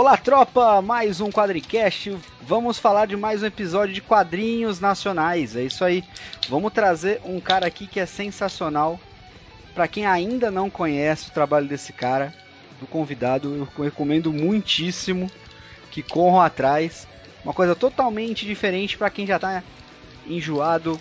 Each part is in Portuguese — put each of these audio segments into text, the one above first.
Olá, tropa! Mais um Quadricast. Vamos falar de mais um episódio de quadrinhos nacionais. É isso aí. Vamos trazer um cara aqui que é sensacional. Para quem ainda não conhece o trabalho desse cara, do convidado, eu recomendo muitíssimo que corram atrás. Uma coisa totalmente diferente para quem já tá enjoado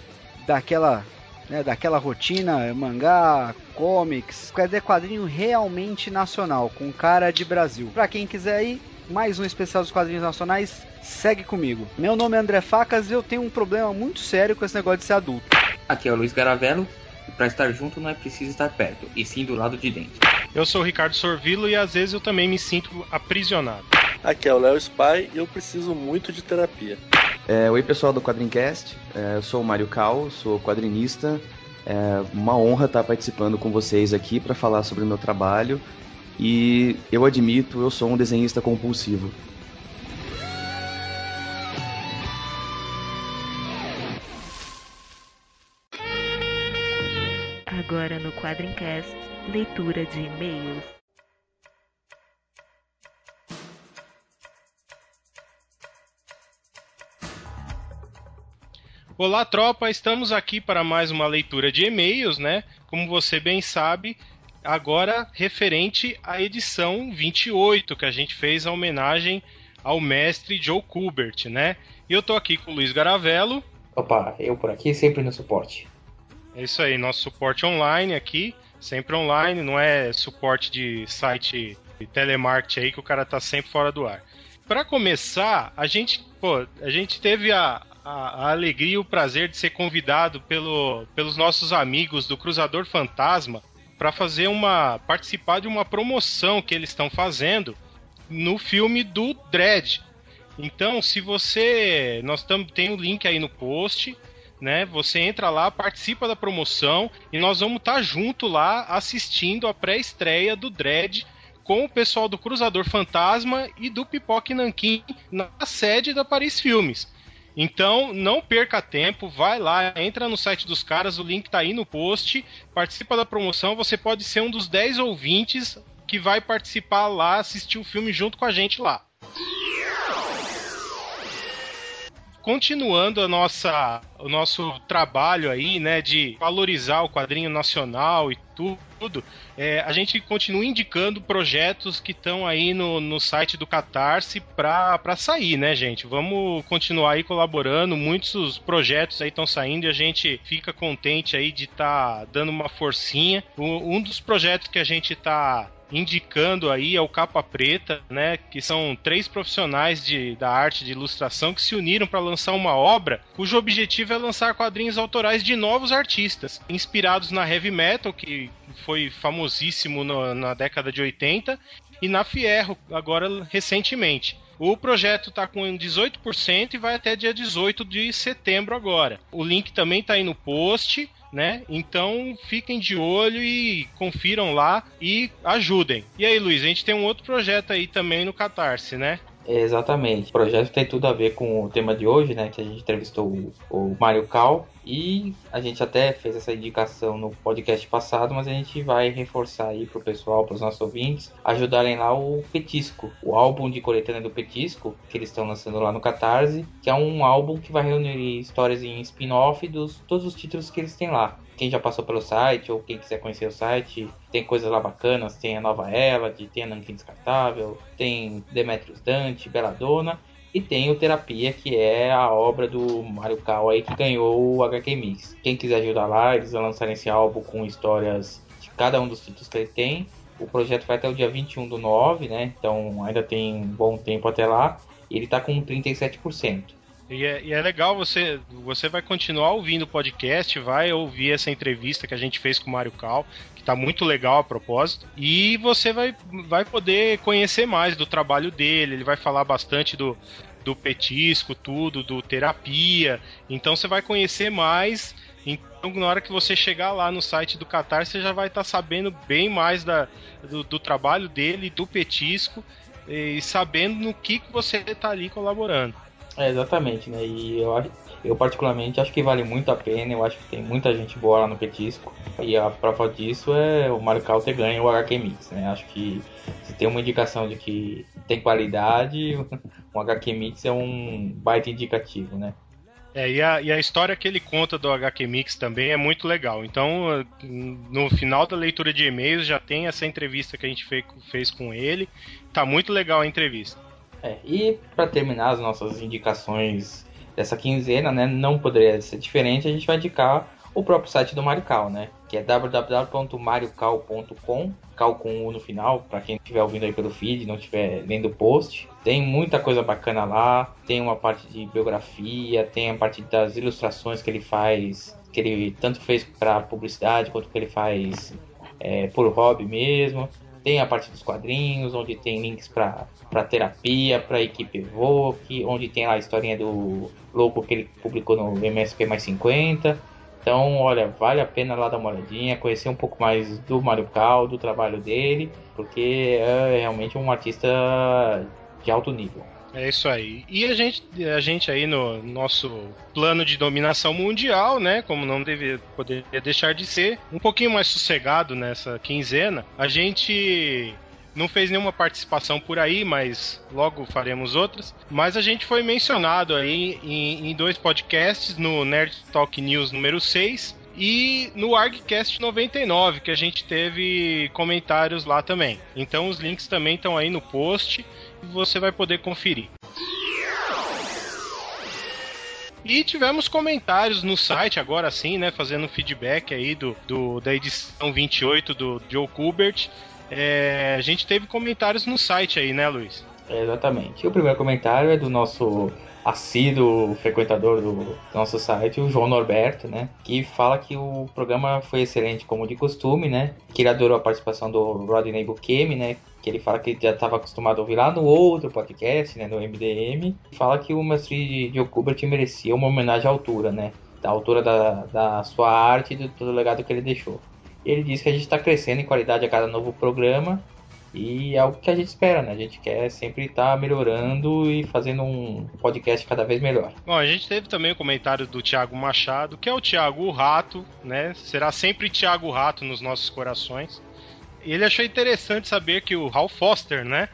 daquela, né, daquela rotina, mangá, comics, quer dizer, quadrinho realmente nacional, com cara de Brasil. Para quem quiser ir, mais um especial dos quadrinhos nacionais, segue comigo. Meu nome é André Facas e eu tenho um problema muito sério com esse negócio de ser adulto. Aqui é o Luiz Garavello. E pra estar junto não é preciso estar perto, e sim do lado de dentro. Eu sou o Ricardo Sorvilo e às vezes eu também me sinto aprisionado. Aqui é o Léo Spy e eu preciso muito de terapia. É, oi pessoal do Quadrincast, é, eu sou o Mário Cal, sou quadrinista. É uma honra estar participando com vocês aqui para falar sobre o meu trabalho. E eu admito, eu sou um desenhista compulsivo. Agora no Quadrincast, leitura de e-mails. Olá, tropa! Estamos aqui para mais uma leitura de e-mails, né? Como você bem sabe, agora referente à edição 28, que a gente fez a homenagem ao mestre Joe Kubert, né? E eu tô aqui com o Luiz Garavello. Opa, eu por aqui sempre no suporte. É isso aí, nosso suporte online aqui, sempre online, não é suporte de site de telemarketing aí que o cara tá sempre fora do ar. Para começar, a gente, pô, a gente teve a, a, a, alegria e o prazer de ser convidado pelo, pelos nossos amigos do Cruzador Fantasma para fazer uma participar de uma promoção que eles estão fazendo no filme do Dredd. Então, se você, nós tam, tem o um link aí no post, né? Você entra lá, participa da promoção e nós vamos estar tá junto lá assistindo a pré-estreia do Dredd com o pessoal do Cruzador Fantasma e do Pipoque Nanquim na sede da Paris Filmes. Então, não perca tempo, vai lá, entra no site dos caras, o link tá aí no post, participa da promoção, você pode ser um dos 10 ouvintes que vai participar lá, assistir o filme junto com a gente lá. Continuando a nossa, o nosso trabalho aí, né, de valorizar o quadrinho nacional e tudo, é, a gente continua indicando projetos que estão aí no, no site do Catarse para sair, né, gente? Vamos continuar aí colaborando. Muitos projetos aí estão saindo e a gente fica contente aí de estar tá dando uma forcinha. Um dos projetos que a gente está indicando aí é o Capa Preta, né, que são três profissionais de, da arte de ilustração que se uniram para lançar uma obra cujo objetivo é lançar quadrinhos autorais de novos artistas, inspirados na heavy metal, que foi famosíssimo no, na década de 80, e na Fierro, agora recentemente. O projeto está com 18% e vai até dia 18 de setembro agora. O link também está aí no post né? Então fiquem de olho e confiram lá e ajudem. E aí, Luiz, a gente tem um outro projeto aí também no Catarse, né? Exatamente. O projeto tem tudo a ver com o tema de hoje, né? Que a gente entrevistou o, o Mário Cal. E a gente até fez essa indicação no podcast passado, mas a gente vai reforçar aí pro pessoal, pros nossos ouvintes, ajudarem lá o Petisco, o álbum de coletânea do Petisco, que eles estão lançando lá no Catarse, que é um álbum que vai reunir histórias em spin-off dos todos os títulos que eles têm lá quem já passou pelo site ou quem quiser conhecer o site, tem coisas lá bacanas, tem a nova Elad, tem a Nankin Descartável, tem Demetrius Dante, Belladonna e tem o Terapia, que é a obra do Mario Kawai que ganhou o HQ Mix. Quem quiser ajudar lá, eles vão lançar esse álbum com histórias de cada um dos títulos que ele tem. O projeto vai até o dia 21 do 9, né? Então ainda tem um bom tempo até lá. E ele tá com 37%. E é, e é, legal, você, você vai continuar ouvindo o podcast, vai ouvir essa entrevista que a gente fez com o Mário Cal, que tá muito legal a propósito, e você vai, vai poder conhecer mais do trabalho dele, ele vai falar bastante do, do petisco, tudo, do terapia. Então você vai conhecer mais. Então, na hora que você chegar lá no site do Qatar, você já vai estar tá sabendo bem mais da, do, do, trabalho dele, do petisco, e sabendo no que, que você está ali colaborando. É, exatamente, né? E eu, eu particularmente acho que vale muito a pena, eu acho que tem muita gente boa lá no petisco. E a prova disso é o Mario Kart ter ganho o HQ Mix, né? Acho que se tem uma indicação de que tem qualidade, o HQ Mix é um baita indicativo, né? É, e a, e a história que ele conta do HQ Mix também é muito legal. Então, no final da leitura de e-mails já tem essa entrevista que a gente fez, fez com ele. Tá muito legal a entrevista. É, e para terminar as nossas indicações dessa quinzena, né, não poderia ser diferente, a gente vai indicar o próprio site do Marical, né? Que é www.mariocal.com, cal com U no final, para quem estiver ouvindo aí pelo feed, não estiver lendo o post. Tem muita coisa bacana lá, tem uma parte de biografia, tem a parte das ilustrações que ele faz, que ele tanto fez para publicidade quanto que ele faz é, por hobby mesmo. Tem a parte dos quadrinhos, onde tem links para terapia, para equipe Evoque, onde tem lá a historinha do louco que ele publicou no MSP mais 50 então, olha, vale a pena lá dar uma olhadinha, conhecer um pouco mais do Mario Cal, do trabalho dele, porque é realmente um artista de alto nível. É isso aí. E a gente, a gente aí no nosso plano de dominação mundial, né? Como não deve poder deixar de ser, um pouquinho mais sossegado nessa quinzena, a gente não fez nenhuma participação por aí, mas logo faremos outras. Mas a gente foi mencionado aí em, em dois podcasts, no Nerd Talk News número 6 e no ArgCast 99, que a gente teve comentários lá também. Então os links também estão aí no post você vai poder conferir. E tivemos comentários no site, agora sim, né? Fazendo feedback aí do, do da edição 28 do Joe Kubert é, a gente teve comentários no site aí, né, Luiz? É, exatamente. O primeiro comentário é do nosso assíduo frequentador do nosso site, o João Norberto, né? Que fala que o programa foi excelente como de costume, né? Que ele adorou a participação do Rodney Bukemi, né? Que ele fala que já estava acostumado a ouvir lá no outro podcast, né? No MDM. Fala que o mestre de Kubert merecia uma homenagem à altura, né? Da altura da, da sua arte e do, do legado que ele deixou. Ele diz que a gente está crescendo em qualidade a cada novo programa e é algo que a gente espera, né? A gente quer sempre estar tá melhorando e fazendo um podcast cada vez melhor. Bom, a gente teve também o comentário do Thiago Machado, que é o Thiago Rato, né? Será sempre Thiago Rato nos nossos corações. Ele achou interessante saber que o Hal Foster, né?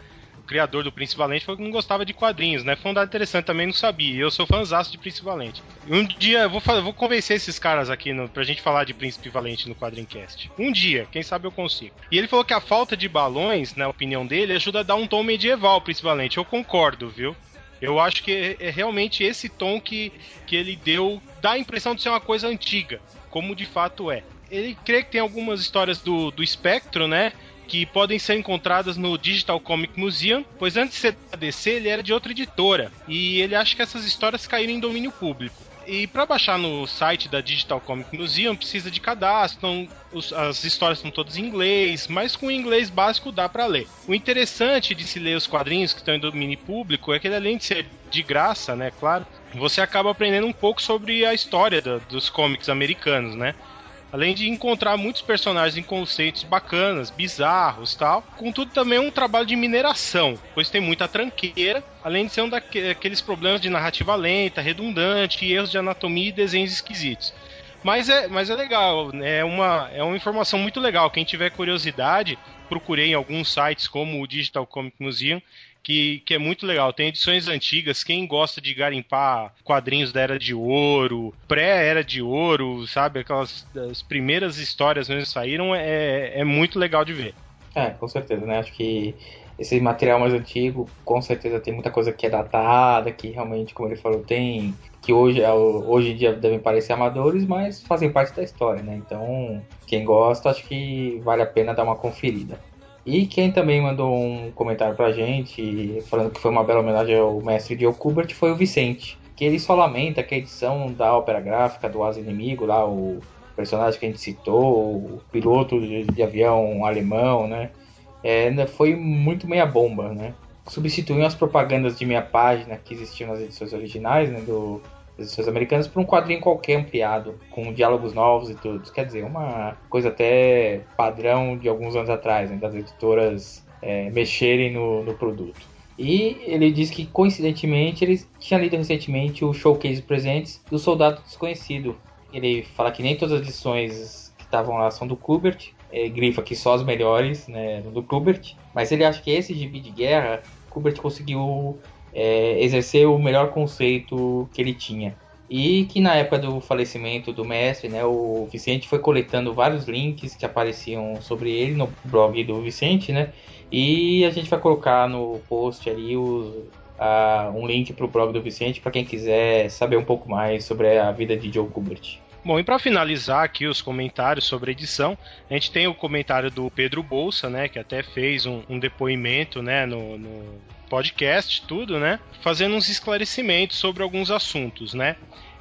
criador do Príncipe Valente, falou que não gostava de quadrinhos, né? Foi um dado interessante, também não sabia. Eu sou fãzaço de Príncipe Valente. Um dia eu vou, vou convencer esses caras aqui no, pra gente falar de Príncipe Valente no Quadrincast. Um dia, quem sabe eu consigo. E ele falou que a falta de balões, na opinião dele, ajuda a dar um tom medieval ao Príncipe Valente. Eu concordo, viu? Eu acho que é, é realmente esse tom que, que ele deu, dá a impressão de ser uma coisa antiga, como de fato é. Ele crê que tem algumas histórias do, do espectro, né? que podem ser encontradas no Digital Comic Museum, pois antes de ser da DC ele era de outra editora e ele acha que essas histórias caíram em domínio público. E para baixar no site da Digital Comic Museum precisa de cadastro, então os, as histórias são todas em inglês, mas com inglês básico dá para ler. O interessante de se ler os quadrinhos que estão em domínio público é que além de ser de graça, né, claro, você acaba aprendendo um pouco sobre a história da, dos cómics americanos, né? Além de encontrar muitos personagens em conceitos bacanas, bizarros tal. Contudo, também é um trabalho de mineração, pois tem muita tranqueira, além de ser um daqueles problemas de narrativa lenta, redundante, erros de anatomia e desenhos esquisitos. Mas é, mas é legal, né? é uma, é uma informação muito legal. Quem tiver curiosidade, procurei em alguns sites como o Digital Comic Museum que, que é muito legal. Tem edições antigas, quem gosta de garimpar quadrinhos da Era de Ouro, pré-Era de Ouro, sabe? Aquelas as primeiras histórias mesmo saíram, é, é muito legal de ver. É, com certeza, né? Acho que esse material mais antigo, com certeza tem muita coisa que é datada, que realmente, como ele falou, tem. que hoje, é hoje em dia devem parecer amadores, mas fazem parte da história, né? Então, quem gosta, acho que vale a pena dar uma conferida. E quem também mandou um comentário pra gente, falando que foi uma bela homenagem ao mestre Joe Kubert, foi o Vicente. Que ele só lamenta que a edição da ópera gráfica do Asa Inimigo, lá o personagem que a gente citou, o piloto de, de avião alemão, né? É, foi muito meia bomba, né? substituíam as propagandas de meia página que existiam nas edições originais, né, do, das edições americanas, por um quadrinho qualquer ampliado, com diálogos novos e tudo. Quer dizer, uma coisa até padrão de alguns anos atrás, né, das editoras é, mexerem no, no produto. E ele diz que, coincidentemente, ele tinha lido recentemente o Showcase Presentes do Soldado Desconhecido. Ele fala que nem todas as edições que estavam lá são do Kubert, é, grifa que só as melhores né, do Kubert, mas ele acha que esse gibi de guerra, Kubert conseguiu é, exercer o melhor conceito que ele tinha. E que na época do falecimento do mestre, né, o Vicente foi coletando vários links que apareciam sobre ele no blog do Vicente, né? E a gente vai colocar no post ali o, um link para o blog do Vicente para quem quiser saber um pouco mais sobre a vida de Joe Kubert. Bom, e para finalizar aqui os comentários sobre a edição, a gente tem o comentário do Pedro Bolsa, né, que até fez um, um depoimento, né, no, no podcast, tudo, né, fazendo uns esclarecimentos sobre alguns assuntos, né.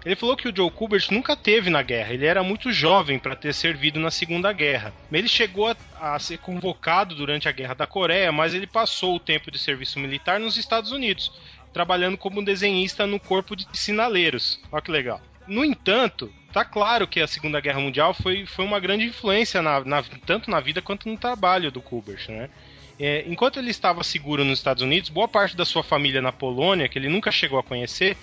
Ele falou que o Joe Kubert nunca teve na guerra, ele era muito jovem para ter servido na Segunda Guerra. Ele chegou a, a, ser convocado durante a Guerra da Coreia, mas ele passou o tempo de serviço militar nos Estados Unidos, trabalhando como desenhista no corpo de sinaleiros. Olha que legal. No entanto, tá claro que a Segunda Guerra Mundial foi, foi uma grande influência na, na, tanto na vida quanto no trabalho do Kubert, né? É, enquanto ele estava seguro nos Estados Unidos, boa parte da sua família na Polônia, que ele nunca chegou a conhecer,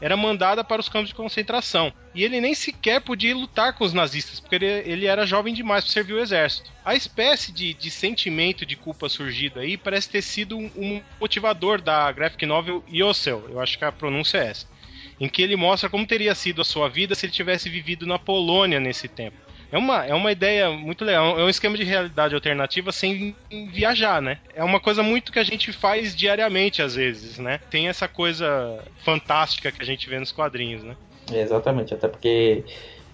era mandada para os campos de concentração. E ele nem sequer podia lutar com os nazistas, porque ele, ele era jovem demais para servir o exército. A espécie de, de, sentimento de culpa surgido aí parece ter sido um, um motivador da graphic novel Yossel, eu acho que a pronúncia é essa em que ele mostra como teria sido a sua vida se ele tivesse vivido na Polônia nesse tempo. É uma, é uma ideia muito legal, é um esquema de realidade alternativa sem viajar, né? É uma coisa muito que a gente faz diariamente às vezes, né? Tem essa coisa fantástica que a gente vê nos quadrinhos, né? É, exatamente, até porque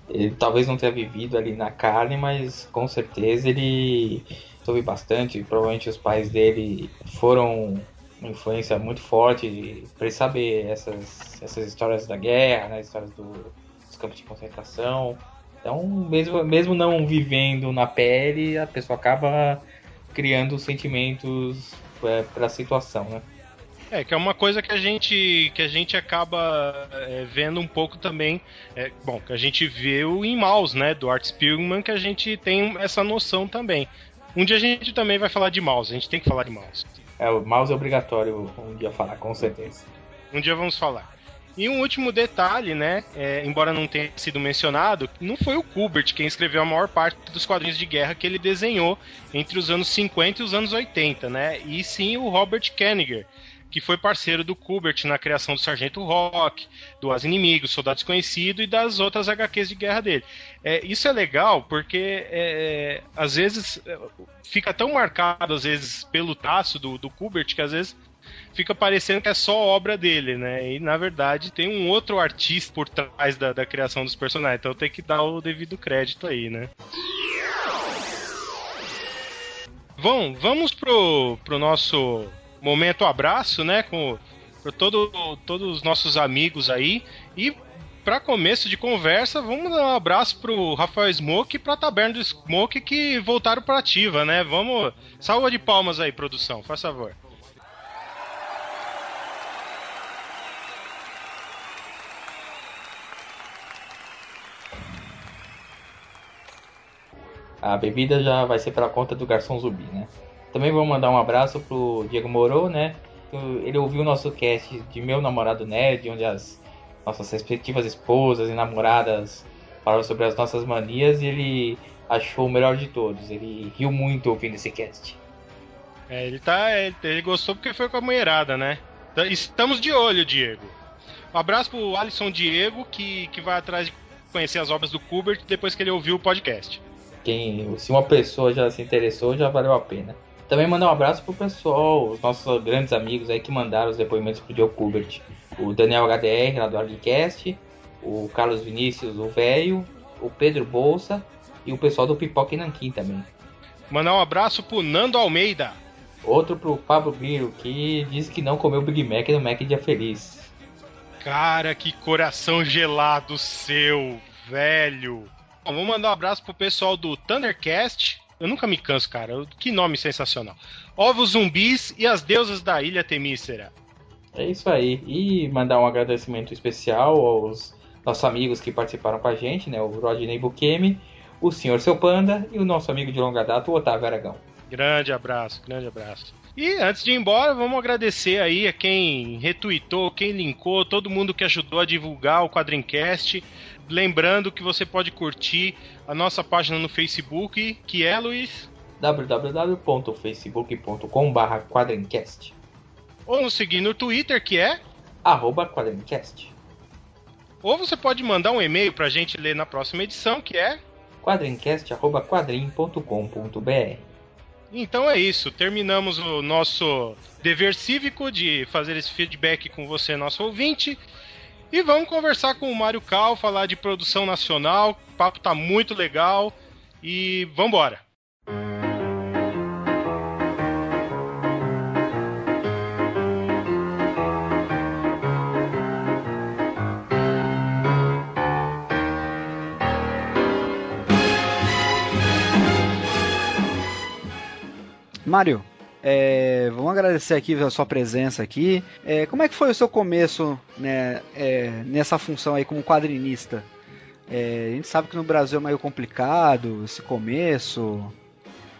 ele talvez não tenha vivido ali na carne, mas com certeza ele soube bastante. Provavelmente os pais dele foram uma influência muito forte para ele saber essas, essas histórias da guerra, né, histórias do, dos campos de concentração. Então, mesmo, mesmo não vivendo na pele, a pessoa acaba criando sentimentos é, para a situação, né? É, que é uma coisa que a gente, que a gente acaba é, vendo um pouco também. É, bom, que a gente viu em Mouse, né? Do Art Spiegelman, que a gente tem essa noção também. Um dia a gente também vai falar de Mouse, a gente tem que falar de Mouse. É, o mouse é obrigatório um dia falar, com certeza. Um dia vamos falar. E um último detalhe, né? É, embora não tenha sido mencionado, não foi o Kubert quem escreveu a maior parte dos quadrinhos de guerra que ele desenhou entre os anos 50 e os anos 80, né? E sim o Robert Kaniger, que foi parceiro do Kubert na criação do Sargento Rock, do As Inimigos, Soldado Desconhecido e das outras HQs de guerra dele. É, isso é legal porque é, às vezes é, fica tão marcado às vezes pelo traço do, do Kubert que às vezes fica parecendo que é só obra dele, né? E na verdade tem um outro artista por trás da, da criação dos personagens, então tem que dar o devido crédito aí, né? Bom, vamos pro, pro nosso momento abraço, né? Com para todo, todos os nossos amigos aí. E para começo de conversa, vamos dar um abraço pro Rafael Smoke e pra Taberna do Smoke que voltaram para ativa, né? Vamos. Salva de palmas aí, produção, faz favor. A bebida já vai ser pela conta do garçom Zubi, né? Também vou mandar um abraço pro Diego Moro, né? Ele ouviu o nosso cast de Meu Namorado Nerd, onde as nossas respectivas esposas e namoradas falaram sobre as nossas manias e ele achou o melhor de todos. Ele riu muito ouvindo esse cast. É, ele tá. Ele gostou porque foi com a mulherada, né? Então, estamos de olho, Diego. Um abraço pro Alisson Diego, que, que vai atrás de conhecer as obras do Kubert depois que ele ouviu o podcast. Quem, se uma pessoa já se interessou, já valeu a pena. Também mandar um abraço pro pessoal, os nossos grandes amigos aí que mandaram os depoimentos pro Joe Kubert. O Daniel HDR, lá do Hardcast, o Carlos Vinícius, o Velho, o Pedro Bolsa e o pessoal do Pipoca e Nanquim também. Mandar um abraço pro Nando Almeida. Outro pro Pablo Biro, que disse que não comeu Big Mac no Mac Dia Feliz. Cara, que coração gelado seu, velho. Bom, vou mandar um abraço pro pessoal do Thundercast, Eu nunca me canso, cara. Que nome sensacional. Ovos zumbis e as deusas da ilha Temícera. É isso aí. E mandar um agradecimento especial aos nossos amigos que participaram com a gente, né? O Rodney Bukemi, o Senhor Seu Panda e o nosso amigo de longa data, o Otávio Aragão. Grande abraço, grande abraço. E antes de ir embora, vamos agradecer aí a quem retweetou, quem linkou, todo mundo que ajudou a divulgar o Quadrincast. Lembrando que você pode curtir a nossa página no Facebook, que é, Luiz? www.facebook.com.br quadrincast Ou nos seguir no Twitter, que é? Arroba quadrincast. Ou você pode mandar um e-mail pra gente ler na próxima edição, que é? quadrincast.quadrim.com.br Então é isso, terminamos o nosso dever cívico de fazer esse feedback com você, nosso ouvinte. E vamos conversar com o Mário Cal, falar de produção nacional. O papo tá muito legal. E vambora! Mário, é, vamos agradecer aqui a sua presença aqui. É, como é que foi o seu começo né, é, nessa função aí como quadrinista? É, a gente sabe que no Brasil é meio complicado esse começo,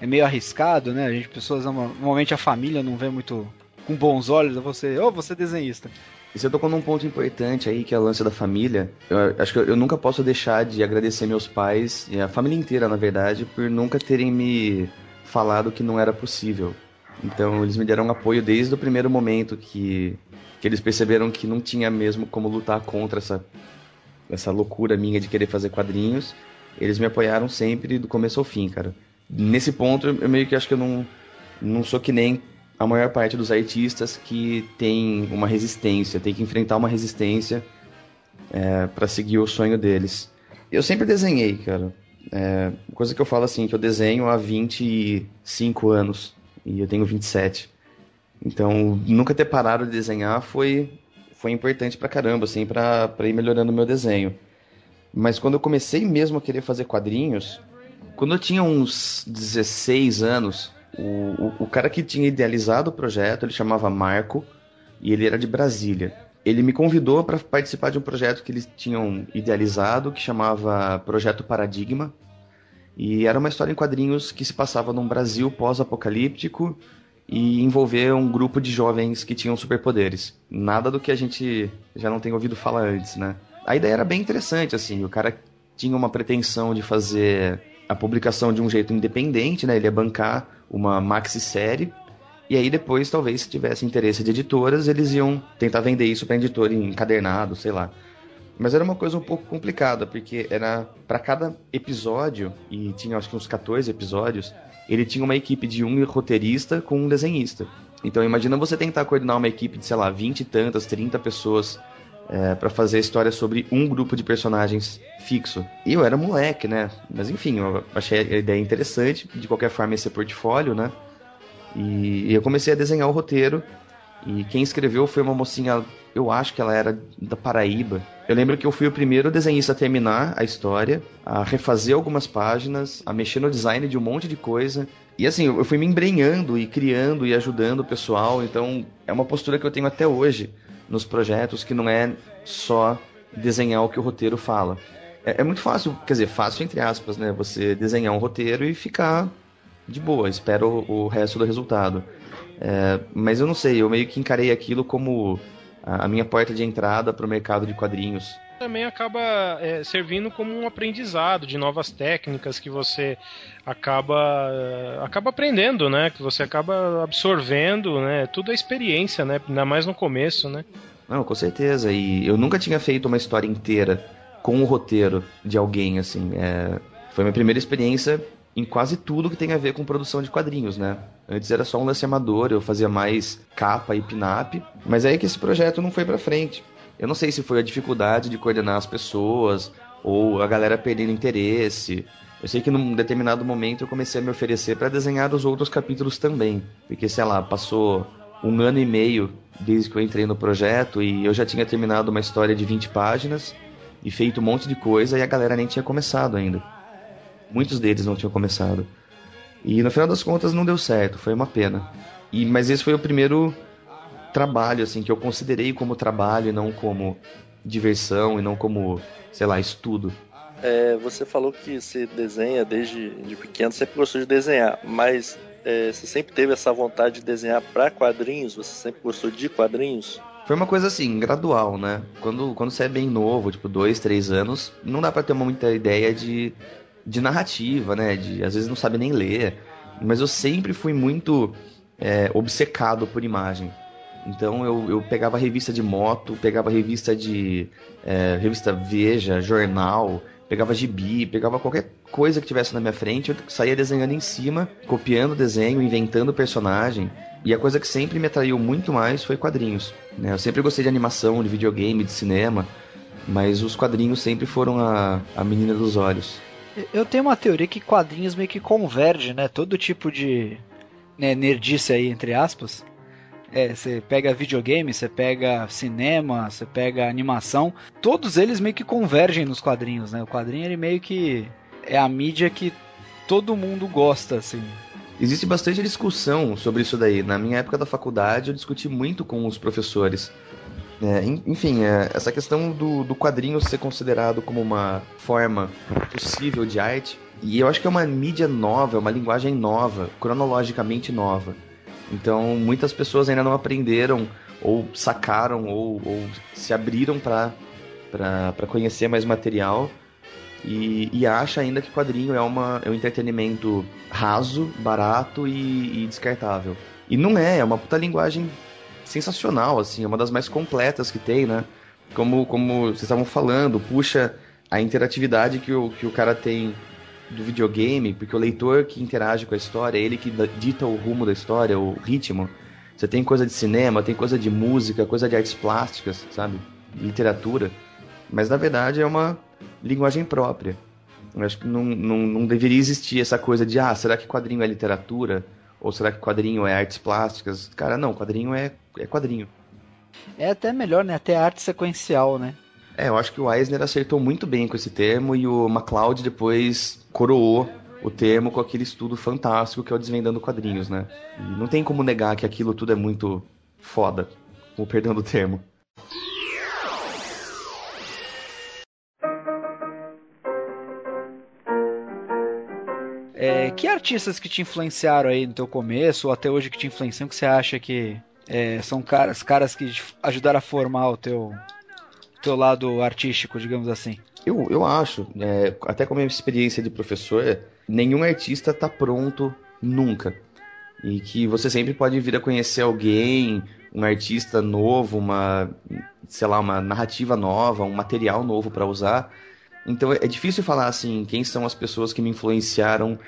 é meio arriscado, né? A gente, pessoas, normalmente a família não vê muito com bons olhos você, ô, oh, você é desenhista. E você tocou num ponto importante aí, que é o lance da família. Eu acho que eu, eu nunca posso deixar de agradecer meus pais, e a família inteira, na verdade, por nunca terem me falado que não era possível. Então eles me deram apoio desde o primeiro momento que, que eles perceberam que não tinha mesmo como lutar contra essa, essa loucura minha de querer fazer quadrinhos. Eles me apoiaram sempre do começo ao fim, cara. Nesse ponto eu meio que acho que eu não, não sou que nem a maior parte dos artistas que tem uma resistência, tem que enfrentar uma resistência é, para seguir o sonho deles. Eu sempre desenhei, cara. É, coisa que eu falo assim, que eu desenho há 25 anos e eu tenho 27. Então, nunca ter parado de desenhar foi, foi importante pra caramba, assim, pra, pra ir melhorando o meu desenho. Mas quando eu comecei mesmo a querer fazer quadrinhos, quando eu tinha uns 16 anos, o, o, o cara que tinha idealizado o projeto, ele chamava Marco, e ele era de Brasília. Ele me convidou para participar de um projeto que eles tinham idealizado, que chamava Projeto Paradigma, e era uma história em quadrinhos que se passava num Brasil pós-apocalíptico e envolver um grupo de jovens que tinham superpoderes. Nada do que a gente já não tem ouvido falar antes, né? A ideia era bem interessante, assim. O cara tinha uma pretensão de fazer a publicação de um jeito independente, né? Ele ia bancar uma maxi-série. E aí depois, talvez, se tivesse interesse de editoras, eles iam tentar vender isso para editora em encadernado, sei lá. Mas era uma coisa um pouco complicada, porque era para cada episódio, e tinha acho que uns 14 episódios, ele tinha uma equipe de um roteirista com um desenhista. Então imagina você tentar coordenar uma equipe de, sei lá, 20 e tantas, 30 pessoas é, para fazer a história sobre um grupo de personagens fixo. E eu era moleque, né? Mas enfim, eu achei a ideia interessante, de qualquer forma esse portfólio, né? E eu comecei a desenhar o roteiro e quem escreveu foi uma mocinha, eu acho que ela era da Paraíba. Eu lembro que eu fui o primeiro desenhista a terminar a história, a refazer algumas páginas, a mexer no design de um monte de coisa. E assim, eu fui me embrenhando e criando e ajudando o pessoal. Então, é uma postura que eu tenho até hoje nos projetos, que não é só desenhar o que o roteiro fala. É, é muito fácil, quer dizer, fácil entre aspas, né? Você desenhar um roteiro e ficar de boa, espera o, o resto do resultado. É, mas eu não sei, eu meio que encarei aquilo como a, a minha porta de entrada para o mercado de quadrinhos. Também acaba é, servindo como um aprendizado de novas técnicas que você acaba acaba aprendendo, né? Que você acaba absorvendo, né? Tudo é experiência, né? Ainda mais no começo, né? Não, com certeza. E eu nunca tinha feito uma história inteira com o roteiro de alguém, assim. É... Foi minha primeira experiência em quase tudo que tem a ver com produção de quadrinhos, né? Antes era só um lance amador, eu fazia mais capa e pin-up, mas aí que esse projeto não foi para frente. Eu não sei se foi a dificuldade de coordenar as pessoas ou a galera perdendo interesse. Eu sei que num determinado momento eu comecei a me oferecer para desenhar os outros capítulos também, porque sei lá, passou um ano e meio desde que eu entrei no projeto e eu já tinha terminado uma história de 20 páginas e feito um monte de coisa e a galera nem tinha começado ainda. Muitos deles não tinham começado. E no final das contas não deu certo, foi uma pena. E, mas esse foi o primeiro trabalho, assim, que eu considerei como trabalho e não como diversão e não como, sei lá, estudo. É, você falou que você desenha desde de pequeno, sempre gostou de desenhar, mas é, você sempre teve essa vontade de desenhar para quadrinhos? Você sempre gostou de quadrinhos? Foi uma coisa assim, gradual, né? Quando, quando você é bem novo, tipo, dois, três anos, não dá para ter muita ideia de, de narrativa, né? De, às vezes não sabe nem ler. Mas eu sempre fui muito é, obcecado por imagem. Então eu, eu pegava revista de moto, pegava revista de. É, revista Veja, jornal, pegava gibi, pegava qualquer coisa que tivesse na minha frente, eu saía desenhando em cima, copiando o desenho, inventando personagem. E a coisa que sempre me atraiu muito mais foi quadrinhos. Né? Eu sempre gostei de animação, de videogame, de cinema, mas os quadrinhos sempre foram a, a menina dos olhos. Eu tenho uma teoria que quadrinhos meio que converge, né? Todo tipo de né, nerdice aí, entre aspas, é, você pega videogame, você pega cinema, você pega animação, todos eles meio que convergem nos quadrinhos, né? O quadrinho ele meio que é a mídia que todo mundo gosta, assim. Existe bastante discussão sobre isso daí. Na minha época da faculdade, eu discuti muito com os professores. É, enfim, é, essa questão do, do quadrinho ser considerado como uma forma possível de arte, e eu acho que é uma mídia nova, é uma linguagem nova, cronologicamente nova. Então, muitas pessoas ainda não aprenderam ou sacaram ou, ou se abriram para conhecer mais material e, e, acha ainda que quadrinho é, uma, é um entretenimento raso, barato e, e descartável. E não é, é uma puta linguagem sensacional, assim, é uma das mais completas que tem, né? Como, como vocês estavam falando, puxa a interatividade que o, que o cara tem do videogame, porque o leitor que interage com a história, é ele que dita o rumo da história, o ritmo. Você tem coisa de cinema, tem coisa de música, coisa de artes plásticas, sabe? Literatura. Mas na verdade é uma linguagem própria. Eu acho que não, não, não deveria existir essa coisa de, ah, será que quadrinho é literatura? Ou será que quadrinho é artes plásticas? Cara, não, quadrinho é, é quadrinho. É até melhor, né? Até arte sequencial, né? É, eu acho que o Eisner acertou muito bem com esse termo e o MacLeod depois coroou o termo com aquele estudo fantástico que é o Desvendando Quadrinhos, né? E não tem como negar que aquilo tudo é muito foda, com o perdão do termo. Artistas que te influenciaram aí no teu começo, ou até hoje que te influenciam, que você acha que é, são caras, caras que ajudaram a formar o teu, teu lado artístico, digamos assim? Eu, eu acho, é, até com a minha experiência de professor, nenhum artista está pronto nunca. E que você sempre pode vir a conhecer alguém, um artista novo, uma, sei lá, uma narrativa nova, um material novo para usar. Então é difícil falar assim, quem são as pessoas que me influenciaram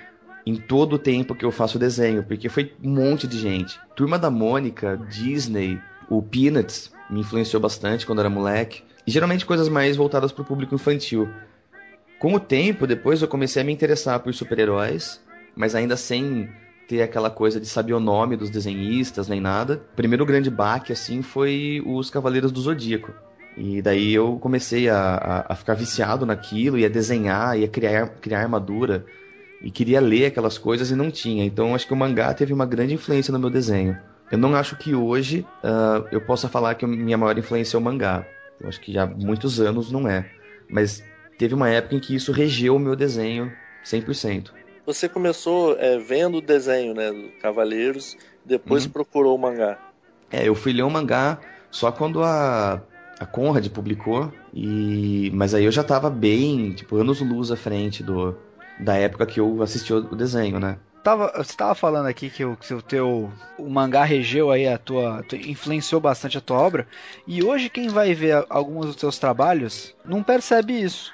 em todo o tempo que eu faço desenho, porque foi um monte de gente. Turma da Mônica, Disney, o Peanuts me influenciou bastante quando era moleque. E geralmente coisas mais voltadas para o público infantil. Com o tempo, depois eu comecei a me interessar por super-heróis, mas ainda sem ter aquela coisa de saber o nome dos desenhistas nem nada. O primeiro grande baque assim foi os Cavaleiros do Zodíaco. E daí eu comecei a, a, a, ficar viciado naquilo, ia desenhar, ia criar, criar armadura, e queria ler aquelas coisas e não tinha. Então acho que o mangá teve uma grande influência no meu desenho. Eu não acho que hoje uh, eu possa falar que minha maior influência é o mangá. Eu acho que já há muitos anos não é. Mas teve uma época em que isso regeu o meu desenho 100%. Você começou é, vendo o desenho, né, do Cavaleiros, depois uhum. procurou o mangá. É, eu fui ler o mangá só quando a, a Conrad publicou, e mas aí eu já tava bem, tipo, anos luz à frente do, da época que eu assisti o desenho, né? tava, você estava falando aqui que o, que o teu o mangá regeu aí a tua, influenciou bastante a tua obra e hoje quem vai ver alguns dos teus trabalhos não percebe isso.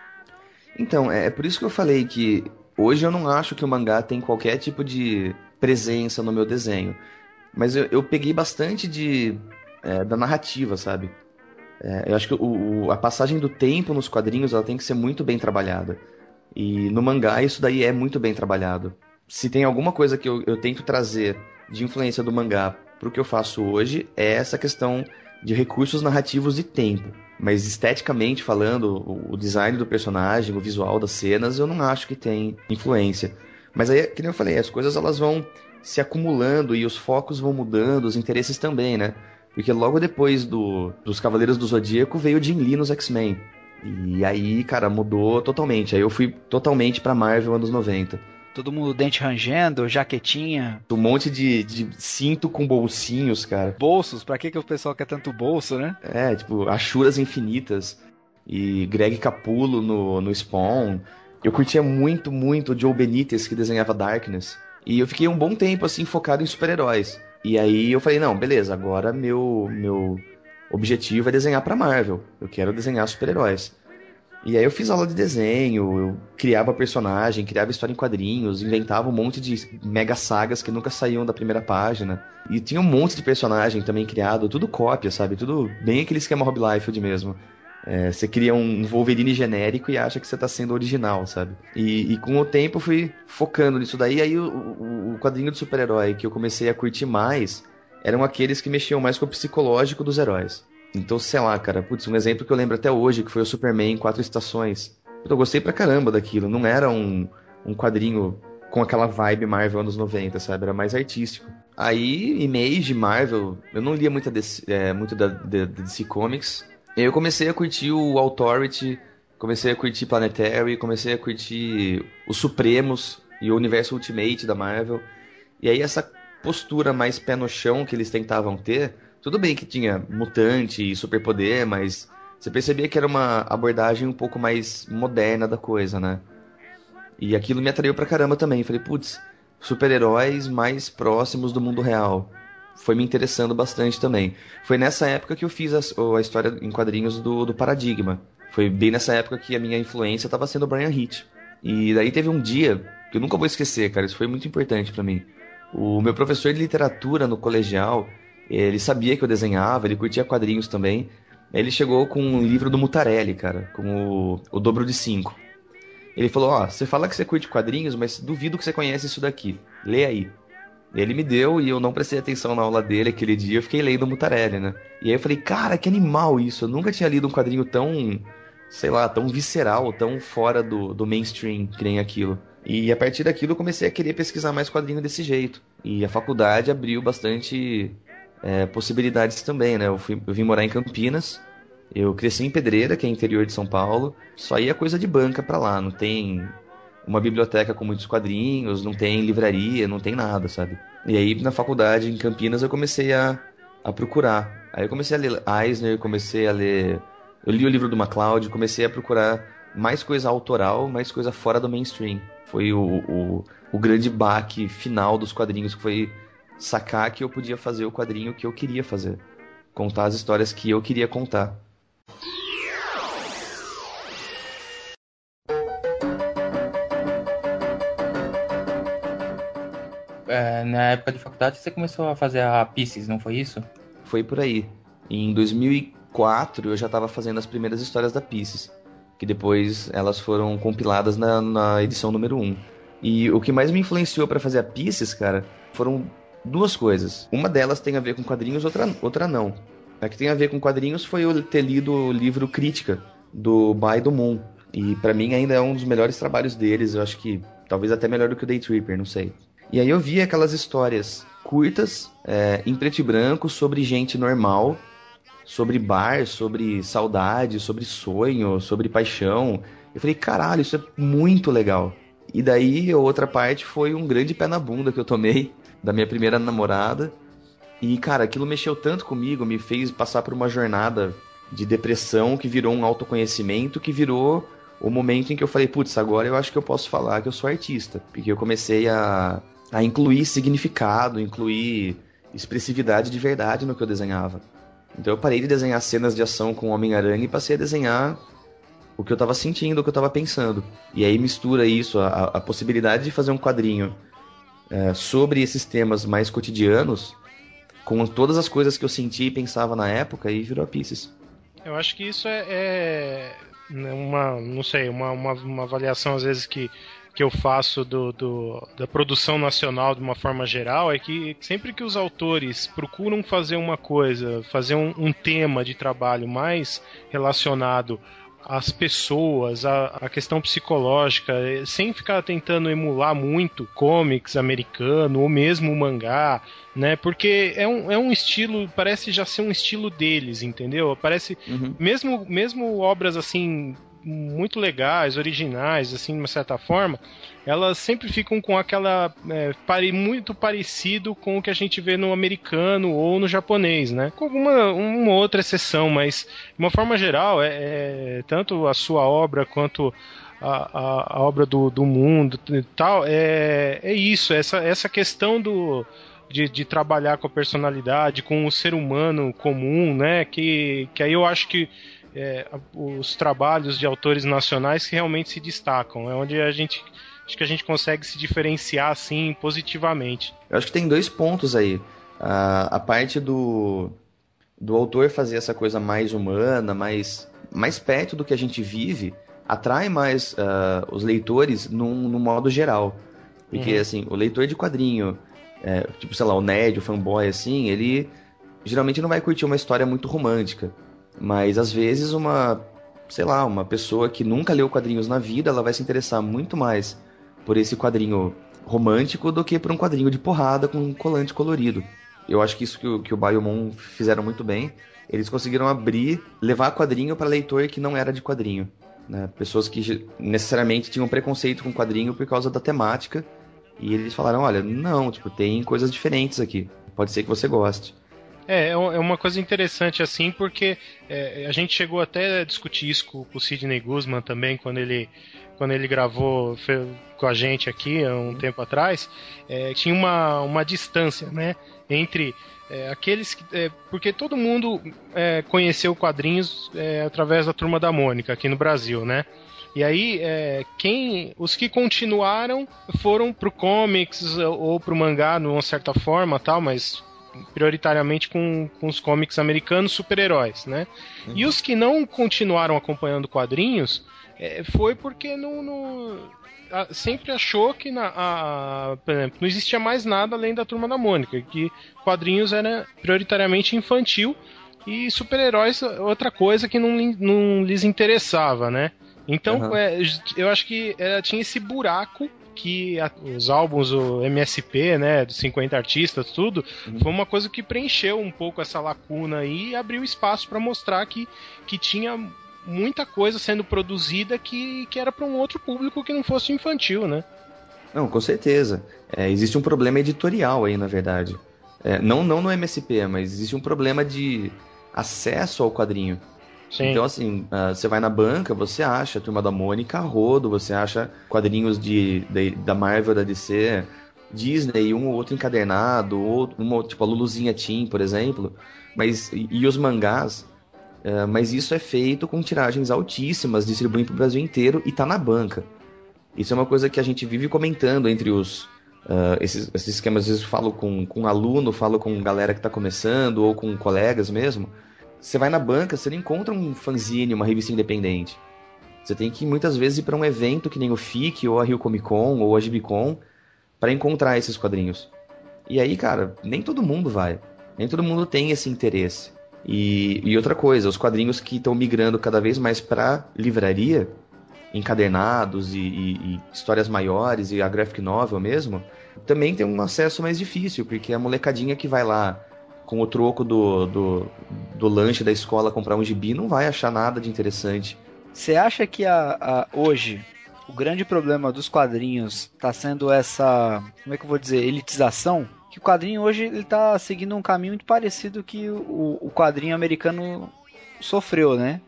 Então é, é por isso que eu falei que hoje eu não acho que o mangá tem qualquer tipo de presença no meu desenho, mas eu, eu peguei bastante de é, da narrativa, sabe? É, eu acho que o, o, a passagem do tempo nos quadrinhos ela tem que ser muito bem trabalhada. E no mangá isso daí é muito bem trabalhado se tem alguma coisa que eu, eu tento trazer de influência do mangá para o que eu faço hoje, é essa questão de recursos narrativos e tempo. Mas esteticamente falando, o design do personagem, o visual das cenas, eu não acho que tem influência. Mas aí, que eu falei, as coisas elas vão se acumulando e os focos vão mudando, os interesses também, né? Porque logo depois do, dos Cavaleiros do Zodíaco veio Jim Lee nos X-Men. E aí, cara, mudou totalmente. Aí eu fui totalmente pra Marvel anos 90. Todo mundo dente rangendo, jaquetinha. Um monte de, de cinto com bolsinhos, cara. Bolsos, pra que, que o pessoal quer tanto bolso, né? É, tipo, achuras infinitas. E Greg Capulo no, no Spawn. Eu curtia muito, muito o Joe Benitez, que desenhava Darkness. E eu fiquei um bom tempo, assim, focado em super-heróis. E aí eu falei, não, beleza, agora meu, meu objetivo é desenhar pra Marvel. Eu quero desenhar super-heróis. E aí eu fiz aula de desenho, eu criava personagem, criava história em quadrinhos, inventava um monte de mega sagas que nunca saíam da primeira página. E tinha um monte de personagem também criado, tudo cópia, sabe? Tudo bem aquele esquema Rob Liefeld mesmo. É, você cria um Wolverine genérico e acha que você está sendo original, sabe? E, e, com o tempo eu fui focando nisso daí. Aí o, o, o quadrinho de super-herói que eu comecei a curtir mais eram aqueles que mexiam mais com o psicológico dos heróis. Então, sei lá, cara, putz, um exemplo que eu lembro até hoje, que foi o Superman em Quatro Estações. Eu gostei pra caramba daquilo. Não era um, um quadrinho com aquela vibe Marvel anos 90, sabe? Era mais artístico. Aí, Image, Marvel, eu não lia muito, DC, é, muito da, da, da DC Comics, eu comecei a curtir o Authority, comecei a curtir Planetary, comecei a curtir os Supremos e o Universo Ultimate da Marvel. E aí essa postura mais pé no chão que eles tentavam ter, tudo bem que tinha mutante e superpoder, mas você percebia que era uma abordagem um pouco mais moderna da coisa, né? E aquilo me atraiu pra caramba também. Falei, putz, super-heróis mais próximos do mundo real foi me interessando bastante também. Foi nessa época que eu fiz a, a história em quadrinhos do, do Paradigma. Foi bem nessa época que a minha influência estava sendo o Brian Hitch. E daí teve um dia que eu nunca vou esquecer, cara, isso foi muito importante para mim. O meu professor de literatura no colegial, ele sabia que eu desenhava, ele curtia quadrinhos também. Ele chegou com um livro do Mutarelli, cara, com o, o dobro de cinco. Ele falou: Ó, oh, você fala que você curte quadrinhos, mas duvido que você conhece isso daqui. Lê aí. Ele me deu e eu não prestei atenção na aula dele aquele dia, eu fiquei lendo o Mutarelli, né? E aí eu falei, cara, que animal isso. Eu nunca tinha lido um quadrinho tão, sei lá, tão visceral, tão fora do, do mainstream que nem aquilo. E a partir daquilo eu comecei a querer pesquisar mais quadrinho desse jeito. E a faculdade abriu bastante é, possibilidades também, né? Eu, fui, eu vim morar em Campinas, eu cresci em Pedreira, que é interior de São Paulo, só ia coisa de banca pra lá, não tem uma biblioteca com muitos quadrinhos, não tem livraria, não tem nada, sabe? E aí na faculdade em Campinas eu comecei a, a procurar. Aí eu comecei a ler Eisner, comecei a ler. Eu li o livro do MacLeod, comecei a procurar mais coisa autoral, mais coisa fora do mainstream. Foi o, o, o grande baque final dos quadrinhos, que foi sacar que eu podia fazer o quadrinho que eu queria fazer. Contar as histórias que eu queria contar. é, na época de faculdade você começou a fazer a Pisces, não foi isso? Foi por aí. Em 2004 eu já estava fazendo as primeiras histórias da Pisces, que depois elas foram compiladas na, na edição número 1. E o que mais me influenciou para fazer a Pisces, cara, foram duas coisas. Uma delas tem a ver com quadrinhos, outra, outra não. A que tem a ver com quadrinhos foi eu ter lido o livro Crítica, do By do Moon. E para mim ainda é um dos melhores trabalhos deles, eu acho que talvez até melhor do que o Day Tripper, não sei. E aí eu vi aquelas histórias curtas, é, em preto e branco, sobre gente normal, sobre bar, sobre saudade, sobre sonho, sobre paixão. Eu falei, caralho, isso é muito legal. E daí a outra parte foi um grande pé na bunda que eu tomei da minha primeira namorada. E, cara, aquilo mexeu tanto comigo, me fez passar por uma jornada de depressão que virou um autoconhecimento, que virou o momento em que eu falei, putz, agora eu acho que eu posso falar que eu sou artista. Porque eu comecei a a incluir significado, incluir expressividade de verdade no que eu desenhava. Então eu parei de desenhar cenas de ação com Homem-Aranha e passei a desenhar o que eu estava sentindo, o que eu estava pensando. E aí mistura isso, a, a possibilidade de fazer um quadrinho é, sobre esses temas mais cotidianos, com todas as coisas que eu sentia e pensava na época, e virou a Pieces. Eu acho que isso é, é uma, não sei, uma, uma, uma avaliação às vezes que que eu faço do, do, da produção nacional de uma forma geral é que sempre que os autores procuram fazer uma coisa, fazer um, um tema de trabalho mais relacionado as pessoas, a questão psicológica, eh, sem ficar tentando emular muito comics americano ou mesmo mangá, né? Porque é um, é um estilo, parece já ser um estilo deles, entendeu? Parece, Uhum. mesmo, mesmo obras assim muito legais, originais, assim, de uma certa forma, elas sempre ficam com aquela é, pare, muito parecido com o que a gente vê no americano ou no japonês, né? Com alguma uma outra exceção, mas de uma forma geral, é, é tanto a sua obra quanto a, a, a obra do, do mundo e tal, é, é isso, essa, essa questão do, de, de, trabalhar com a personalidade, com o ser humano comum, né? Que, que aí eu acho que é, os trabalhos de autores nacionais que realmente se destacam. É onde a gente acho que a gente consegue se diferenciar assim positivamente. Eu acho que tem dois pontos aí. A, a parte do, do autor fazer essa coisa mais humana, mais, mais perto do que a gente vive, atrai mais uh, os leitores num, num modo geral. Porque, uhum. assim, o leitor de quadrinho, é, tipo, sei lá, o nerd, o fanboy, assim, ele geralmente não vai curtir uma história muito romântica. Mas às vezes uma, sei lá, uma pessoa que nunca leu quadrinhos na vida, ela vai se interessar muito mais por esse quadrinho romântico do que por um quadrinho de porrada com um colante colorido. Eu acho que isso que o, que o Biomon fizeram muito bem. Eles conseguiram abrir, levar quadrinho para leitor que não era de quadrinho. Né? Pessoas que necessariamente tinham preconceito com quadrinho por causa da temática. E eles falaram: olha, não, tipo, tem coisas diferentes aqui. Pode ser que você goste. É, é uma coisa interessante assim, porque é, a gente chegou até a discutir isso com, com o Sidney Guzman também, quando ele, quando ele gravou com a gente aqui há um tempo atrás. É, tinha uma, uma distância, né, entre é, aqueles que. É, porque todo mundo é, conheceu quadrinhos através da Turma da Mônica aqui no Brasil, né? E aí, é, quem os que continuaram foram pro comics ou pro mangá, de uma certa forma, tal, mas prioritariamente com, com os cómics americanos super-heróis, né? Uhum. E os que não continuaram acompanhando quadrinhos é, foi porque não, não a, sempre achou que na, a, por exemplo, não existia mais nada além da Turma da Mônica, que quadrinhos era prioritariamente infantil e super-heróis outra coisa que não, não lhes interessava, né? Então, uhum. é, eu acho que é, tinha esse buraco que a, os álbuns, o MSP, né, dos 50 artistas, tudo, uhum. foi uma coisa que preencheu um pouco essa lacuna aí e abriu espaço para mostrar que, que tinha muita coisa sendo produzida que, que era para um outro público que não fosse infantil, né? Não, com certeza. É, existe um problema editorial aí, na verdade. É, não, não no MSP, mas existe um problema de acesso ao quadrinho. Sim. Então, assim, uh, você vai na banca, você acha a Turma da Mônica rodo, você acha quadrinhos de, de, da Marvel, da DC, Disney, um ou outro encadernado, ou uma, tipo a Luluzinha Team, por exemplo. Mas, e, os mangás, uh, mas isso é feito com tiragens altíssimas, distribuindo para o Brasil inteiro e tá na banca. Isso é uma coisa que a gente vive comentando entre os, Uh, esses, esses esquemas, às vezes falo com, com aluno, falo com galera que está começando, ou com colegas mesmo. Você vai na banca, você não encontra um fanzine, uma revista independente. Você tem que muitas vezes ir para um evento que nem o FIC, ou a Rio Comic Con, ou a Gibicon, para encontrar esses quadrinhos. E aí, cara, nem todo mundo vai. Nem todo mundo tem esse interesse. E, e outra coisa, os quadrinhos que estão migrando cada vez mais para livraria, encadernados e, e, e, histórias maiores e a graphic novel mesmo, também tem um acesso mais difícil, porque a molecadinha que vai lá com o troco do, do, do lanche da escola comprar um gibi, não vai achar nada de interessante. Você acha que a, a, hoje o grande problema dos quadrinhos está sendo essa, como é que eu vou dizer, elitização? Que o quadrinho hoje ele tá seguindo um caminho muito parecido que o, o quadrinho americano sofreu, né?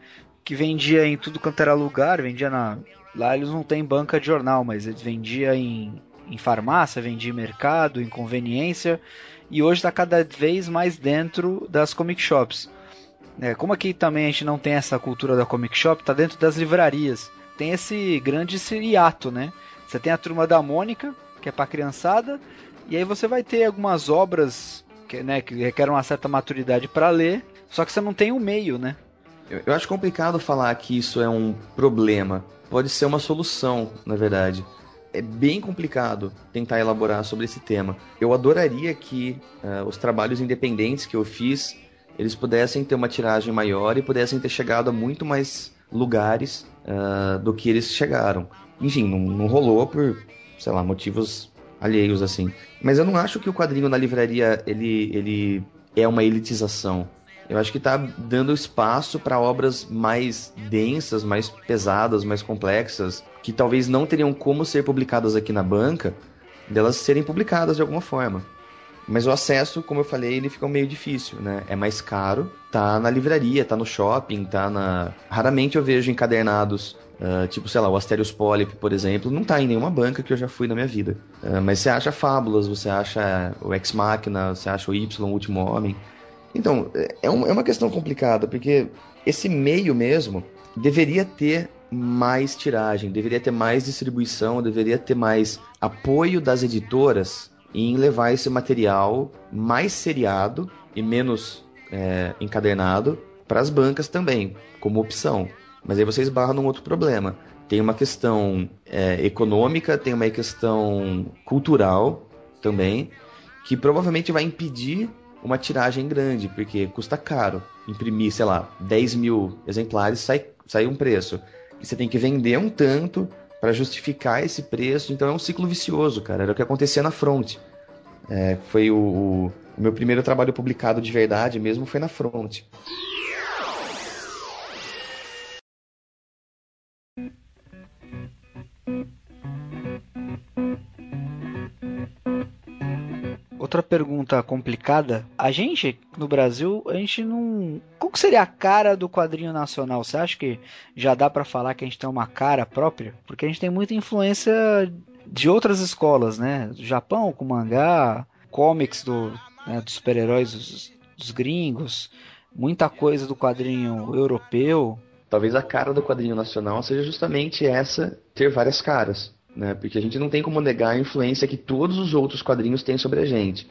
Que vendia em tudo quanto era lugar, vendia na. Lá eles não têm banca de jornal, mas eles vendia em, em farmácia, vendia em mercado, em conveniência e hoje está cada vez mais dentro das comic shops. É, como aqui também a gente não tem essa cultura da comic shop, está dentro das livrarias. Tem esse grande hiato, né? Você tem a turma da Mônica, que é para criançada, e aí você vai ter algumas obras que, né, que requerem uma certa maturidade para ler, só que você não tem o um meio, né? Eu, eu acho complicado falar que isso é um problema. Pode ser uma solução, na verdade é bem complicado tentar elaborar sobre esse tema. Eu adoraria que uh, os trabalhos independentes que eu fiz eles pudessem ter uma tiragem maior e pudessem ter chegado a muito mais lugares uh, do que eles chegaram. Enfim, não, não rolou por, sei lá, motivos alheios assim. Mas eu não acho que o quadrinho na livraria ele, ele é uma elitização. Eu acho que está dando espaço para obras mais densas, mais pesadas, mais complexas, que talvez não teriam como ser publicadas aqui na banca, delas serem publicadas de alguma forma. Mas o acesso, como eu falei, ele fica meio difícil, né? É mais caro, tá na livraria, tá no shopping, tá na. Raramente eu vejo encadernados, uh, tipo, sei lá, o Asterios Polyp, por exemplo, não tá em nenhuma banca que eu já fui na minha vida. Uh, mas você acha Fábulas, você acha o Ex Machina, você acha o Y, o Último Homem. Então, é, um, é uma questão complicada, porque esse meio mesmo deveria ter mais tiragem, deveria ter mais distribuição, deveria ter mais apoio das editoras em levar esse material mais seriado e menos é, encadernado para as bancas também, como opção. Mas aí vocês barram num outro problema. Tem uma questão é, econômica, tem uma questão cultural também, que provavelmente vai impedir uma tiragem grande, porque custa caro imprimir, sei lá, 10 mil exemplares, sai, sai um preço. E você tem que vender um tanto para justificar esse preço. Então é um ciclo vicioso, cara. Era o que acontecia na Front. É, foi o, o, o, meu primeiro trabalho publicado de verdade mesmo foi na Front. Pergunta complicada. A gente, no Brasil, a gente não. Qual seria a cara do quadrinho nacional? Você acha que já dá para falar que a gente tem uma cara própria? Porque a gente tem muita influência de outras escolas, né? Do Japão, com mangá, comics do, né, dos super-heróis dos, dos gringos, muita coisa do quadrinho europeu. Talvez a cara do quadrinho nacional seja justamente essa, ter várias caras né? Porque a gente não tem como negar a influência que todos os outros quadrinhos têm sobre a gente.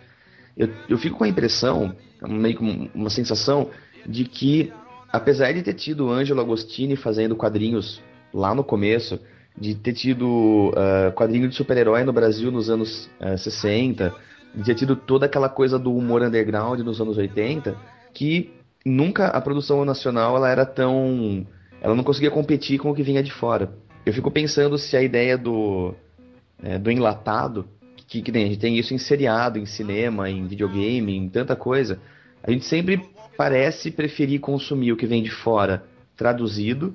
Eu, eu fico com a impressão, meio com uma sensação, de que, apesar de ter tido Ângelo Agostini fazendo quadrinhos lá no começo, de ter tido uh, quadrinho de super-herói no Brasil nos anos uh, 60, de ter tido toda aquela coisa do humor underground nos anos 80, que nunca a produção nacional ela era tão. Ela não conseguia competir com o que vinha de fora. Eu fico pensando se a ideia do, é, do enlatado, que, que a gente tem isso em seriado, em cinema, em videogame, em tanta coisa, a gente sempre parece preferir consumir o que vem de fora traduzido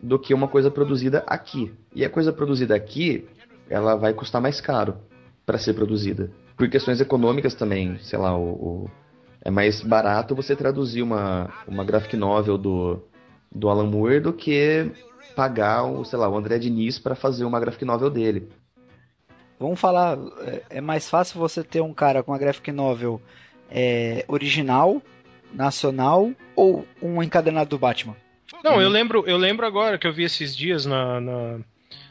do que uma coisa produzida aqui. E a coisa produzida aqui, ela vai custar mais caro para ser produzida. Por questões econômicas também, sei lá, o, o, é mais barato você traduzir uma, uma graphic novel do, do Alan Moore do que pagar o, sei lá, o André Diniz para fazer uma graphic novel dele. Vamos falar, é, é mais fácil você ter um cara com uma graphic novel é, original, nacional ou um encadernado do Batman? Não, eu lembro, eu lembro agora que eu vi esses dias na, na,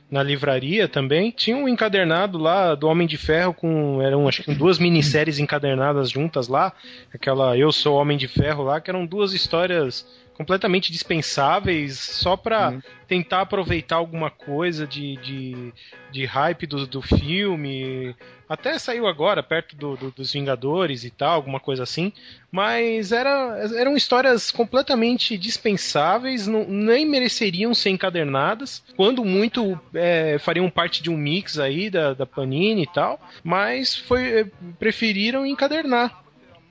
na livraria também. Tinha um encadernado lá do Homem de Ferro com. Eram acho que duas minisséries encadernadas juntas lá. Aquela Eu Sou Homem de Ferro lá, que eram duas histórias completamente dispensáveis só para uhum. tentar aproveitar alguma coisa de, de, de hype do, do filme. Até saiu agora, perto do, do, dos Vingadores e tal, alguma coisa assim. Mas era, eram histórias completamente dispensáveis, não, nem mereceriam ser encadernadas. Quando muito é, fariam parte de um mix aí da, da Panini e tal. Mas foi, é, preferiram encadernar.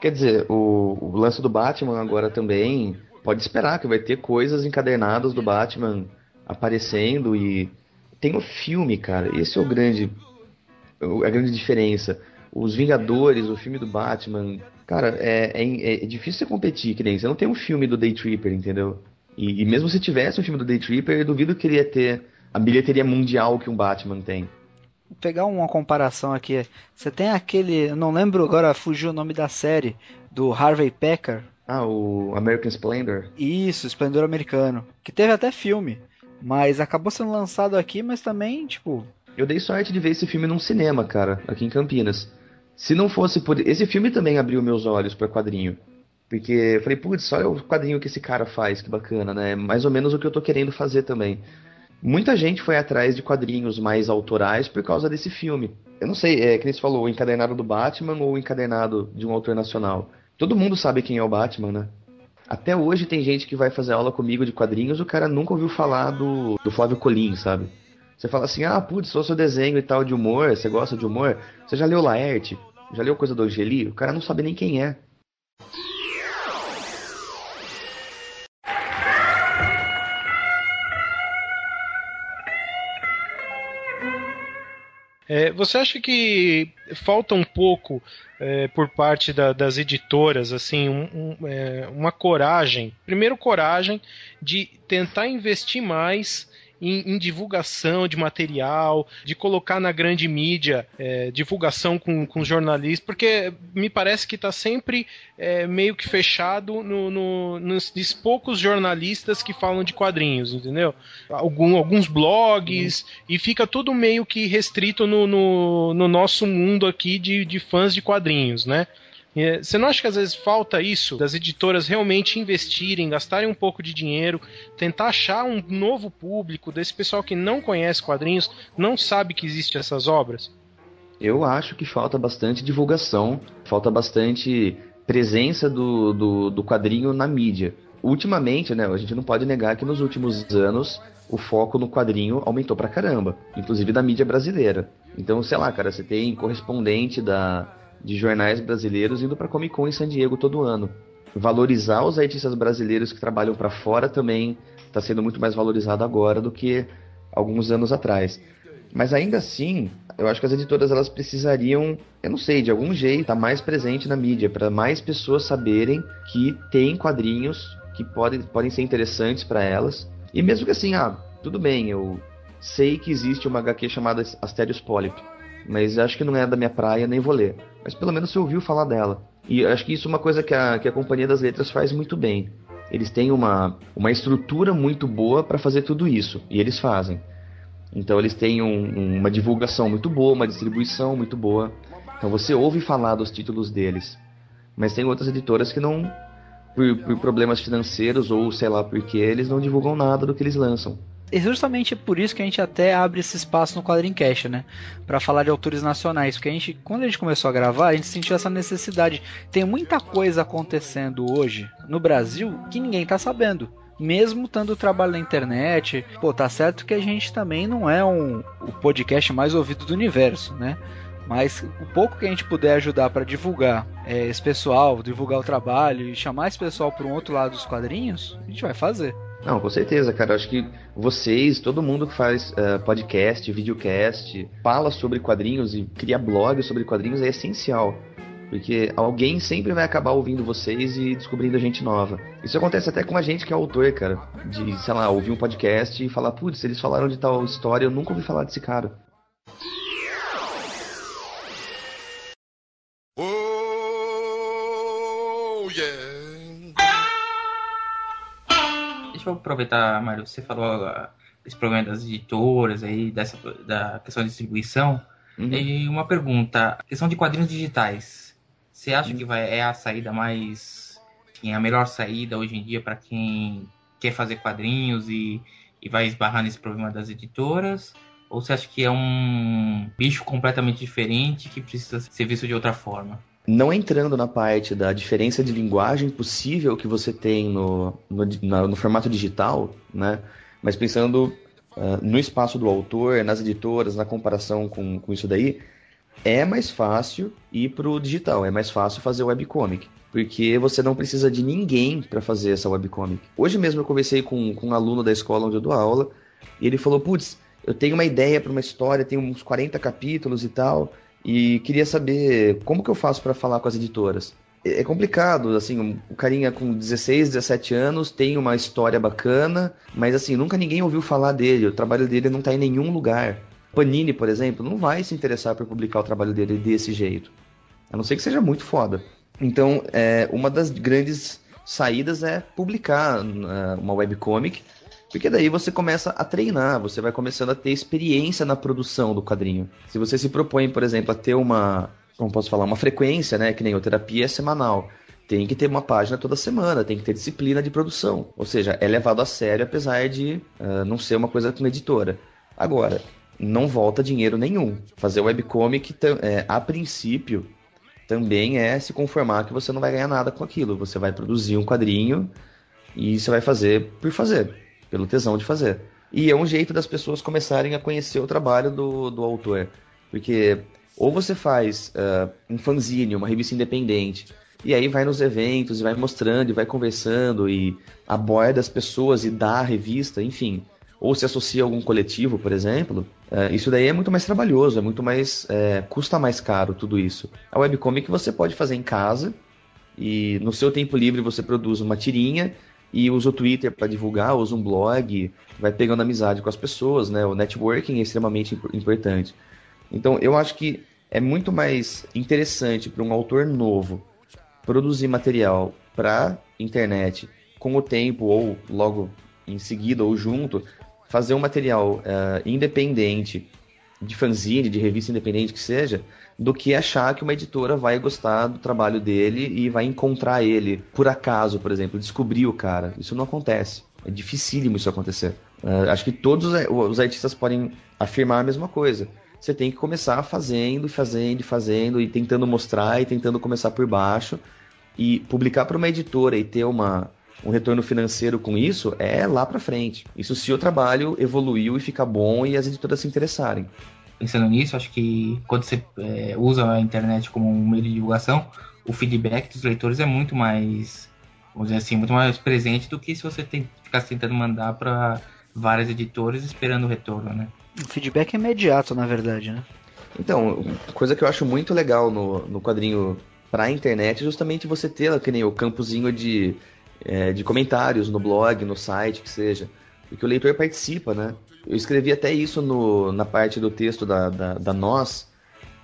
Quer dizer, o, o lance do Batman agora também pode esperar que vai ter coisas encadernadas do Batman aparecendo e tem o filme, cara. Esse é o grande a grande diferença. Os Vingadores, o filme do Batman, cara, é, é, é difícil você competir, que nem você não tem um filme do Day Tripper, entendeu? E, e, mesmo se tivesse um filme do Day Tripper, eu duvido que ele ia ter a bilheteria mundial que um Batman tem. Vou pegar uma comparação aqui. Você tem aquele, não lembro agora, fugiu o nome da série, do Harvey Pecker, ah, o American Splendor? Isso, Esplendor Americano. Que teve até filme. Mas acabou sendo lançado aqui, mas também, tipo. Eu dei sorte de ver esse filme num cinema, cara, aqui em Campinas. Se não fosse por. Esse filme também abriu meus olhos para quadrinho. Porque eu falei, putz, olha o quadrinho que esse cara faz, que bacana, né? Mais ou menos o que eu tô querendo fazer também. Muita gente foi atrás de quadrinhos mais autorais por causa desse filme. Eu não sei, é que você falou, o encadernado do Batman ou o encadernado de um autor nacional. Todo mundo sabe quem é o Batman, né? Até hoje tem gente que vai fazer aula comigo de quadrinhos, o cara nunca ouviu falar do, do Flávio Colim, sabe? Você fala assim, ah, putz, sou seu desenho e tal de humor, você gosta de humor? Você já leu Laerte? Já leu coisa do Angeli? O cara não sabe nem quem é. É, você acha que falta um pouco é, por parte da, das editoras, assim, um, um, é, uma coragem, primeiro coragem de tentar investir mais em, em, divulgação de material, de colocar na grande mídia, é, divulgação com, com jornalistas, porque me parece que está sempre é, meio que fechado no, no, nos, nos, poucos jornalistas que falam de quadrinhos, entendeu? Algum, alguns blogs, uhum. e fica tudo meio que restrito no, no, no nosso mundo aqui de, de fãs de quadrinhos, né? É, você não acha que às vezes falta isso, das editoras realmente investirem, gastarem um pouco de dinheiro, tentar achar um novo público, desse pessoal que não conhece quadrinhos, não sabe que existem essas obras? Eu acho que falta bastante divulgação, falta bastante presença do, do, do quadrinho na mídia. Ultimamente, né, a gente não pode negar que nos últimos anos o foco no quadrinho aumentou pra caramba, inclusive da mídia brasileira. Então, sei lá, cara, você tem correspondente da, de jornais brasileiros indo para Comic Con em San Diego todo ano. Valorizar os artistas brasileiros que trabalham para fora também está sendo muito mais valorizado agora do que alguns anos atrás. Mas ainda assim, eu acho que as editoras elas precisariam, eu não sei, de algum jeito, estar tá mais presente na mídia para mais pessoas saberem que tem quadrinhos que podem, podem ser interessantes para elas. E mesmo que assim, ah, tudo bem, eu sei que existe uma HQ chamada Asterios Polyp, mas acho que não é da minha praia, nem vou ler mas pelo menos você ouviu falar dela. E acho que isso é uma coisa que a, que a Companhia das Letras faz muito bem. Eles têm uma, uma estrutura muito boa para fazer tudo isso, e eles fazem. Então eles têm um, uma divulgação muito boa, uma distribuição muito boa. Então você ouve falar dos títulos deles. Mas tem outras editoras que não, por, por problemas financeiros ou sei lá porque, eles não divulgam nada do que eles lançam é justamente por isso que a gente até abre esse espaço no Quadrincast, né? Para falar de autores nacionais, porque a gente, quando a gente começou a gravar, a gente sentiu essa necessidade. Tem muita coisa acontecendo hoje no Brasil que ninguém tá sabendo. Mesmo estando trabalho na internet, pô, tá certo que a gente também não é um, o podcast mais ouvido do universo, né? Mas o pouco que a gente puder ajudar para divulgar é, esse pessoal, divulgar o trabalho e chamar esse pessoal para um outro lado dos quadrinhos, a gente vai fazer. Não, com certeza, cara. Acho que vocês, todo mundo que faz uh, podcast, videocast, fala sobre quadrinhos e cria blogs sobre quadrinhos é essencial. Porque alguém sempre vai acabar ouvindo vocês e descobrindo gente nova. Isso acontece até com a gente que é autor, cara. De, sei lá, ouvir um podcast e falar, putz, eles falaram de tal história, eu nunca ouvi falar desse cara. Eu aproveitar, Mário, você falou esse problema das editoras aí, dessa, da questão de distribuição. Uhum. E uma pergunta, questão de quadrinhos digitais. Você acha uhum. que vai, é a saída mais. é a melhor saída hoje em dia para quem quer fazer quadrinhos e, e vai esbarrar nesse problema das editoras? Ou você acha que é um bicho completamente diferente que precisa ser visto de outra forma? Não entrando na parte da diferença de linguagem possível que você tem no, no, na, no formato digital, né? mas pensando uh, no espaço do autor, nas editoras, na comparação com, com isso daí, é mais fácil ir para o digital, é mais fácil fazer webcomic. Porque você não precisa de ninguém para fazer essa webcomic. Hoje mesmo eu conversei com, com um aluno da escola onde eu dou aula, e ele falou: Putz, eu tenho uma ideia para uma história, tem uns 40 capítulos e tal, e queria saber como que eu faço para falar com as editoras. É, é complicado, assim, o carinha com 16, 17 anos tem uma história bacana, mas assim, nunca ninguém ouviu falar dele, o trabalho dele não tá em nenhum lugar. Panini, por exemplo, não vai se interessar por publicar o trabalho dele desse jeito. A não ser que seja muito foda. Então, é, uma das grandes saídas é publicar uh, uma webcomic porque daí você começa a treinar, você vai começando a ter experiência na produção do quadrinho. Se você se propõe, por exemplo, a ter uma, como posso falar, uma frequência, né, que nem o terapia é semanal, tem que ter uma página toda semana, tem que ter disciplina de produção. Ou seja, é levado a sério apesar de uh, não ser uma coisa com editora. Agora, não volta dinheiro nenhum. Fazer webcomic, é, a princípio, também é se conformar que você não vai ganhar nada com aquilo. Você vai produzir um quadrinho e você vai fazer por fazer, pelo tesão de fazer. E é um jeito das pessoas começarem a conhecer o trabalho do, do autor. Porque ou você faz uh, um fanzine, uma revista independente, e aí vai nos eventos e vai mostrando e vai conversando e aborda as pessoas e dá a revista, enfim. Ou se associa a algum coletivo, por exemplo. Uh, isso daí é muito mais trabalhoso, é muito mais. Uh, custa mais caro tudo isso. A webcomic você pode fazer em casa e no seu tempo livre você produz uma tirinha e usa o Twitter para divulgar, usa um blog, vai pegando amizade com as pessoas, né? O networking é extremamente importante. Então, eu acho que é muito mais interessante para um autor novo produzir material para internet com o tempo ou logo em seguida ou junto, fazer um material uh, independente de fanzine, de revista independente que seja, do que achar que uma editora vai gostar do trabalho dele e vai encontrar ele por acaso, por exemplo, descobrir o cara. Isso não acontece. É dificílimo isso acontecer. Uh, acho que todos os artistas podem afirmar a mesma coisa. Você tem que começar fazendo, fazendo, fazendo e tentando mostrar e tentando começar por baixo e publicar para uma editora e ter uma, um retorno financeiro com isso é lá para frente. Isso se o trabalho evoluiu e fica bom e as editoras se interessarem pensando nisso, acho que quando você é, usa a internet como um meio de divulgação, o feedback dos leitores é muito mais, vamos dizer assim, muito mais presente do que se você tem, ficasse tentando mandar para várias editoras esperando o retorno, né? O feedback é imediato, na verdade, né? Então, coisa que eu acho muito legal no, no quadrinho para internet é justamente você ter que nem o campozinho de, é, de comentários no blog, no site, que seja. Porque o leitor participa, né? Eu escrevi até isso no, na parte do texto da, da, da Nós,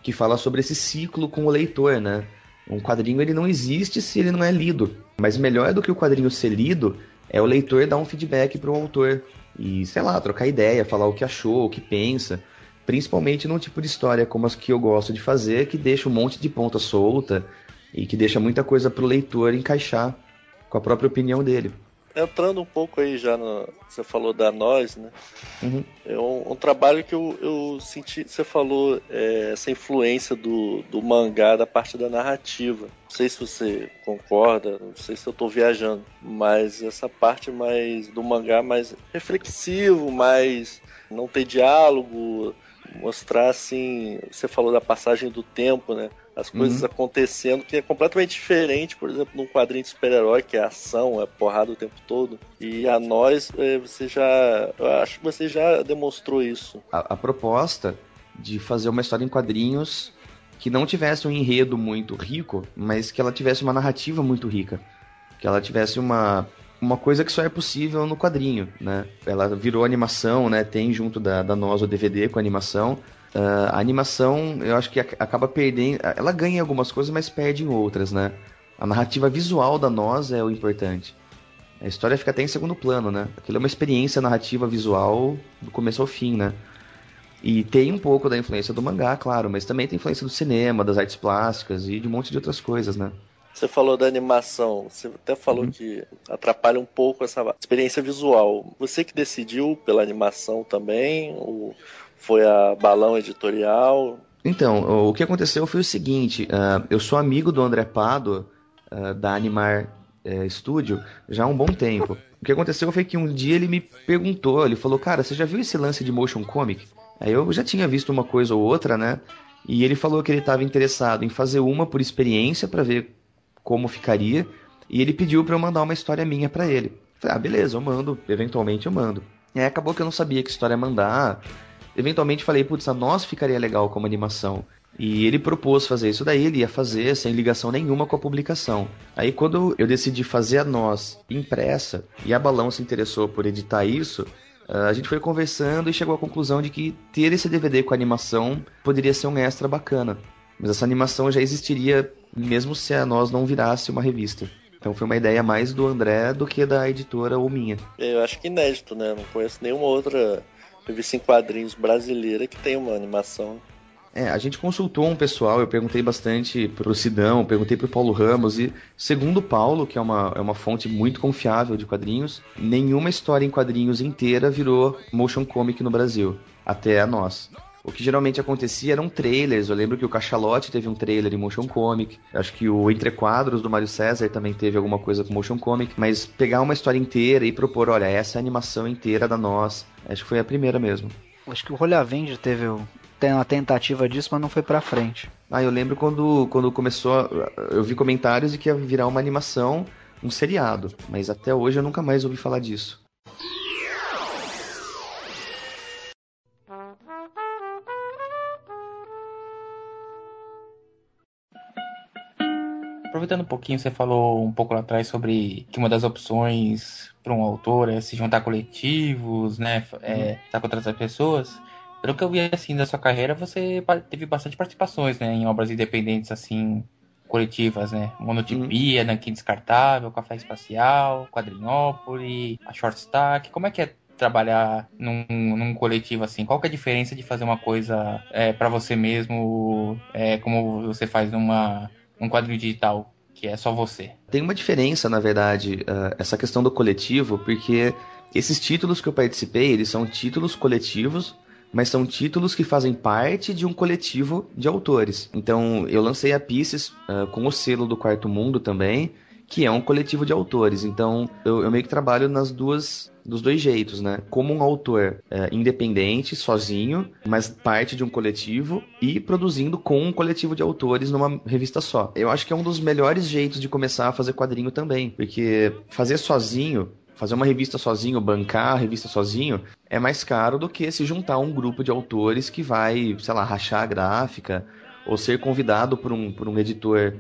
que fala sobre esse ciclo com o leitor, né? Um quadrinho ele não existe se ele não é lido. Mas melhor do que o quadrinho ser lido é o leitor dar um feedback para o autor. E, sei lá, trocar ideia, falar o que achou, o que pensa. Principalmente num tipo de história como as que eu gosto de fazer, que deixa um monte de ponta solta e que deixa muita coisa para o leitor encaixar com a própria opinião dele entrando um pouco aí já no. Você falou da nós, né? Uhum. É um, um, trabalho que eu, eu senti. Você falou é, essa influência do, do mangá da parte da narrativa. Não sei se você concorda, não sei se eu estou viajando, mas essa parte mais do mangá mais reflexivo, mais não ter diálogo, mostrar assim. Você falou da passagem do tempo, né? as coisas uhum. acontecendo, que é completamente diferente, por exemplo, num quadrinho de super-herói, que é ação, é porrada o tempo todo. E a nós, é, você já. Eu acho que você já demonstrou isso. A, a, proposta de fazer uma história em quadrinhos que não tivesse um enredo muito rico, mas que ela tivesse uma narrativa muito rica. Que ela tivesse uma. Uma coisa que só é possível no quadrinho, né? Ela virou animação, né? Tem junto da, da nós o DVD com a animação Uh, a animação, eu acho que acaba perdendo. Ela ganha algumas coisas, mas perde em outras, né? A narrativa visual da nós é o importante. A história fica até em segundo plano, né? Aquilo é uma experiência narrativa visual do começo ao fim, né? E tem um pouco da influência do mangá, claro, mas também tem influência do cinema, das artes plásticas e de um monte de outras coisas, né? Você falou da animação, você até falou uhum. que atrapalha um pouco essa experiência visual. Você que decidiu pela animação também? Ou foi a Balão Editorial? Então, o que aconteceu foi o seguinte: uh, eu sou amigo do André Pado, uh, da Animar uh, Studio, já há um bom tempo. O que aconteceu foi que um dia ele me perguntou, ele falou, cara, você já viu esse lance de motion comic? Aí eu já tinha visto uma coisa ou outra, né? E ele falou que ele estava interessado em fazer uma por experiência para ver como ficaria, e ele pediu para eu mandar uma história minha para ele. falei, ah, beleza, eu mando, eventualmente eu mando. E aí acabou que eu não sabia que história mandar, eventualmente falei, putz, a nós ficaria legal como animação. E ele propôs fazer isso daí, ele ia fazer sem ligação nenhuma com a publicação. Aí quando eu decidi fazer a nós impressa e a Balão se interessou por editar isso, a gente foi conversando e chegou à conclusão de que ter esse DVD com animação poderia ser um extra bacana. Mas essa animação já existiria mesmo se a nós não virasse uma revista. Então foi uma ideia mais do André do que da editora ou minha. Eu acho que inédito, né? Não conheço nenhuma outra revista em quadrinhos brasileira que tem uma animação. É, a gente consultou um pessoal, eu perguntei bastante pro Sidão, perguntei pro Paulo Ramos, e segundo o Paulo, que é uma, é uma fonte muito confiável de quadrinhos, nenhuma história em quadrinhos inteira virou motion comic no Brasil, até a nós. O que geralmente acontecia eram trailers. Eu lembro que o Cachalote teve um trailer em motion comic. Acho que o Entre Quadros do Mário César também teve alguma coisa com motion comic. Mas pegar uma história inteira e propor, olha, essa é a animação inteira da nós. Acho que foi a primeira mesmo. Acho que o Rolha Avenger teve uma tentativa disso, mas não foi pra frente. Ah, eu lembro quando, quando começou. Eu vi comentários de que ia virar uma animação, um seriado. Mas até hoje eu nunca mais ouvi falar disso. Aproveitando um pouquinho, você falou um pouco lá atrás sobre que uma das opções para um autor é se juntar coletivos, né? É, uhum. estar com outras pessoas. Pelo que eu vi assim da sua carreira, você teve bastante participações, né? Em obras independentes, assim, coletivas, né? Monotipia, uhum. Nankin Descartável, Café Espacial, Quadrinhópolis, a Short Stack. Como é que é trabalhar num, num coletivo assim? Qual que é a diferença de fazer uma coisa é, para você mesmo, é, como você faz numa um quadrinho digital que é só você? Tem uma diferença, na verdade, uh, essa questão do coletivo, porque esses títulos que eu participei, eles são títulos coletivos, mas são títulos que fazem parte de um coletivo de autores. Então, eu lancei a Pieces uh, com o selo do Quarto Mundo também, que é um coletivo de autores. Então, eu, eu meio que trabalho nas duas dos dois jeitos, né? Como um autor é, independente, sozinho, mas parte de um coletivo e produzindo com um coletivo de autores numa revista só. Eu acho que é um dos melhores jeitos de começar a fazer quadrinho também, porque fazer sozinho fazer uma revista sozinho, bancar a revista sozinho, é mais caro do que se juntar um grupo de autores que vai, sei lá, rachar a gráfica ou ser convidado por um, por um editor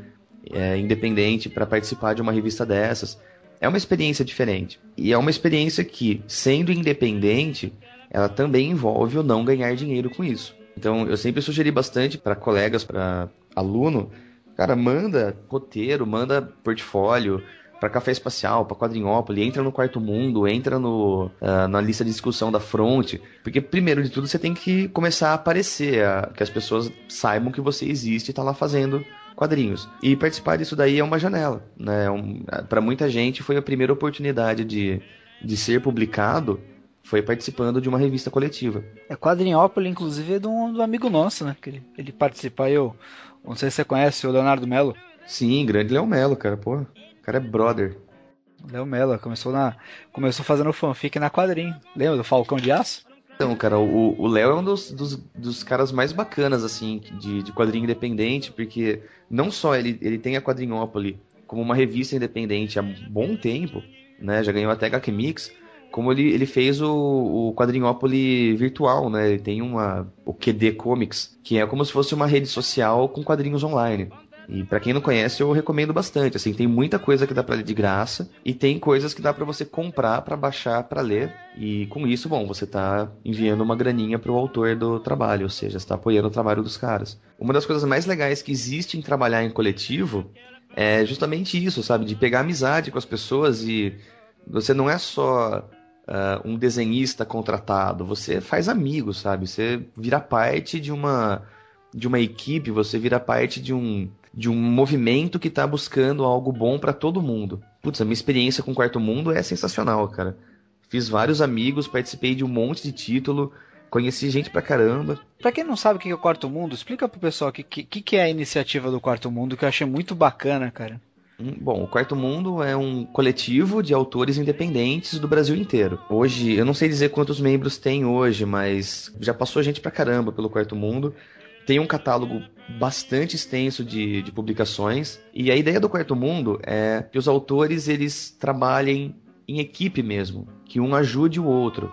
é, independente para participar de uma revista dessas é uma experiência diferente. E é uma experiência que, sendo independente, ela também envolve o não ganhar dinheiro com isso. Então, eu sempre sugeri bastante para colegas, para aluno, cara, manda roteiro, manda portfólio para Café Espacial, para Quadrinhópolis, entra no Quarto Mundo, entra no, uh, na lista de discussão da Fronte, porque primeiro de tudo você tem que começar a aparecer, a, que as pessoas saibam que você existe e está lá fazendo quadrinhos. E participar disso daí é uma janela, né? É um, para muita gente foi a primeira oportunidade de, de ser publicado foi participando de uma revista coletiva. É Quadrinhópolis, inclusive, é de um, do amigo nosso, né? Que ele, ele participa, eu não sei se você conhece o Leonardo Melo. Sim, grande Léo Melo, cara, pô. O cara é brother. Léo Melo, começou, na, começou fazendo fanfic na quadrinho. Lembra do Falcão de Aço? Então, cara, o Léo é um dos, dos, dos, caras mais bacanas, assim, de, de quadrinho independente, porque não só ele, ele tem a Quadrinhópolis como uma revista independente há bom tempo, né? Já ganhou até HQ Mix, como ele, ele fez o, o Quadrinhópolis virtual, né? Ele tem uma, o QD Comics, que é como se fosse uma rede social com quadrinhos online. E para quem não conhece, eu recomendo bastante. Assim, tem muita coisa que dá para ler de graça e tem coisas que dá para você comprar para baixar para ler. E com isso, bom, você tá enviando uma graninha pro autor do trabalho, ou seja, está apoiando o trabalho dos caras. Uma das coisas mais legais que existe em trabalhar em coletivo é justamente isso, sabe, de pegar amizade com as pessoas e você não é só Uh, um desenhista contratado, você faz amigos, sabe? Você vira parte de uma de uma equipe, você vira parte de um de um movimento que está buscando algo bom para todo mundo. Putz, a minha experiência com o Quarto Mundo é sensacional, cara. Fiz vários amigos, participei de um monte de título, conheci gente pra caramba. Pra quem não sabe o que é o Quarto Mundo, explica pro pessoal o que, que, que é a iniciativa do Quarto Mundo, que eu achei muito bacana, cara. Hum, bom, o Quarto Mundo é um coletivo de autores independentes do Brasil inteiro. Hoje, eu não sei dizer quantos membros tem hoje, mas já passou gente pra caramba pelo Quarto Mundo tem um catálogo bastante extenso de, de publicações e a ideia do Quarto Mundo é que os autores eles trabalhem em equipe mesmo, que um ajude o outro.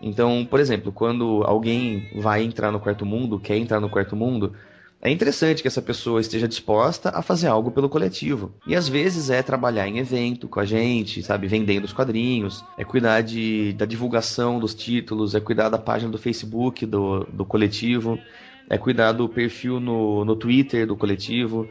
Então, por exemplo, quando alguém vai entrar no Quarto Mundo, quer entrar no Quarto Mundo, é interessante que essa pessoa esteja disposta a fazer algo pelo coletivo. E às vezes é trabalhar em evento com a gente, sabe, vendendo os quadrinhos, é cuidar de, da divulgação dos títulos, é cuidar da página do Facebook do, do coletivo é cuidar do perfil no, no Twitter do coletivo,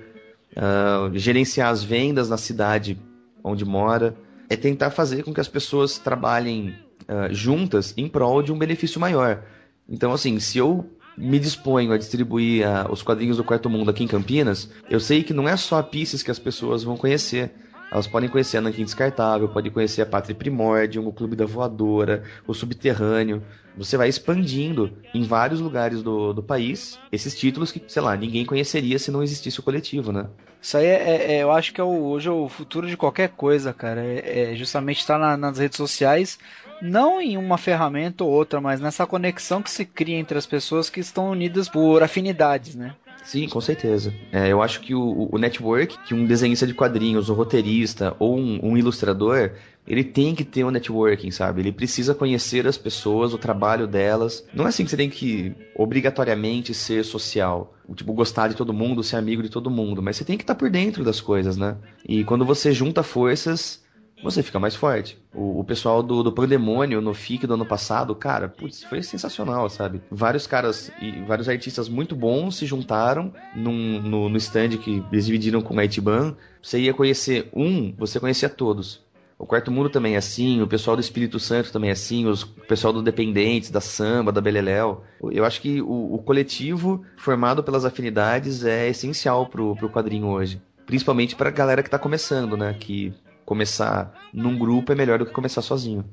uh, gerenciar as vendas na cidade onde mora, é tentar fazer com que as pessoas trabalhem uh, juntas em prol de um benefício maior. Então, assim, se eu me disponho a distribuir uh, os quadrinhos do Quarto Mundo aqui em Campinas, eu sei que não é só a Pisces que as pessoas vão conhecer. Elas podem conhecer a Nankin Descartável, podem conhecer a Pátria Primórdia, o Clube da Voadora, o Subterrâneo. Você vai expandindo em vários lugares do, do país esses títulos que, sei lá, ninguém conheceria se não existisse o coletivo, né? Isso aí é, é eu acho que é o, hoje é o futuro de qualquer coisa, cara. É, é justamente estar na, nas redes sociais, não em uma ferramenta ou outra, mas nessa conexão que se cria entre as pessoas que estão unidas por afinidades, né? Sim, com certeza. É, eu acho que o, o, network, que um desenhista de quadrinhos, um roteirista ou um, um, ilustrador, ele tem que ter um networking, sabe? Ele precisa conhecer as pessoas, o trabalho delas. Não é assim que você tem que obrigatoriamente ser social. Tipo, gostar de todo mundo, ser amigo de todo mundo. Mas você tem que estar por dentro das coisas, né? E quando você junta forças, você fica mais forte. O, o pessoal do, do Pandemônio no FIC do ano passado, cara, putz, foi sensacional, sabe? Vários caras e vários artistas muito bons se juntaram num, no, no stand que eles dividiram com a Itiban. Você ia conhecer um, você conhecia todos. O Quarto Mundo também é assim, o pessoal do Espírito Santo também é assim, os, o pessoal do Dependentes, da Samba, da Beleléu. Eu acho que o, o coletivo formado pelas afinidades é essencial pro, pro quadrinho hoje. Principalmente pra galera que tá começando, né? Que começar num grupo é melhor do que começar sozinho.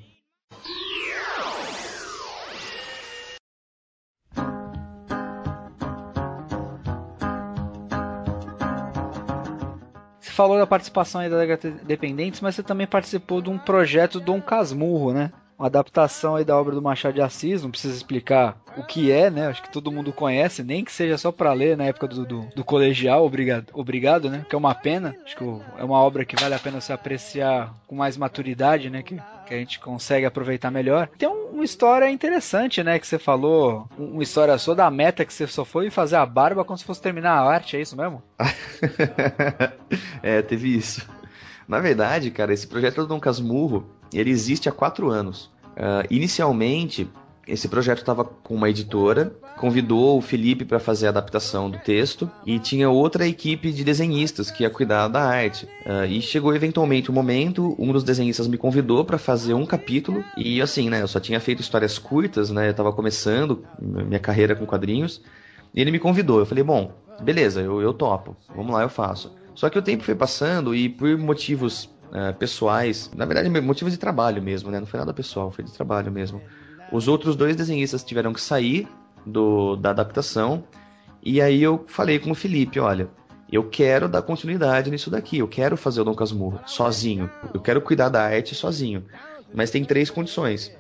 Falou da participação aí da Dependentes, mas você também participou de um projeto Dom Casmurro, né? Uma adaptação aí da obra do Machado de Assis, não precisa explicar o que é, né? Acho que todo mundo conhece, nem que seja só para ler na época do, do, do, colegial, obrigado, obrigado, né? Que é uma pena, acho que é uma obra que vale a pena se apreciar com mais maturidade, né? Que, que a gente consegue aproveitar melhor. Tem um, uma história interessante, né? Que você falou, uma história só da meta que você só foi fazer a barba quando se fosse terminar a arte, é isso mesmo? é, teve isso. Na verdade, cara, esse projeto do Dom Casmurro, ele existe há quatro anos. Uh, inicialmente, esse projeto estava com uma editora, convidou o Felipe para fazer a adaptação do texto e tinha outra equipe de desenhistas que ia cuidar da arte. Uh, e chegou eventualmente o um momento, um dos desenhistas me convidou para fazer um capítulo e assim, né, eu só tinha feito histórias curtas, né, eu estava começando minha carreira com quadrinhos e ele me convidou. Eu falei, bom, beleza, eu, eu topo, vamos lá, eu faço. Só que o tempo foi passando e por motivos uh, pessoais, na verdade motivos de trabalho mesmo, né? Não foi nada pessoal, foi de trabalho mesmo. Os outros dois desenhistas tiveram que sair do, da adaptação e aí eu falei com o Felipe, olha, eu quero dar continuidade nisso daqui, eu quero fazer o Dom Casmurro sozinho, eu quero cuidar da arte sozinho, mas tem três condições.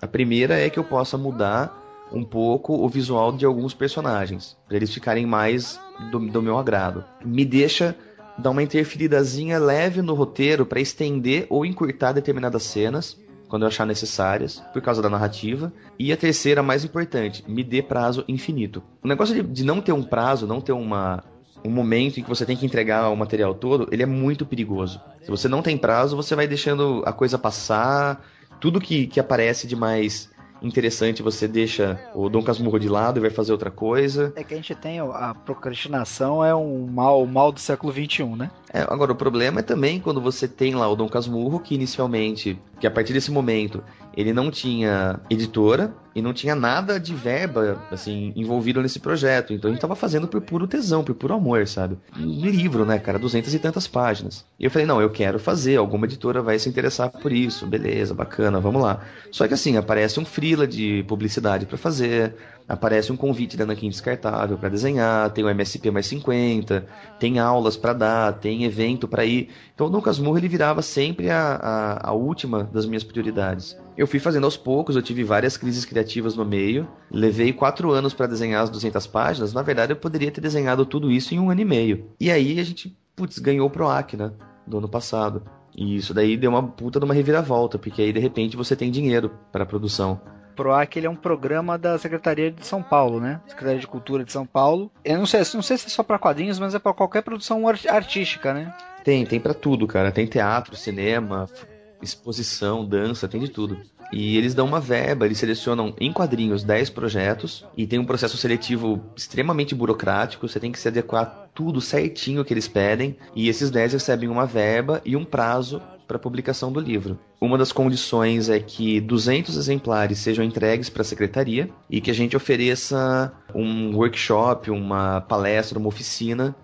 A primeira é que eu possa mudar um pouco o visual de alguns personagens, para eles ficarem mais do, do meu agrado. Me deixa dar uma interferidazinha leve no roteiro para estender ou encurtar determinadas cenas quando eu achar necessárias, por causa da narrativa. E a terceira, mais importante, me dê prazo infinito. O negócio de, de não ter um prazo, não ter uma, um momento em que você tem que entregar o material todo, ele é muito perigoso. Se você não tem prazo, você vai deixando a coisa passar, tudo que, que aparece de mais interessante, você deixa o Dom Casmurro de lado e vai fazer outra coisa. É que a gente tem a procrastinação é um mal, mal do século XXI, né? É, agora, o problema é também quando você tem lá o Dom Casmurro, que inicialmente, que a partir desse momento, ele não tinha editora e não tinha nada de verba, assim, envolvido nesse projeto. Então a gente tava fazendo por puro tesão, por puro amor, sabe? Um livro, né, cara? Duzentas e tantas páginas. E eu falei, não, eu quero fazer, alguma editora vai se interessar por isso. Beleza, bacana, vamos lá. Só que assim, aparece um frila de publicidade para fazer, aparece um convite da Nankin Descartável para desenhar, tem o MSP mais 50, tem aulas para dar, tem evento para ir. Então o Dom Casmurro ele virava sempre a, a, a, última das minhas prioridades. Eu fui fazendo aos poucos, eu tive várias crises criativas no meio, levei quatro anos para desenhar as 200 páginas, na verdade eu poderia ter desenhado tudo isso em um ano e meio. E aí a gente, putz, ganhou o PROAC, né, do ano passado. E isso daí deu uma puta de uma reviravolta, porque aí de repente você tem dinheiro para produção. PROAC ele é um programa da Secretaria de São Paulo, né? Secretaria de Cultura de São Paulo. Eu não sei, não sei se é só para quadrinhos, mas é para qualquer produção artística, né? Tem, tem para tudo, cara. Tem teatro, cinema, exposição, dança, tem de tudo. E eles dão uma verba, eles selecionam em quadrinhos 10 projetos e tem um processo seletivo extremamente burocrático, você tem que se adequar tudo certinho que eles pedem, e esses 10 recebem uma verba e um prazo para publicação do livro. Uma das condições é que 200 exemplares sejam entregues para a secretaria e que a gente ofereça um workshop, uma palestra, uma oficina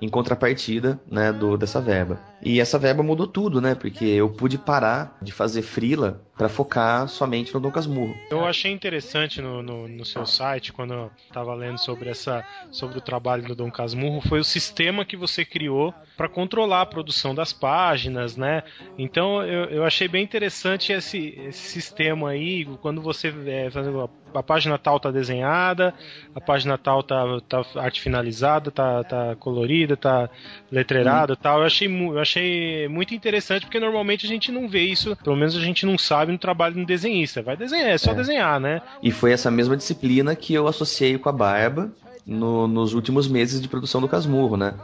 em contrapartida né, do, dessa verba. E essa verba mudou tudo, né? Porque eu pude parar de fazer frila para focar somente no Dom Casmurro. Eu achei interessante no, no, no, seu site, quando eu tava lendo sobre, essa, sobre o trabalho do Dom Casmurro, foi o sistema que você criou para controlar a produção das páginas, né? Então eu, eu achei bem interessante esse, esse sistema aí, quando você é, a página tal tá desenhada, a página tal tá, tá arte finalizada, tá, tá colorida, tá letreirada hum. tal. Eu achei, eu achei muito interessante, porque normalmente a gente não vê isso, pelo menos a gente não sabe no trabalho de um desenhista. Vai desenhar, é só é. desenhar, né? E foi essa mesma disciplina que eu associei com a barba no, nos últimos meses de produção do Casmurro, né?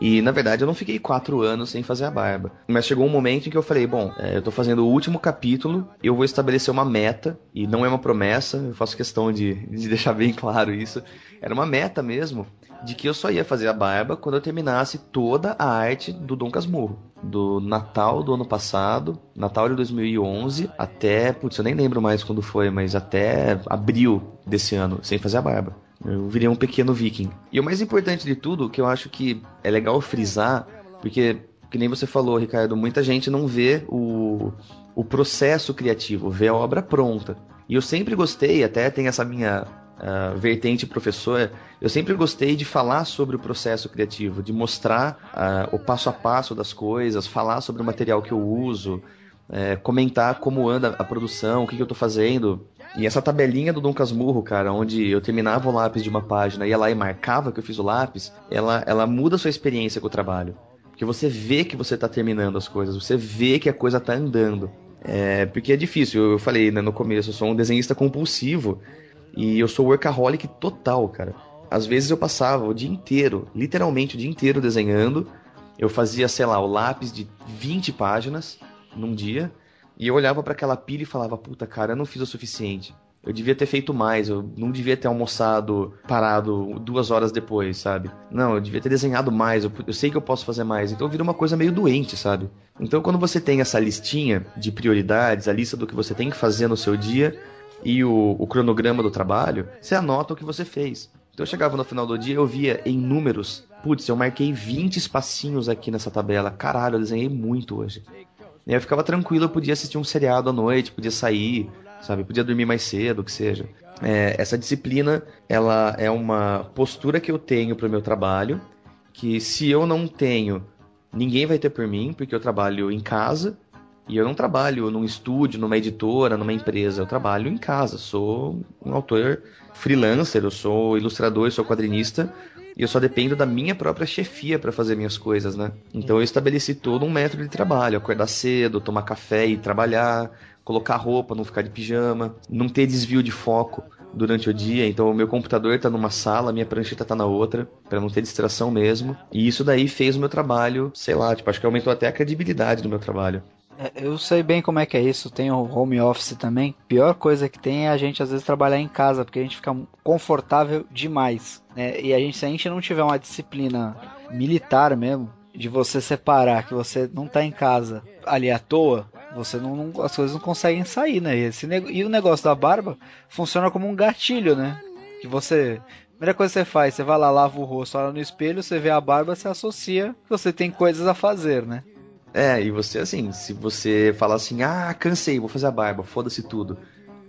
E na verdade eu não fiquei quatro anos sem fazer a barba. Mas chegou um momento em que eu falei: bom, é, eu tô fazendo o último capítulo, eu vou estabelecer uma meta, e não é uma promessa, eu faço questão de, de deixar bem claro isso. Era uma meta mesmo, de que eu só ia fazer a barba quando eu terminasse toda a arte do Dom Casmurro. Do Natal do ano passado, Natal de 2011, até. Putz, eu nem lembro mais quando foi, mas até abril desse ano, sem fazer a barba. Eu virei um pequeno viking. E o mais importante de tudo, que eu acho que é legal frisar, porque, que nem você falou, Ricardo, muita gente não vê o, o processo criativo, vê a obra pronta. E eu sempre gostei, até tem essa minha uh, vertente professor, eu sempre gostei de falar sobre o processo criativo, de mostrar uh, o passo a passo das coisas, falar sobre o material que eu uso, é, comentar como anda a produção, o que, que eu estou fazendo. E essa tabelinha do Dom Casmurro, cara, onde eu terminava o lápis de uma página, ia lá e marcava que eu fiz o lápis, ela, ela muda a sua experiência com o trabalho. Porque você vê que você está terminando as coisas, você vê que a coisa está andando. É, porque é difícil, eu falei né, no começo, eu sou um desenhista compulsivo e eu sou workaholic total, cara. Às vezes eu passava o dia inteiro, literalmente o dia inteiro desenhando. Eu fazia, sei lá, o lápis de 20 páginas num dia, e eu olhava para aquela pilha e falava: puta, cara, eu não fiz o suficiente. Eu devia ter feito mais, eu não devia ter almoçado parado duas horas depois, sabe? Não, eu devia ter desenhado mais, eu, eu sei que eu posso fazer mais. Então vira uma coisa meio doente, sabe? Então quando você tem essa listinha de prioridades, a lista do que você tem que fazer no seu dia e o, o cronograma do trabalho, você anota o que você fez. Então eu chegava no final do dia, eu via em números, putz, eu marquei 20 espacinhos aqui nessa tabela. Caralho, eu desenhei muito hoje. E eu ficava tranquilo, eu podia assistir um seriado à noite, podia sair, sabe? Podia dormir mais cedo, o que seja. É, essa disciplina, ela é uma postura que eu tenho para o meu trabalho, que se eu não tenho, ninguém vai ter por mim, porque eu trabalho em casa, e eu não trabalho num estúdio, numa editora, numa empresa, eu trabalho em casa, sou um autor freelancer, eu sou ilustrador, eu sou quadrinista, e eu só dependo da minha própria chefia para fazer minhas coisas, né? Então eu estabeleci todo um método de trabalho, acordar cedo, tomar café e trabalhar, colocar roupa, não ficar de pijama, não ter desvio de foco durante o dia, então o meu computador tá numa sala, minha prancheta tá na outra, para não ter distração mesmo. E isso daí fez o meu trabalho, sei lá, tipo, acho que aumentou até a credibilidade do meu trabalho. É, eu sei bem como é que é isso. Tem o home office também. Pior coisa que tem é a gente às vezes trabalhar em casa, porque a gente fica confortável demais. Né? E a gente, se a gente não tiver uma disciplina militar mesmo, de você separar que você não tá em casa ali à toa, você não, não as coisas não conseguem sair, né? Esse, e o negócio da barba funciona como um gatilho, né? Que você Primeira coisa que você faz, você vai lá, lava o rosto, olha no espelho, você vê a barba, você associa que você tem coisas a fazer, né? É, e você, assim, se você falar assim, ah, cansei, vou fazer a barba, foda-se tudo.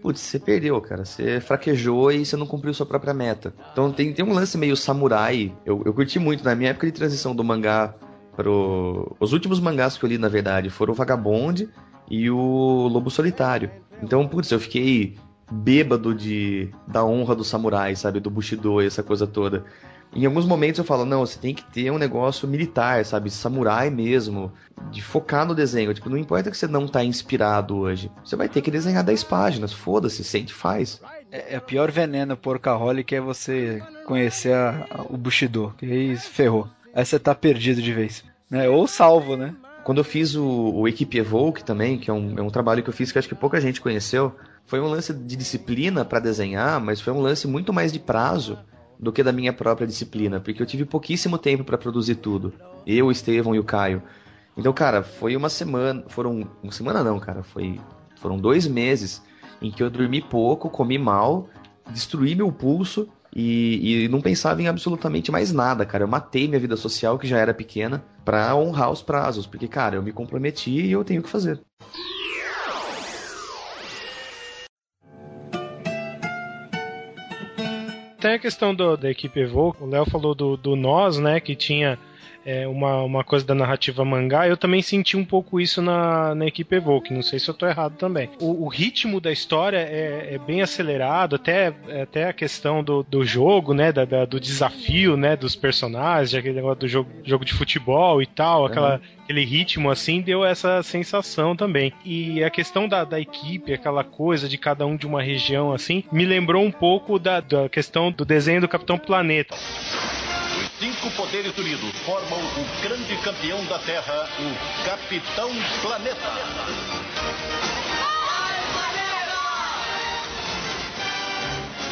Putz, você perdeu, cara. Você fraquejou e você não cumpriu sua própria meta. Então tem, tem um lance meio samurai. Eu, eu curti muito. Na minha época de transição do mangá pro. Os últimos mangás que eu li, na verdade, foram o Vagabond e o Lobo Solitário. Então, putz, eu fiquei bêbado de da honra do samurai, sabe? Do Bushido e essa coisa toda. Em alguns momentos eu falo, não, você tem que ter um negócio militar, sabe? Samurai mesmo, de focar no desenho. Tipo, não importa que você não tá inspirado hoje. Você vai ter que desenhar 10 páginas, foda-se, sente faz. É, é, o pior veneno porcaholic é você conhecer a, a, o Bushido, que aí ferrou. Aí você tá perdido de vez. Né? Ou salvo, né? Quando eu fiz o, o Equipe Evoke também, que é um, é um trabalho que eu fiz que acho que pouca gente conheceu, foi um lance de disciplina para desenhar, mas foi um lance muito mais de prazo do que da minha própria disciplina, porque eu tive pouquíssimo tempo para produzir tudo. Eu, o Estevão e o Caio. Então, cara, foi uma semana, foram uma semana não, cara, foi foram dois meses em que eu dormi pouco, comi mal, destruí meu pulso E, e, não pensava em absolutamente mais nada, cara. Eu matei minha vida social, que já era pequena, pra honrar os prazos, porque, cara, eu me comprometi e eu tenho que fazer. Tem a questão do, da equipe Evoque, o Léo falou do, do Nós, né, que tinha é, uma, uma coisa da narrativa mangá, eu também senti um pouco isso na, na equipe Evoque. Não sei se eu tô errado também. O, o ritmo da história é, é, bem acelerado, até, até a questão do, do jogo, né? Da, da, do desafio, né? Dos personagens, aquele negócio do jogo, jogo de futebol e tal, aquela, uhum. aquele ritmo assim, deu essa sensação também. E a questão da, da equipe, aquela coisa de cada um de uma região assim, me lembrou um pouco da, da questão do desenho do Capitão Planeta. Cinco poderes unidos formam o grande campeão da Terra, o Capitão Planeta.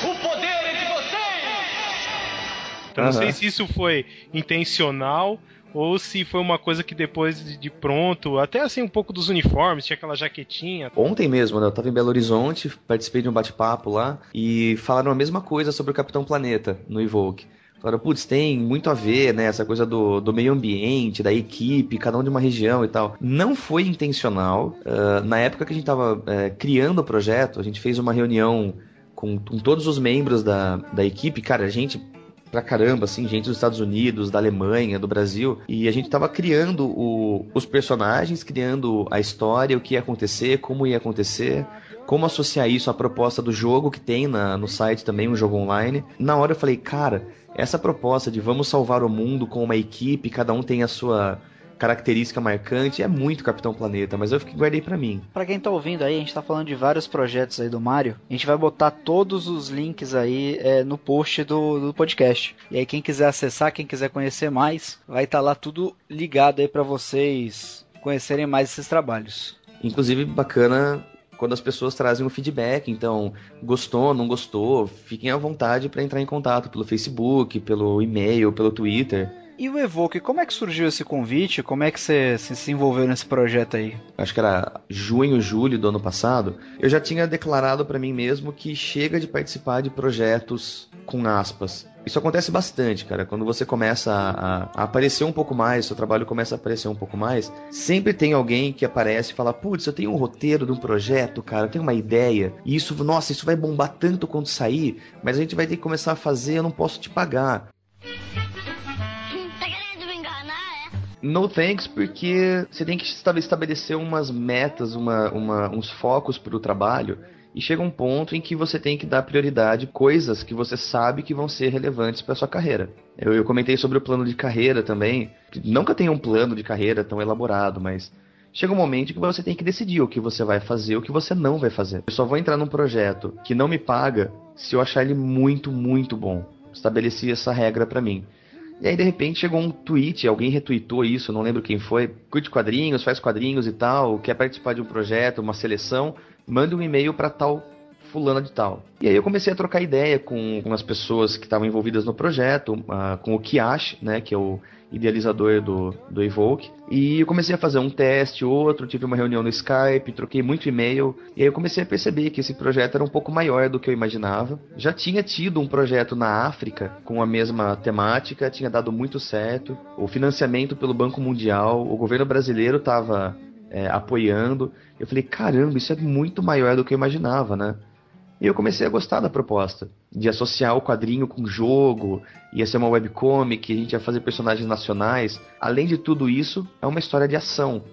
O poder é de vocês! Então, não sei se isso foi intencional ou se foi uma coisa que depois de pronto, até assim um pouco dos uniformes, tinha aquela jaquetinha. Ontem mesmo, né, eu tava em Belo Horizonte, participei de um bate-papo lá e falaram a mesma coisa sobre o Capitão Planeta no Evoke. Falaram, putz, tem muito a ver, né? Essa coisa do, do meio ambiente, da equipe, cada um de uma região e tal. Não foi intencional. Uh, na época que a gente tava uh, criando o projeto, a gente fez uma reunião com, com todos os membros da, da equipe. Cara, a gente pra caramba, assim, gente dos Estados Unidos, da Alemanha, do Brasil. E a gente tava criando o, os personagens, criando a história, o que ia acontecer, como ia acontecer como associar isso à proposta do jogo que tem na, no site também, um jogo online. Na hora eu falei, cara, essa proposta de vamos salvar o mundo com uma equipe, cada um tem a sua característica marcante, é muito Capitão Planeta, mas eu guardei para mim. Para quem tá ouvindo aí, a gente tá falando de vários projetos aí do Mario. A gente vai botar todos os links aí é, no post do, do podcast. E aí quem quiser acessar, quem quiser conhecer mais, vai estar tá lá tudo ligado aí para vocês conhecerem mais esses trabalhos. Inclusive, bacana quando as pessoas trazem um feedback. Então, gostou, não gostou, fiquem à vontade para entrar em contato pelo Facebook, pelo e-mail, pelo Twitter. E o Evoque, como é que surgiu esse convite? Como é que você se envolveu nesse projeto aí? Acho que era junho, julho do ano passado. Eu já tinha declarado para mim mesmo que chega de participar de projetos com aspas. Isso acontece bastante, cara. Quando você começa a, a, aparecer um pouco mais, seu trabalho começa a aparecer um pouco mais, sempre tem alguém que aparece e fala: Putz, eu tenho um roteiro de um projeto, cara, eu tenho uma ideia. E isso, nossa, isso vai bombar tanto quando sair, mas a gente vai ter que começar a fazer, eu não posso te pagar. No thanks, porque você tem que estabelecer umas metas, uma, uma, uns focos para o trabalho. E chega um ponto em que você tem que dar prioridade coisas que você sabe que vão ser relevantes para sua carreira. Eu, eu, comentei sobre o plano de carreira também. Nunca tem um plano de carreira tão elaborado, mas chega um momento que você tem que decidir o que você vai fazer o que você não vai fazer. Eu só vou entrar num projeto que não me paga se eu achar ele muito, muito bom. Estabeleci essa regra para mim. E aí, de repente, chegou um tweet, alguém retweetou isso, não lembro quem foi. Curte quadrinhos, faz quadrinhos e tal, quer participar de um projeto, uma seleção, manda um e-mail para tal fulana de tal. E aí eu comecei a trocar ideia com, com as pessoas que estavam envolvidas no projeto, uh, com o Kiash, né, que é o idealizador do, do Evoke. E eu comecei a fazer um teste, outro, tive uma reunião no Skype, troquei muito e-mail. E aí eu comecei a perceber que esse projeto era um pouco maior do que eu imaginava. Já tinha tido um projeto na África com a mesma temática, tinha dado muito certo. O financiamento pelo Banco Mundial, o governo brasileiro estava é, apoiando. Eu falei, caramba, isso é muito maior do que eu imaginava, né? E eu comecei a gostar da proposta de associar o quadrinho com o jogo, ia ser uma webcomic, a gente ia fazer personagens nacionais. Além de tudo isso, é uma história de ação.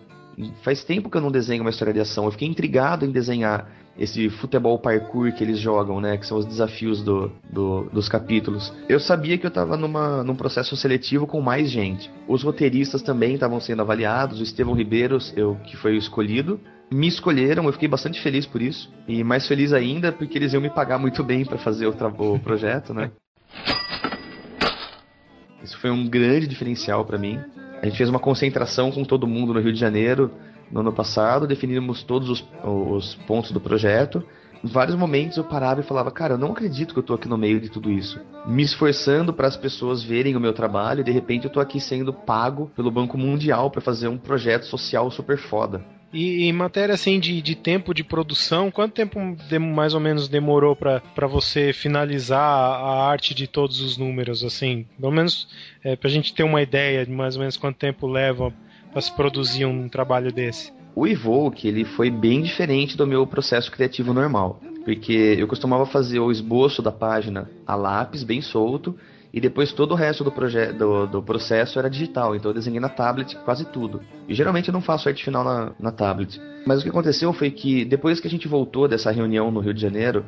Faz tempo que eu não desenho uma história de ação. Eu fiquei intrigado em desenhar esse futebol parkour que eles jogam, né? Que são os desafios do, do, dos capítulos. Eu sabia que eu estava num processo seletivo com mais gente. Os roteiristas também estavam sendo avaliados. O Estevão Ribeiro, eu, que foi o escolhido, me escolheram, eu fiquei bastante feliz por isso. E mais feliz ainda porque eles iam me pagar muito bem para fazer o, o projeto, né? Isso foi um grande diferencial para mim. A gente fez uma concentração com todo mundo no Rio de Janeiro no ano passado, definimos todos os, os pontos do projeto. Em vários momentos eu parava e falava, cara, eu não acredito que eu tô aqui no meio de tudo isso. Me esforçando para as pessoas verem o meu trabalho e de repente eu tô aqui sendo pago pelo Banco Mundial para fazer um projeto social super foda. E em matéria assim de, de tempo de produção, quanto tempo mais ou menos demorou para você finalizar a arte de todos os números, assim? Pelo menos é, para a gente ter uma ideia de mais ou menos quanto tempo leva para se produzir um trabalho desse. O Evoke, ele foi bem diferente do meu processo criativo normal. Porque eu costumava fazer o esboço da página a lápis, bem solto, e depois todo o resto do, do, do, processo era digital, então eu desenhei na tablet quase tudo. E geralmente eu não faço arte final na, na tablet. Mas o que aconteceu foi que depois que a gente voltou dessa reunião no Rio de Janeiro,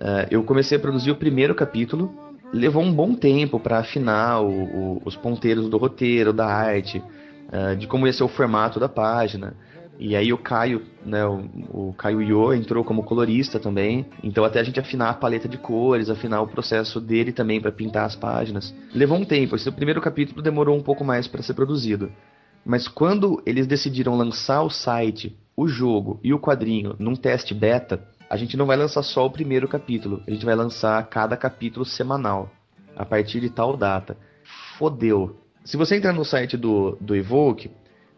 uh, eu comecei a produzir o primeiro capítulo. Levou um bom tempo para afinar o, o, os ponteiros do roteiro, da arte, uh, de como ia ser o formato da página. E aí o Caio, né, o, o Caio Io entrou como colorista também. Então até a gente afinar a paleta de cores, afinar o processo dele também para pintar as páginas. Levou um tempo, esse primeiro capítulo demorou um pouco mais para ser produzido. Mas quando eles decidiram lançar o site, o jogo e o quadrinho num teste beta, a gente não vai lançar só o primeiro capítulo, a gente vai lançar cada capítulo semanal, a partir de tal data. Fodeu. Se você entrar no site do, do Evoke,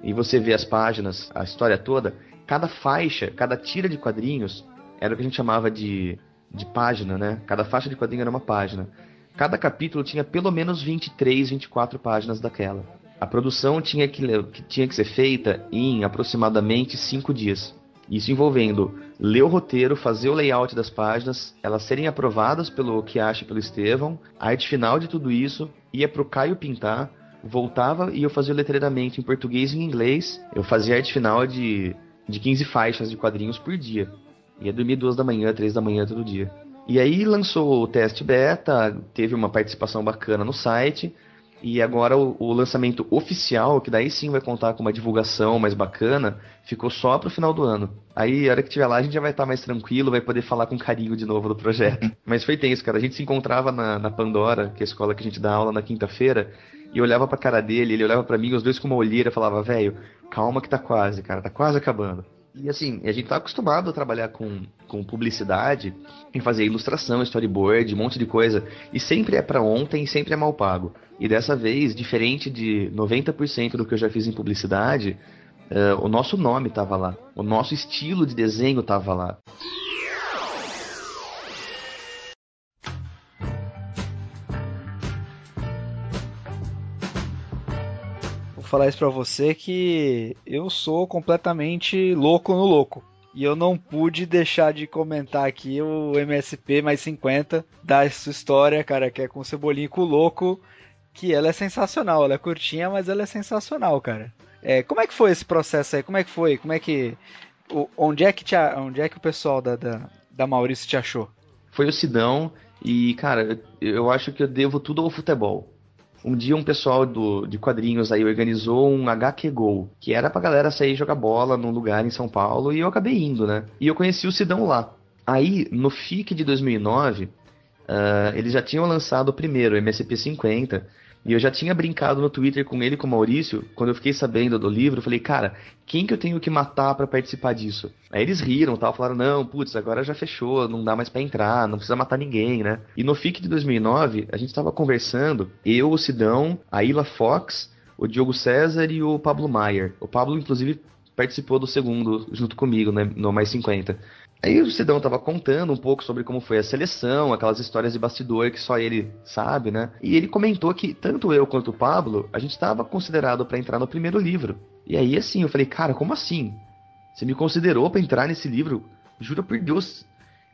e você vê as páginas, a história toda, cada faixa, cada tira de quadrinhos era o que a gente chamava de, de página, né? Cada faixa de quadrinho era uma página. Cada capítulo tinha pelo menos 23, 24 páginas daquela. A produção tinha que, tinha que ser feita em aproximadamente 5 dias. Isso envolvendo ler o roteiro, fazer o layout das páginas, elas serem aprovadas pelo que acha pelo Estevão, a arte final de tudo isso ia para o Caio pintar, voltava e eu fazia o letreiramento em português e em inglês. Eu fazia arte final de, de 15 faixas de quadrinhos por dia. Ia dormir duas da manhã, três da manhã todo dia. E aí lançou o teste beta, teve uma participação bacana no site. E agora o, o, lançamento oficial, que daí sim vai contar com uma divulgação mais bacana, ficou só pro final do ano. Aí, a hora que tiver lá, a gente já vai estar tá mais tranquilo, vai poder falar com carinho de novo do projeto. Mas foi tenso, cara. A gente se encontrava na, na Pandora, que é a escola que a gente dá aula na quinta-feira, e eu olhava pra cara dele, ele olhava para mim, os dois com uma olheira, falava, velho, calma que tá quase, cara, tá quase acabando. E assim, a gente tá acostumado a trabalhar com, com publicidade, em fazer ilustração, storyboard, um monte de coisa, e sempre é para ontem, sempre é mal pago. E dessa vez, diferente de 90% do que eu já fiz em publicidade, uh, o nosso nome tava lá, o nosso estilo de desenho tava lá. Falar isso pra você que eu sou completamente louco no louco. E eu não pude deixar de comentar aqui o MSP mais 50 da sua história, cara, que é com o Cebolinha com o Louco, que ela é sensacional. Ela é curtinha, mas ela é sensacional, cara. É, como é que foi esse processo aí? Como é que foi? Como é que. O, onde, é que te, onde é que o pessoal da, da, da Maurício te achou? Foi o Sidão, e, cara, eu acho que eu devo tudo ao futebol. Um dia um pessoal do, de quadrinhos aí organizou um HQ Go, que era pra galera sair jogar bola num lugar em São Paulo, e eu acabei indo, né? E eu conheci o Sidão lá. Aí, no FIC de 2009, uh, eles já tinham lançado o primeiro, o MSP 50, e eu já tinha brincado no Twitter com ele com o Maurício, quando eu fiquei sabendo do livro, eu falei, cara, quem que eu tenho que matar para participar disso? Aí eles riram tal, falaram, não, putz, agora já fechou, não dá mais para entrar, não precisa matar ninguém, né? E no FIC de 2009, a gente tava conversando, eu, o Sidão, a Ila Fox, o Diogo César e o Pablo Maier. O Pablo, inclusive, participou do segundo junto comigo, né, no Mais 50. Aí o Sidão tava contando um pouco sobre como foi a seleção, aquelas histórias de bastidor que só ele sabe, né? E ele comentou que tanto eu quanto o Pablo, a gente estava considerado para entrar no primeiro livro. E aí assim, eu falei, cara, como assim? Você me considerou para entrar nesse livro? Jura por Deus.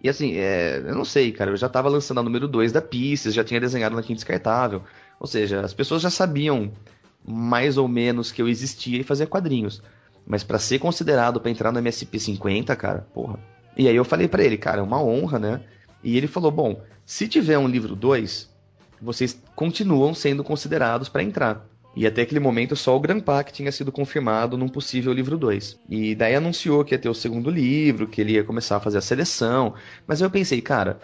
E assim, é, eu não sei, cara, eu já tava lançando a número 2 da Pisces, já tinha desenhado na Quinta Descartável. Ou seja, as pessoas já sabiam mais ou menos que eu existia e fazia quadrinhos. Mas para ser considerado para entrar no MSP 50, cara, porra, e aí eu falei para ele, cara, é uma honra, né? E ele falou: bom, se tiver um livro 2, vocês continuam sendo considerados para entrar. E até aquele momento só o Grandpa que tinha sido confirmado num possível livro 2. E daí anunciou que ia ter o segundo livro, que ele ia começar a fazer a seleção. Mas eu pensei, cara,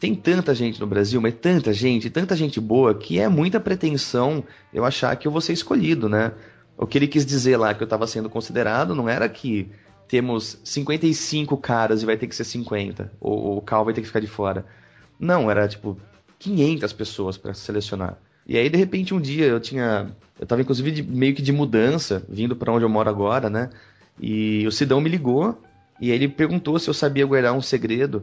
tem tanta gente no Brasil, mas tanta gente, tanta gente boa, que é muita pretensão eu achar que eu vou ser escolhido, né? O que ele quis dizer lá que eu estava sendo considerado não era que temos 55 caras e vai ter que ser 50, ou o Cal vai ter que ficar de fora. Não, era tipo 500 pessoas para selecionar. E aí, de repente, um dia eu tinha. Eu tava inclusive de, meio que de mudança, vindo para onde eu moro agora, né? E o Sidão me ligou e ele perguntou se eu sabia guardar um segredo.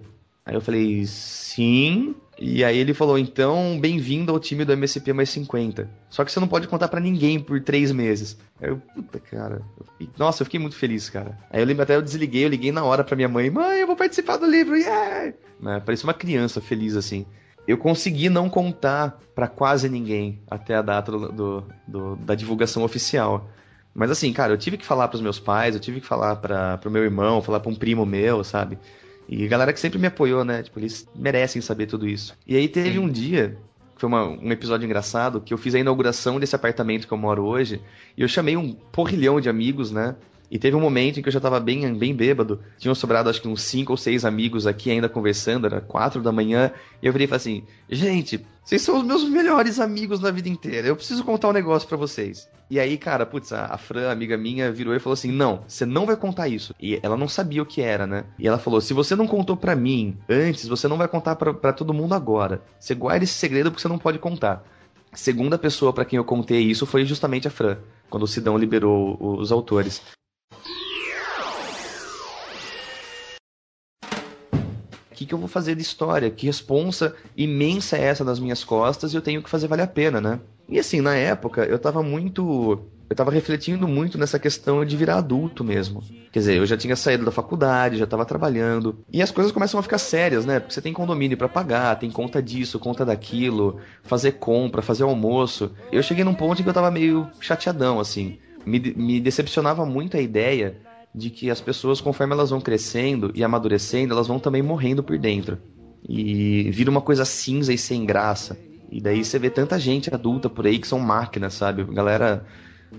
Aí eu falei, sim. E aí ele falou, então, bem-vindo ao time do MSP mais 50. Só que você não pode contar para ninguém por três meses. Aí eu, puta, cara. Eu fiquei, nossa, eu fiquei muito feliz, cara. Aí eu lembro até eu desliguei, eu liguei na hora pra minha mãe, mãe, eu vou participar do livro, yeah! Né, parecia uma criança feliz assim. Eu consegui não contar para quase ninguém até a data do, do, do, da divulgação oficial. Mas assim, cara, eu tive que falar pros meus pais, eu tive que falar para pro meu irmão, falar pra um primo meu, sabe? E galera que sempre me apoiou, né? Tipo, eles merecem saber tudo isso. E aí teve Sim. um dia, que foi uma, um episódio engraçado, que eu fiz a inauguração desse apartamento que eu moro hoje, e eu chamei um porrilhão de amigos, né? E teve um momento em que eu já tava bem, bem bêbado. Tinham sobrado acho que uns cinco ou seis amigos aqui ainda conversando, era quatro da manhã. E eu virei e falei assim: gente, vocês são os meus melhores amigos na vida inteira. Eu preciso contar um negócio para vocês. E aí, cara, putz, a, Fran, amiga minha, virou e falou assim: não, você não vai contar isso. E ela não sabia o que era, né? E ela falou: se você não contou para mim antes, você não vai contar para todo mundo agora. Você guarda esse segredo porque você não pode contar. A segunda pessoa para quem eu contei isso foi justamente a Fran, quando o Sidão liberou os autores. Que, que eu vou fazer de história? Que responsa imensa é essa nas minhas costas e eu tenho que fazer valer a pena, né? E assim, na época, eu tava muito. Eu tava refletindo muito nessa questão de virar adulto mesmo. Quer dizer, eu já tinha saído da faculdade, já tava trabalhando. E as coisas começam a ficar sérias, né? Porque você tem condomínio para pagar, tem conta disso, conta daquilo, fazer compra, fazer almoço. Eu cheguei num ponto em que eu tava meio chateadão, assim. Me, me decepcionava muito a ideia de que as pessoas, conforme elas vão crescendo e amadurecendo, elas vão também morrendo por dentro. E vira uma coisa cinza e sem graça. E daí você vê tanta gente adulta por aí que são máquinas, sabe? A galera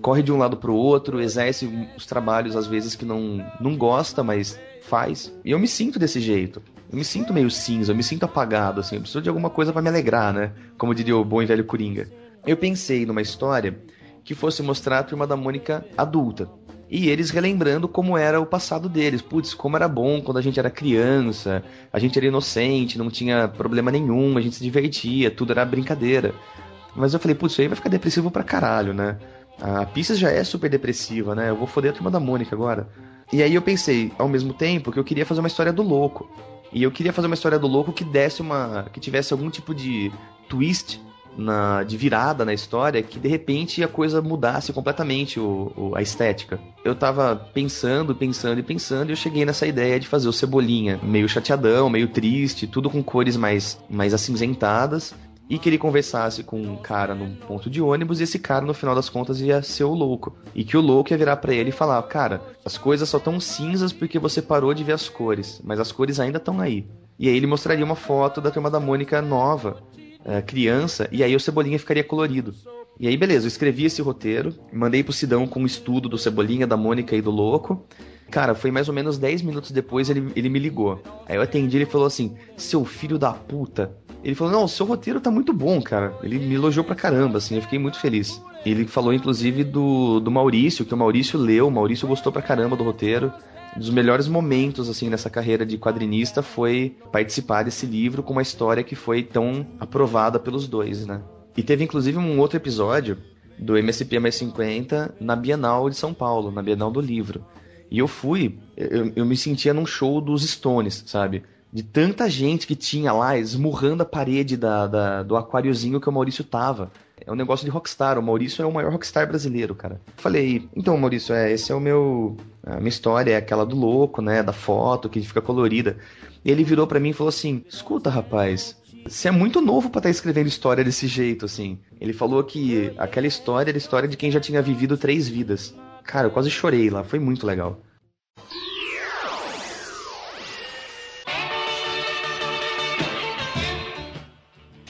corre de um lado pro outro, exerce os trabalhos às vezes que não, não gosta, mas faz. E eu me sinto desse jeito. Eu me sinto meio cinza, eu me sinto apagado, assim. Eu preciso de alguma coisa para me alegrar, né? Como diria o bom e velho Coringa. Eu pensei numa história que fosse mostrar a turma da Mônica adulta e eles relembrando como era o passado deles. Putz, como era bom quando a gente era criança, a gente era inocente, não tinha problema nenhum, a gente se divertia, tudo era brincadeira. Mas eu falei, putz, isso aí vai ficar depressivo pra caralho, né? A Pisces já é super depressiva, né? Eu vou foder a turma da Mônica agora. E aí eu pensei, ao mesmo tempo, que eu queria fazer uma história do louco. E eu queria fazer uma história do louco que desse uma. que tivesse algum tipo de twist na, de virada na história que de repente a coisa mudasse completamente o, o, a estética. Eu tava pensando, pensando e pensando e eu cheguei nessa ideia de fazer o Cebolinha, meio chateadão, meio triste, tudo com cores mais, mais acinzentadas. E que ele conversasse com um cara num ponto de ônibus e esse cara, no final das contas, ia ser o louco. E que o louco ia virar para ele e falar: Cara, as coisas só tão cinzas porque você parou de ver as cores, mas as cores ainda estão aí. E aí ele mostraria uma foto da turma da Mônica nova, criança, e aí o Cebolinha ficaria colorido. E aí, beleza, eu escrevi esse roteiro, mandei pro Sidão com um estudo do Cebolinha, da Mônica e do Louco. Cara, foi mais ou menos 10 minutos depois ele, ele me ligou. Aí eu atendi ele falou assim: Seu filho da puta. Ele falou: Não, seu roteiro tá muito bom, cara. Ele me elogiou pra caramba, assim, eu fiquei muito feliz. Ele falou, inclusive, do, do Maurício, que o Maurício leu, o Maurício gostou pra caramba do roteiro um dos melhores momentos assim nessa carreira de quadrinista foi participar desse livro com uma história que foi tão aprovada pelos dois, né? E teve inclusive um outro episódio do MSP mais 50 na Bienal de São Paulo, na Bienal do Livro. E eu fui, eu, eu me sentia num show dos Stones, sabe? De tanta gente que tinha lá esmurrando a parede da, da do aquáriozinho que o Maurício tava. É um negócio de rockstar. O Maurício é o maior rockstar brasileiro, cara. Falei, então, Maurício, é, esse é o meu. A minha história é aquela do louco, né? Da foto que fica colorida. E ele virou para mim e falou assim: escuta, rapaz. Você é muito novo para estar tá escrevendo história desse jeito, assim. Ele falou que aquela história era história de quem já tinha vivido três vidas. Cara, eu quase chorei lá, foi muito legal.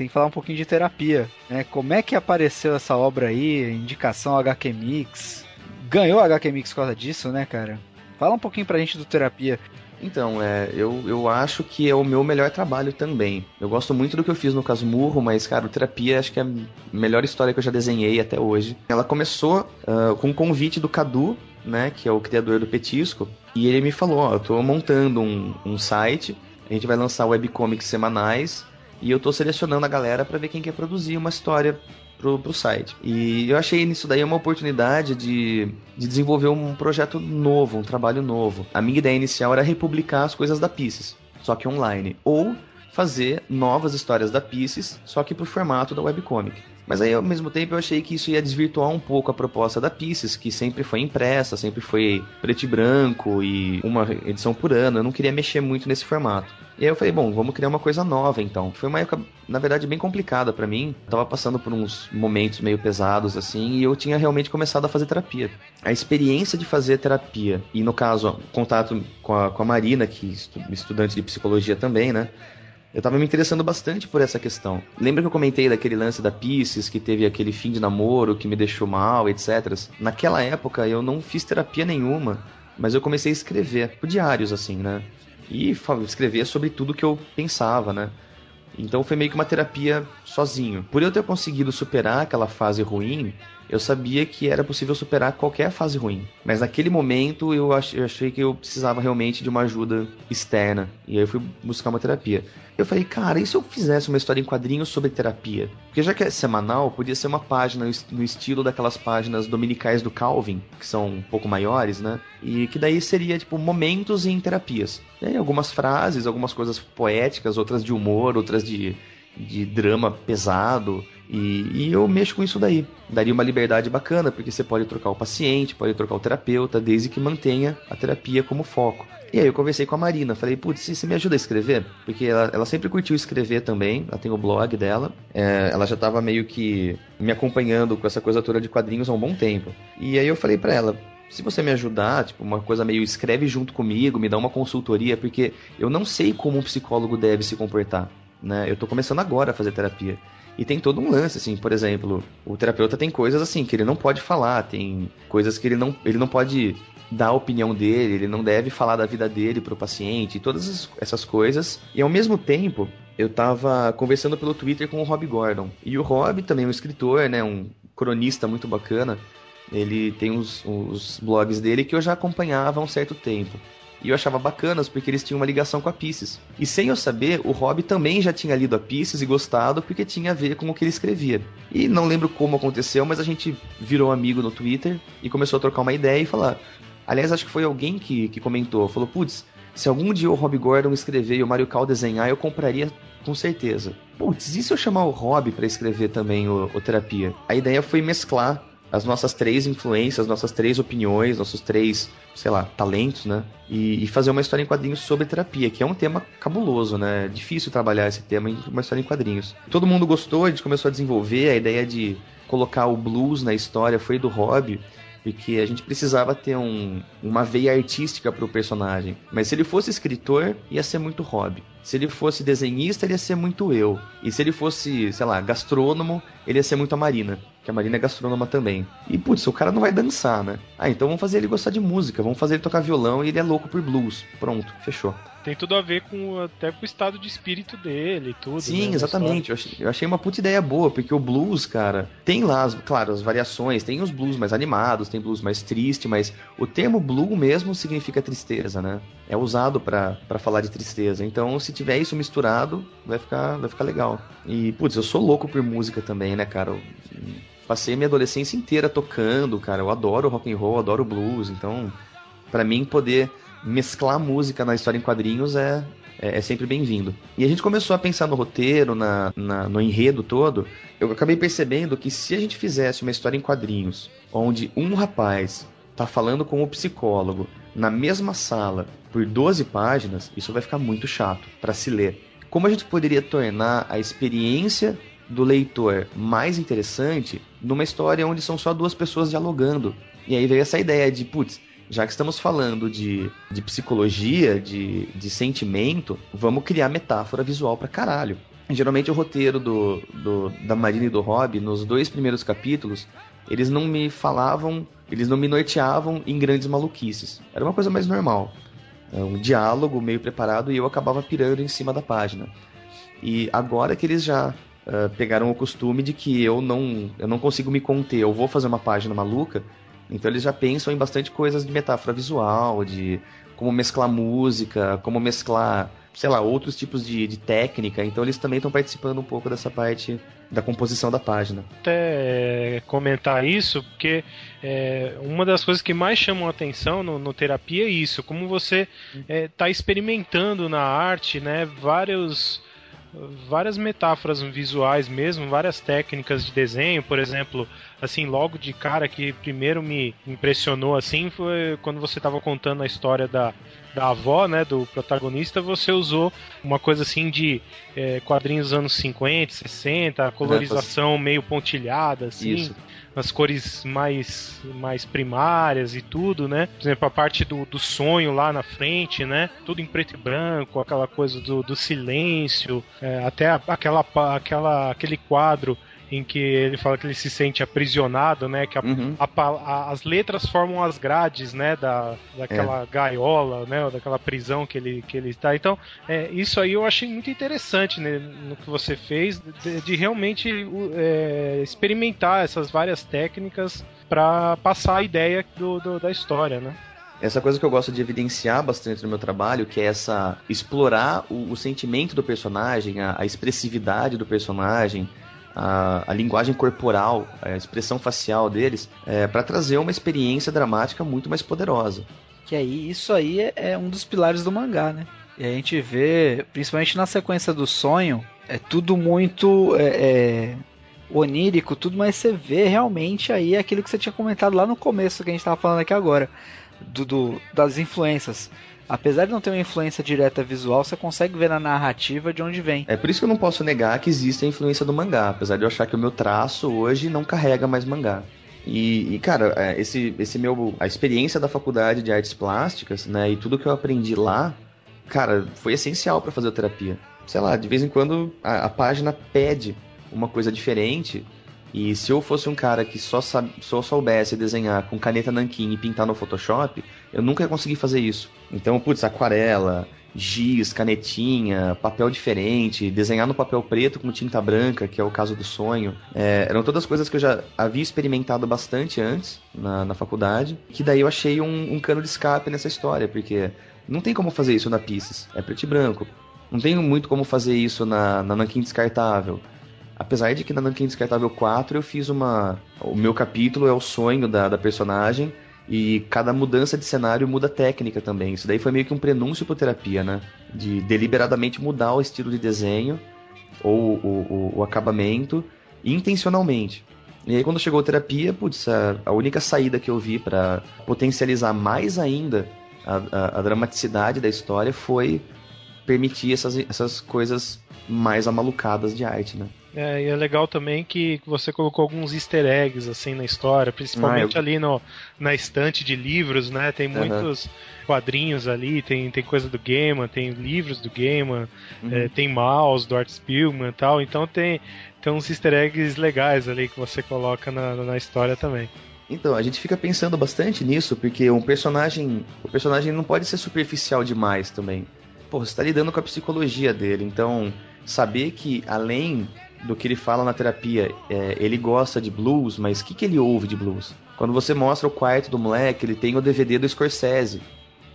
tem que falar um pouquinho de terapia. Né? Como é que apareceu essa obra aí? Indicação HQ Mix. Ganhou a HQ Mix por causa disso, né, cara? Fala um pouquinho pra gente do terapia. Então, é, eu, eu acho que é o meu melhor trabalho também. Eu gosto muito do que eu fiz no Casmurro, mas, cara, o Terapia acho que é a melhor história que eu já desenhei até hoje. Ela começou uh, com um convite do Cadu, né, que é o criador do Petisco, e ele me falou, ó, eu tô montando um, um site, a gente vai lançar webcomics semanais, e eu tô selecionando a galera para ver quem quer produzir uma história pro, pro site. E eu achei nisso daí uma oportunidade de, de desenvolver um projeto novo, um trabalho novo. A minha ideia inicial era republicar as coisas da Pieces, só que online. Ou fazer novas histórias da Pieces, só que pro formato da webcomic. Mas aí, ao mesmo tempo, eu achei que isso ia desvirtuar um pouco a proposta da Pieces, que sempre foi impressa, sempre foi preto e branco e uma edição por ano. Eu não queria mexer muito nesse formato. E aí eu falei, bom, vamos criar uma coisa nova então. Foi uma época, na verdade, bem complicada para mim. Eu tava passando por uns momentos meio pesados assim, e eu tinha realmente começado a fazer terapia. A experiência de fazer terapia, e no caso, contato com a, com a Marina, que estudante de psicologia também, né? Eu tava me interessando bastante por essa questão. Lembra que eu comentei daquele lance da Pisces, que teve aquele fim de namoro que me deixou mal, etc. Naquela época eu não fiz terapia nenhuma, mas eu comecei a escrever, por diários assim, né? E escrever sobre tudo que eu pensava, né? Então foi meio que uma terapia sozinho. Por eu ter conseguido superar aquela fase ruim, eu sabia que era possível superar qualquer fase ruim. Mas naquele momento eu achei que eu precisava realmente de uma ajuda externa. E aí eu fui buscar uma terapia. Eu falei, cara, e se eu fizesse uma história em quadrinhos sobre terapia? Porque já que é semanal, podia ser uma página no estilo daquelas páginas dominicais do Calvin, que são um pouco maiores, né? E que daí seria, tipo, momentos em terapias. Aí, algumas frases, algumas coisas poéticas, outras de humor, outras de, de drama pesado. E, e, eu mexo com isso daí. Daria uma liberdade bacana, porque você pode trocar o paciente, pode trocar o terapeuta, desde que mantenha a terapia como foco. E aí eu conversei com a Marina, falei, putz, você me ajuda a escrever? Porque ela, ela sempre curtiu escrever também, ela tem o blog dela, é, ela já estava meio que me acompanhando com essa coisa toda de quadrinhos há um bom tempo. E aí eu falei para ela, se você me ajudar, tipo, uma coisa meio escreve junto comigo, me dá uma consultoria, porque eu não sei como um psicólogo deve se comportar, né? Eu tô começando agora a fazer terapia. E tem todo um lance, assim, por exemplo, o terapeuta tem coisas assim que ele não pode falar, tem coisas que ele não, ele não pode dar a opinião dele, ele não deve falar da vida dele pro paciente, todas essas coisas. E ao mesmo tempo, eu tava conversando pelo Twitter com o Rob Gordon. E o Rob também é um escritor, né, um cronista muito bacana. Ele tem os, os blogs dele que eu já acompanhava há um certo tempo. E eu achava bacanas porque eles tinham uma ligação com a Pisces. E sem eu saber, o Rob também já tinha lido a Pisces e gostado porque tinha a ver com o que ele escrevia. E não lembro como aconteceu, mas a gente virou amigo no Twitter e começou a trocar uma ideia e falar: Aliás, acho que foi alguém que, que comentou, falou, putz, se algum dia o Rob Gordon escrever e o Mario Cal desenhar, eu compraria com certeza. Putz, e se eu chamar o Rob para escrever também o, o Terapia? A ideia foi mesclar as nossas três influências, nossas três opiniões, nossos três, sei lá, talentos, né? E, e, fazer uma história em quadrinhos sobre terapia, que é um tema cabuloso, né? É difícil trabalhar esse tema em uma história em quadrinhos. Todo mundo gostou, a gente começou a desenvolver a ideia de colocar o blues na história foi do Rob porque a gente precisava ter um, uma veia artística para o personagem. Mas se ele fosse escritor, ia ser muito hobby. Se ele fosse desenhista, ele ia ser muito eu. E se ele fosse, sei lá, gastrônomo, ele ia ser muito a Marina. Que a Marina é gastrônoma também. E, putz, o cara não vai dançar, né? Ah, então vamos fazer ele gostar de música, vamos fazer ele tocar violão e ele é louco por blues. Pronto, fechou tem tudo a ver com até com o estado de espírito dele e tudo. Sim, né, exatamente. Eu achei, eu achei, uma puta ideia boa, porque o blues, cara, tem lá, as, claro, as variações, tem os blues mais animados, tem blues mais triste, mas o termo blue mesmo significa tristeza, né? É usado para falar de tristeza. Então, se tiver isso misturado, vai ficar, vai ficar legal. E, putz, eu sou louco por música também, né, cara? Eu, passei minha adolescência inteira tocando, cara. Eu adoro rock and roll, adoro blues, então, para mim poder mesclar música na história em quadrinhos é, é, é sempre bem-vindo. E a gente começou a pensar no roteiro, na, na, no enredo todo. Eu acabei percebendo que se a gente fizesse uma história em quadrinhos, onde um rapaz tá falando com o psicólogo na mesma sala por 12 páginas, isso vai ficar muito chato para se ler. Como a gente poderia tornar a experiência do leitor mais interessante numa história onde são só duas pessoas dialogando? E aí veio essa ideia de, putz, já que estamos falando de, de psicologia, de, de sentimento, vamos criar metáfora visual pra caralho. Geralmente o roteiro do, do, da Marina e do Rob, nos dois primeiros capítulos, eles não me falavam, eles não me norteavam em grandes maluquices. Era uma coisa mais normal. É um diálogo meio preparado e eu acabava pirando em cima da página. E agora que eles já uh, pegaram o costume de que eu não, eu não consigo me conter, eu vou fazer uma página maluca, então eles já pensam em bastante coisas de metáfora visual, de como mesclar música, como mesclar sei lá, outros tipos de, de técnica. Então eles também estão participando um pouco dessa parte da composição da página. Até comentar isso, porque é, uma das coisas que mais chamam atenção no, no terapia é isso, como você está é, experimentando na arte, né, vários várias metáforas visuais mesmo, várias técnicas de desenho, por exemplo, assim, logo de cara que primeiro me impressionou assim foi quando você estava contando a história da, da avó, né, do protagonista, você usou uma coisa assim de é, quadrinhos dos anos 50, 60, colorização meio pontilhada, assim. Isso as cores mais, mais primárias e tudo, né? Por exemplo, a parte do, do sonho lá na frente, né? Tudo em preto e branco, aquela coisa do, do silêncio, é, até aquela, aquela, aquele quadro em que ele fala que ele se sente aprisionado, né? Que a, uhum. a, a, as letras formam as grades, né? Da, daquela é. gaiola, né? Daquela prisão que ele, que ele está. Então, é, isso aí eu achei muito interessante né, no que você fez, de, de realmente é, experimentar essas várias técnicas para passar a ideia do, do, da história, né? Essa coisa que eu gosto de evidenciar bastante no meu trabalho, que é essa explorar o, o sentimento do personagem, a, a expressividade do personagem, a, a linguagem corporal, a expressão facial deles, é, para trazer uma experiência dramática muito mais poderosa. Que aí, isso aí é, é um dos pilares do mangá, né? E a gente vê, principalmente na sequência do sonho, é tudo muito é, é, onírico, tudo, mas você vê realmente aí aquilo que você tinha comentado lá no começo, que a gente estava falando aqui agora, do, do, das influências apesar de não ter uma influência direta visual, você consegue ver na narrativa de onde vem. É por isso que eu não posso negar que existe a influência do mangá, apesar de eu achar que o meu traço hoje não carrega mais mangá. E, e, cara, é, esse, esse meu. A experiência da faculdade de artes plásticas, né? E tudo que eu aprendi lá, cara, foi essencial para fazer a terapia. Sei lá, de vez em quando a, a, página pede uma coisa diferente. E se eu fosse um cara que só, só soubesse desenhar com caneta nanquim e pintar no Photoshop, eu nunca ia conseguir fazer isso. Então, putz, aquarela, giz, canetinha, papel diferente, desenhar no papel preto com tinta branca, que é o caso do sonho. É, eram todas coisas que eu já havia experimentado bastante antes na, na faculdade, que daí eu achei um, um, cano de escape nessa história, porque não tem como fazer isso na Pisces, é preto e branco. Não tem muito como fazer isso na, na Nankin Descartável. Apesar de que na Nankin Descartável 4 eu fiz uma. O meu capítulo é o sonho da, da personagem. E cada mudança de cenário muda técnica também. Isso daí foi meio que um prenúncio para terapia, né? De deliberadamente mudar o estilo de desenho ou o, o, o acabamento intencionalmente. E aí quando chegou a terapia, putz, a, a única saída que eu vi para potencializar mais ainda a, a, a, dramaticidade da história foi permitir essas, essas coisas mais amalucadas de arte, né? É, e é legal também que você colocou alguns easter eggs assim na história, principalmente ah, eu... ali no, na estante de livros, né? Tem muitos uhum. quadrinhos ali, tem, tem coisa do Gaiman, tem livros do Gaiman, uhum. é, tem mouse do Art Spiegelman e tal, então tem, tem uns easter eggs legais ali que você coloca na, na história também. Então, a gente fica pensando bastante nisso, porque um personagem. O personagem não pode ser superficial demais também. Pô, você tá lidando com a psicologia dele, então saber que além do que ele fala na terapia. É, ele gosta de blues, mas o que, que ele ouve de blues? Quando você mostra o quarto do moleque, ele tem o DVD do Scorsese,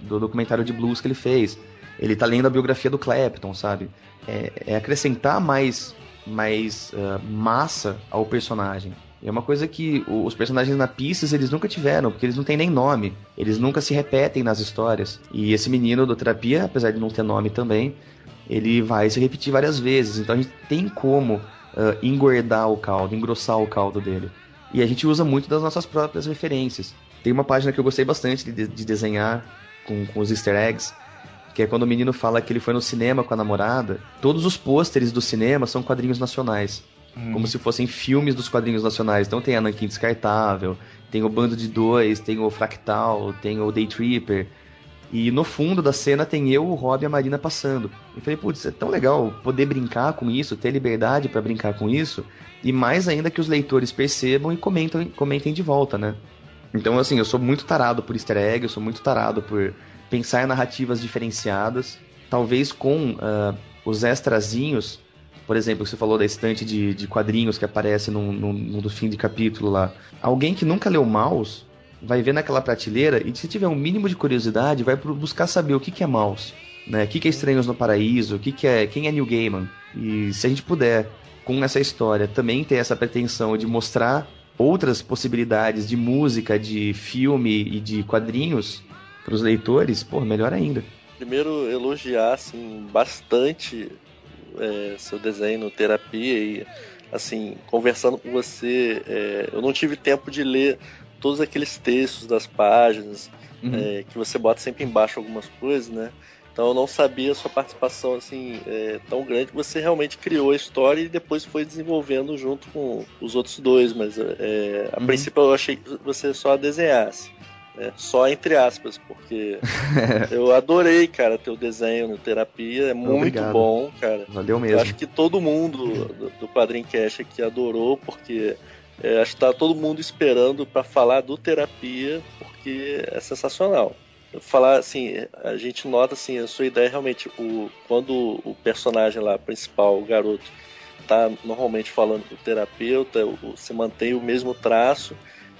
do documentário de blues que ele fez. Ele tá lendo a biografia do Clapton, sabe? É, é acrescentar mais, mais uh, massa ao personagem. É uma coisa que os personagens na Pisces eles nunca tiveram, porque eles não têm nem nome. Eles nunca se repetem nas histórias. E esse menino do terapia, apesar de não ter nome também, ele vai se repetir várias vezes. Então a gente tem como uh, engordar o caldo, engrossar o caldo dele. E a gente usa muito das nossas próprias referências. Tem uma página que eu gostei bastante de, de desenhar com, com os easter eggs, que é quando o menino fala que ele foi no cinema com a namorada. Todos os pôsteres do cinema são quadrinhos nacionais. Hum. Como se fossem filmes dos quadrinhos nacionais. Então tem a Nankin Descartável, tem o Bando de Dois, tem o Fractal, tem o Day Tripper. E no fundo da cena tem eu, o Rob e a Marina passando. E falei, putz, é tão legal poder brincar com isso, ter liberdade para brincar com isso. E mais ainda que os leitores percebam e comentem, comentem de volta, né? Então, assim, eu sou muito tarado por easter egg, eu sou muito tarado por pensar em narrativas diferenciadas. Talvez com uh, os extrazinhos, por exemplo, você falou da estante de, de quadrinhos que aparece no, no, no fim de capítulo lá. Alguém que nunca leu Maus vai ver naquela prateleira e se tiver um mínimo de curiosidade, vai buscar saber o que, que é mouse. né? O que, que é Estranhos no Paraíso? O que, que é quem é Neil Gaiman? E se a gente puder com essa história também ter essa pretensão de mostrar outras possibilidades de música, de filme e de quadrinhos para os leitores, pô, melhor ainda. Primeiro elogiar assim bastante é, seu desenho no terapia e assim conversando com você, é, eu não tive tempo de ler todos aqueles textos das páginas uhum. é, que você bota sempre embaixo algumas coisas, né? Então eu não sabia a sua participação assim é, tão grande. Você realmente criou a história e depois foi desenvolvendo junto com os outros dois, mas é, a uhum. princípio eu achei que você só desenhasse. É, só entre aspas, porque eu adorei, cara, teu desenho no terapia, é muito Obrigado. bom, cara. Valeu mesmo. Eu acho que todo mundo do, do Quadrinho Cash aqui adorou, porque é, acho que tá todo mundo esperando para falar do terapia, porque é sensacional. Falar assim, a gente nota assim, a sua ideia realmente, o, quando o personagem lá, principal, o garoto, tá normalmente falando com o terapeuta, você mantém o mesmo traço,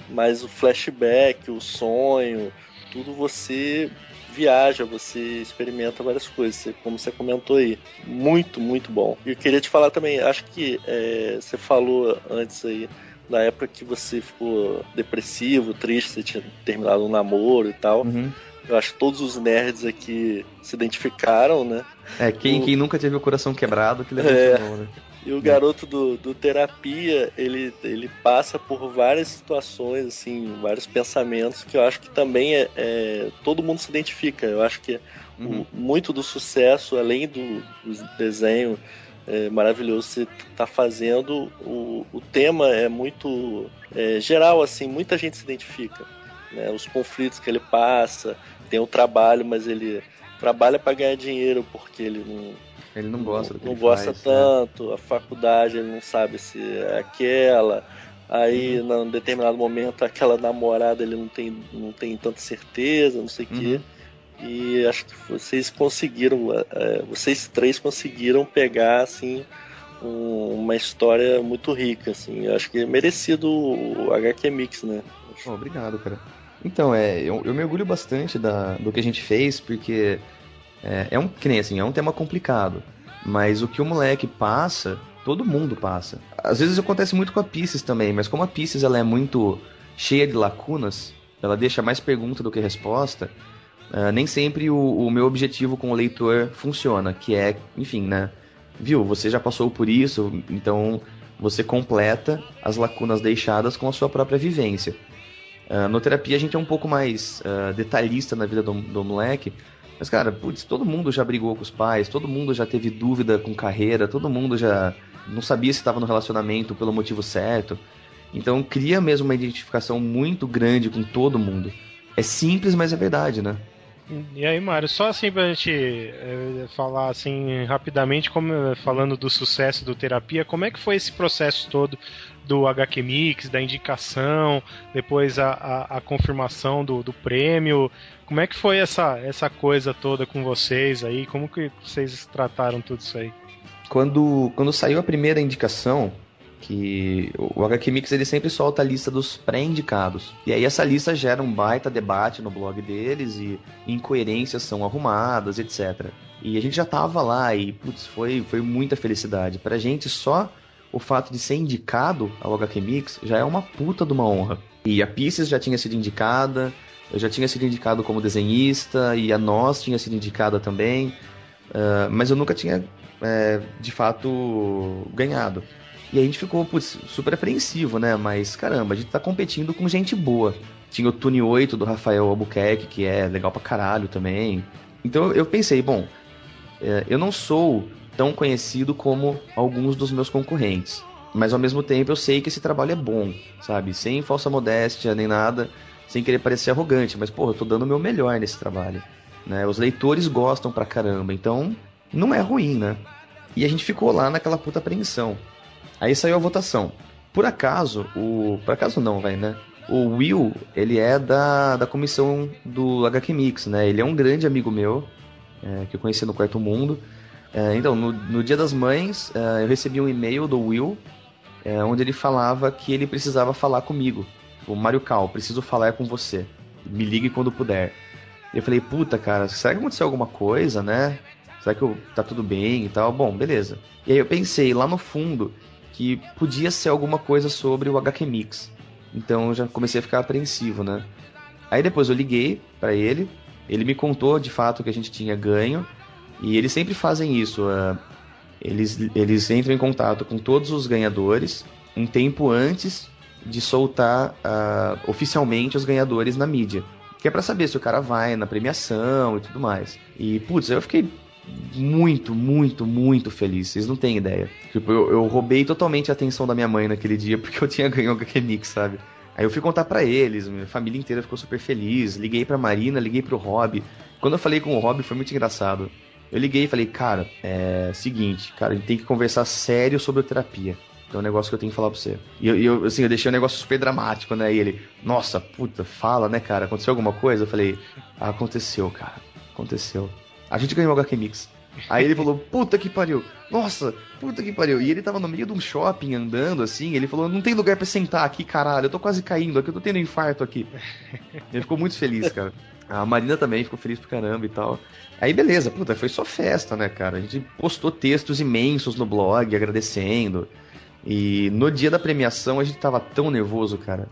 mas o flashback, o sonho, tudo você viaja, você experimenta várias coisas, como você comentou aí. Muito, muito bom. E eu queria te falar também, acho que é, você falou antes aí, na época que você ficou depressivo, triste, você tinha terminado um namoro e tal. Uhum. Eu acho que todos os nerds aqui se identificaram, né? É, quem, o... quem nunca teve o coração quebrado que levou é... né? E o garoto do, do terapia, ele, ele passa por várias situações, assim, vários pensamentos que eu acho que também é, é todo mundo se identifica. Eu acho que uhum. o, muito do sucesso, além do, do desenho é, maravilhoso você está fazendo, o, o tema é muito é, geral, assim, muita gente se identifica. Né? Os conflitos que ele passa, tem o trabalho, mas ele trabalha para ganhar dinheiro porque ele não ele não gosta Não, não gosta faz, né? tanto, né? a faculdade ele não sabe se é aquela. Aí, uhum. num determinado momento, aquela namorada ele não tem, não tem tanta certeza, não sei o uhum. quê. E acho que vocês conseguiram, é, vocês três conseguiram pegar, assim, um, uma história muito rica, assim. Eu acho que é merecido o HQ Mix, né? Oh, obrigado, cara. Então, é, eu, eu me orgulho bastante da, do que a gente fez, porque é, é um, que nem assim, é um tema complicado. Mas o que o moleque passa, todo mundo passa. Às vezes acontece muito com a Pisces também, mas como a Pisces ela é muito cheia de lacunas, ela deixa mais pergunta do que resposta, uh, nem sempre o, o, meu objetivo com o leitor funciona, que é, enfim, né? Viu, você já passou por isso, então você completa as lacunas deixadas com a sua própria vivência. Uh, no terapia a gente é um pouco mais uh, detalhista na vida do, do moleque, mas, cara, putz, todo mundo já brigou com os pais, todo mundo já teve dúvida com carreira, todo mundo já não sabia se estava no relacionamento pelo motivo certo. Então cria mesmo uma identificação muito grande com todo mundo. É simples, mas é verdade, né? E aí, Mário, só assim pra gente é, falar assim rapidamente, como falando do sucesso do terapia, como é que foi esse processo todo do HQ Mix, da indicação, depois a, a, a confirmação do, do prêmio? Como é que foi essa, essa coisa toda com vocês aí? Como que vocês trataram tudo isso aí? Quando, quando saiu a primeira indicação, que o HQ Mix ele sempre solta a lista dos pré-indicados. E aí essa lista gera um baita debate no blog deles e incoerências são arrumadas, etc. E a gente já tava lá e, putz, foi, foi muita felicidade. Pra gente, só o fato de ser indicado ao HQ Mix já é uma puta de uma honra. E a Pieces já tinha sido indicada, eu já tinha sido indicado como desenhista e a Nós tinha sido indicada também, uh, mas eu nunca tinha, é, de fato, ganhado. E a gente ficou putz, super apreensivo, né? Mas caramba, a gente tá competindo com gente boa. Tinha o Tune 8 do Rafael Albuquerque, que é legal pra caralho também. Então eu pensei, bom, é, eu não sou tão conhecido como alguns dos meus concorrentes. Mas ao mesmo tempo eu sei que esse trabalho é bom, sabe? Sem falsa modéstia nem nada sem querer parecer arrogante, mas, porra, eu tô dando o meu melhor nesse trabalho. Né? Os leitores gostam pra caramba, então não é ruim, né? E a gente ficou lá naquela puta apreensão. Aí saiu a votação. Por acaso, o. Por acaso não, vai, né? O Will, ele é da, da comissão do HQ Mix, né? Ele é um grande amigo meu, é, que eu conheci no Quarto Mundo. É, então, no, no Dia das Mães, é, eu recebi um e-mail do Will, é, onde ele falava que ele precisava falar comigo o Mario Cal, preciso falar com você. Me ligue quando puder. Eu falei, puta, cara, será que aconteceu alguma coisa, né? Será que eu, tá tudo bem e tal? Bom, beleza. E aí eu pensei lá no fundo que podia ser alguma coisa sobre o HQ Mix. Então eu já comecei a ficar apreensivo, né? Aí depois eu liguei para ele, ele me contou de fato que a gente tinha ganho, e eles sempre fazem isso. Uh, eles, eles entram em contato com todos os ganhadores um tempo antes de soltar uh, oficialmente os ganhadores na mídia. Que é pra saber se o cara vai na premiação e tudo mais. E, putz, eu fiquei muito, muito, muito feliz. Vocês não têm ideia. Tipo, eu, eu roubei totalmente a atenção da minha mãe naquele dia porque eu tinha ganho o HQ Mix, sabe? Aí eu fui contar para eles, minha família inteira ficou super feliz. Liguei pra Marina, liguei pro Rob. Quando eu falei com o Rob foi muito engraçado. Eu liguei e falei, cara, é seguinte, cara, a gente tem que conversar sério sobre terapia. É um negócio que eu tenho que falar pra você. E eu, eu, assim, eu deixei um negócio super dramático, né? E ele, nossa, puta, fala, né, cara? Aconteceu alguma coisa? Eu falei, aconteceu, cara. Aconteceu. A gente ganhou o HQ Mix. Aí ele falou, puta que pariu, nossa, puta que pariu. E ele tava no meio de um shopping andando assim, ele falou, não tem lugar para sentar aqui, caralho, eu tô quase caindo aqui, eu tô tendo um infarto aqui. Ele ficou muito feliz, cara. A Marina também ficou feliz pra caramba e tal. Aí beleza, puta, foi só festa, né, cara? A gente postou textos imensos no blog agradecendo. E no dia da premiação a gente tava tão nervoso, cara.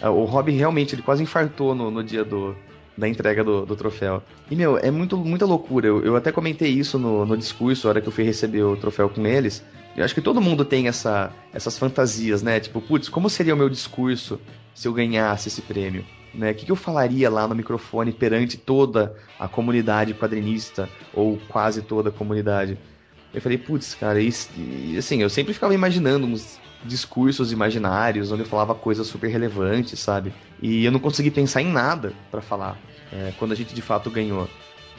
O Rob realmente, ele quase infartou no, no dia do, da entrega do, do troféu. E, meu, é muito, muita loucura. Eu, eu até comentei isso no, no discurso, a hora que eu fui receber o troféu com eles. Eu acho que todo mundo tem essa, essas fantasias, né? Tipo, putz, como seria o meu discurso se eu ganhasse esse prêmio? Né? O que, que eu falaria lá no microfone perante toda a comunidade quadrinista, ou quase toda a comunidade? Eu falei, putz, cara, e, e, assim, eu sempre ficava imaginando uns discursos imaginários onde eu falava coisas super relevantes, sabe? E eu não consegui pensar em nada para falar é, quando a gente de fato ganhou.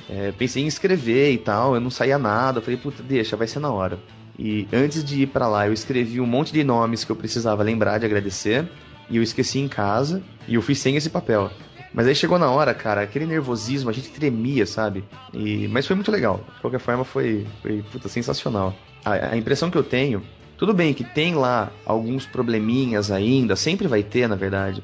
É, pensei em escrever e tal, eu não saía nada, eu falei, puta, deixa, vai ser na hora. E antes de ir para lá, eu escrevi um monte de nomes que eu precisava lembrar de agradecer, e eu esqueci em casa, e eu fiz sem esse papel. Mas aí chegou na hora, cara, aquele nervosismo, a gente tremia, sabe? E, mas foi muito legal. De qualquer forma, foi, foi puta, sensacional. A, a impressão que eu tenho tudo bem que tem lá alguns probleminhas ainda, sempre vai ter, na verdade.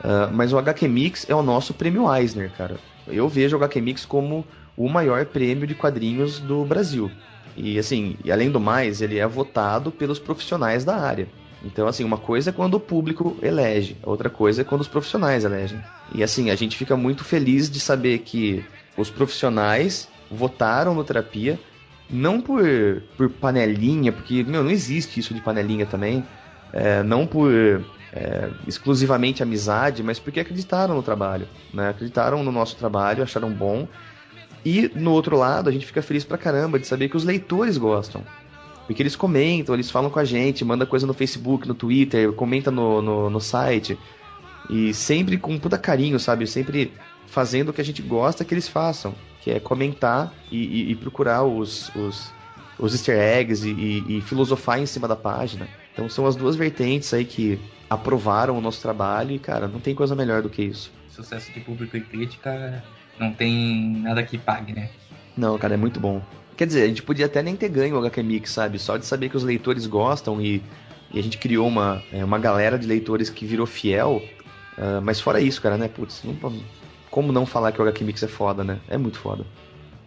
Uh, mas o HQ Mix é o nosso prêmio Eisner, cara. Eu vejo o HQ Mix como o maior prêmio de quadrinhos do Brasil. E assim, e além do mais, ele é votado pelos profissionais da área. Então, assim, uma coisa é quando o público elege, outra coisa é quando os profissionais elegem. E assim, a gente fica muito feliz de saber que os profissionais votaram no terapia não por, por panelinha, porque, meu, não existe isso de panelinha também. É, não por é, exclusivamente amizade, mas porque acreditaram no trabalho, né? Acreditaram no nosso trabalho, acharam bom. E no outro lado, a gente fica feliz pra caramba de saber que os leitores gostam. Porque eles comentam, eles falam com a gente, manda coisa no Facebook, no Twitter, comenta no, no, no site. E sempre com puta carinho, sabe? Sempre fazendo o que a gente gosta que eles façam que é comentar e, e, e procurar os, os, os easter eggs e, e, filosofar em cima da página. Então são as duas vertentes aí que aprovaram o nosso trabalho e, cara, não tem coisa melhor do que isso. Sucesso de público e crítica não tem nada que pague, né? Não, cara, é muito bom. Quer dizer, a gente podia até nem ter ganho o HQ Mix, sabe? Só de saber que os leitores gostam e, e a gente criou uma, é, uma galera de leitores que virou fiel. Uh, mas fora isso, cara, né? Putz, não, como não falar que o HQ Mix é foda, né? É muito foda.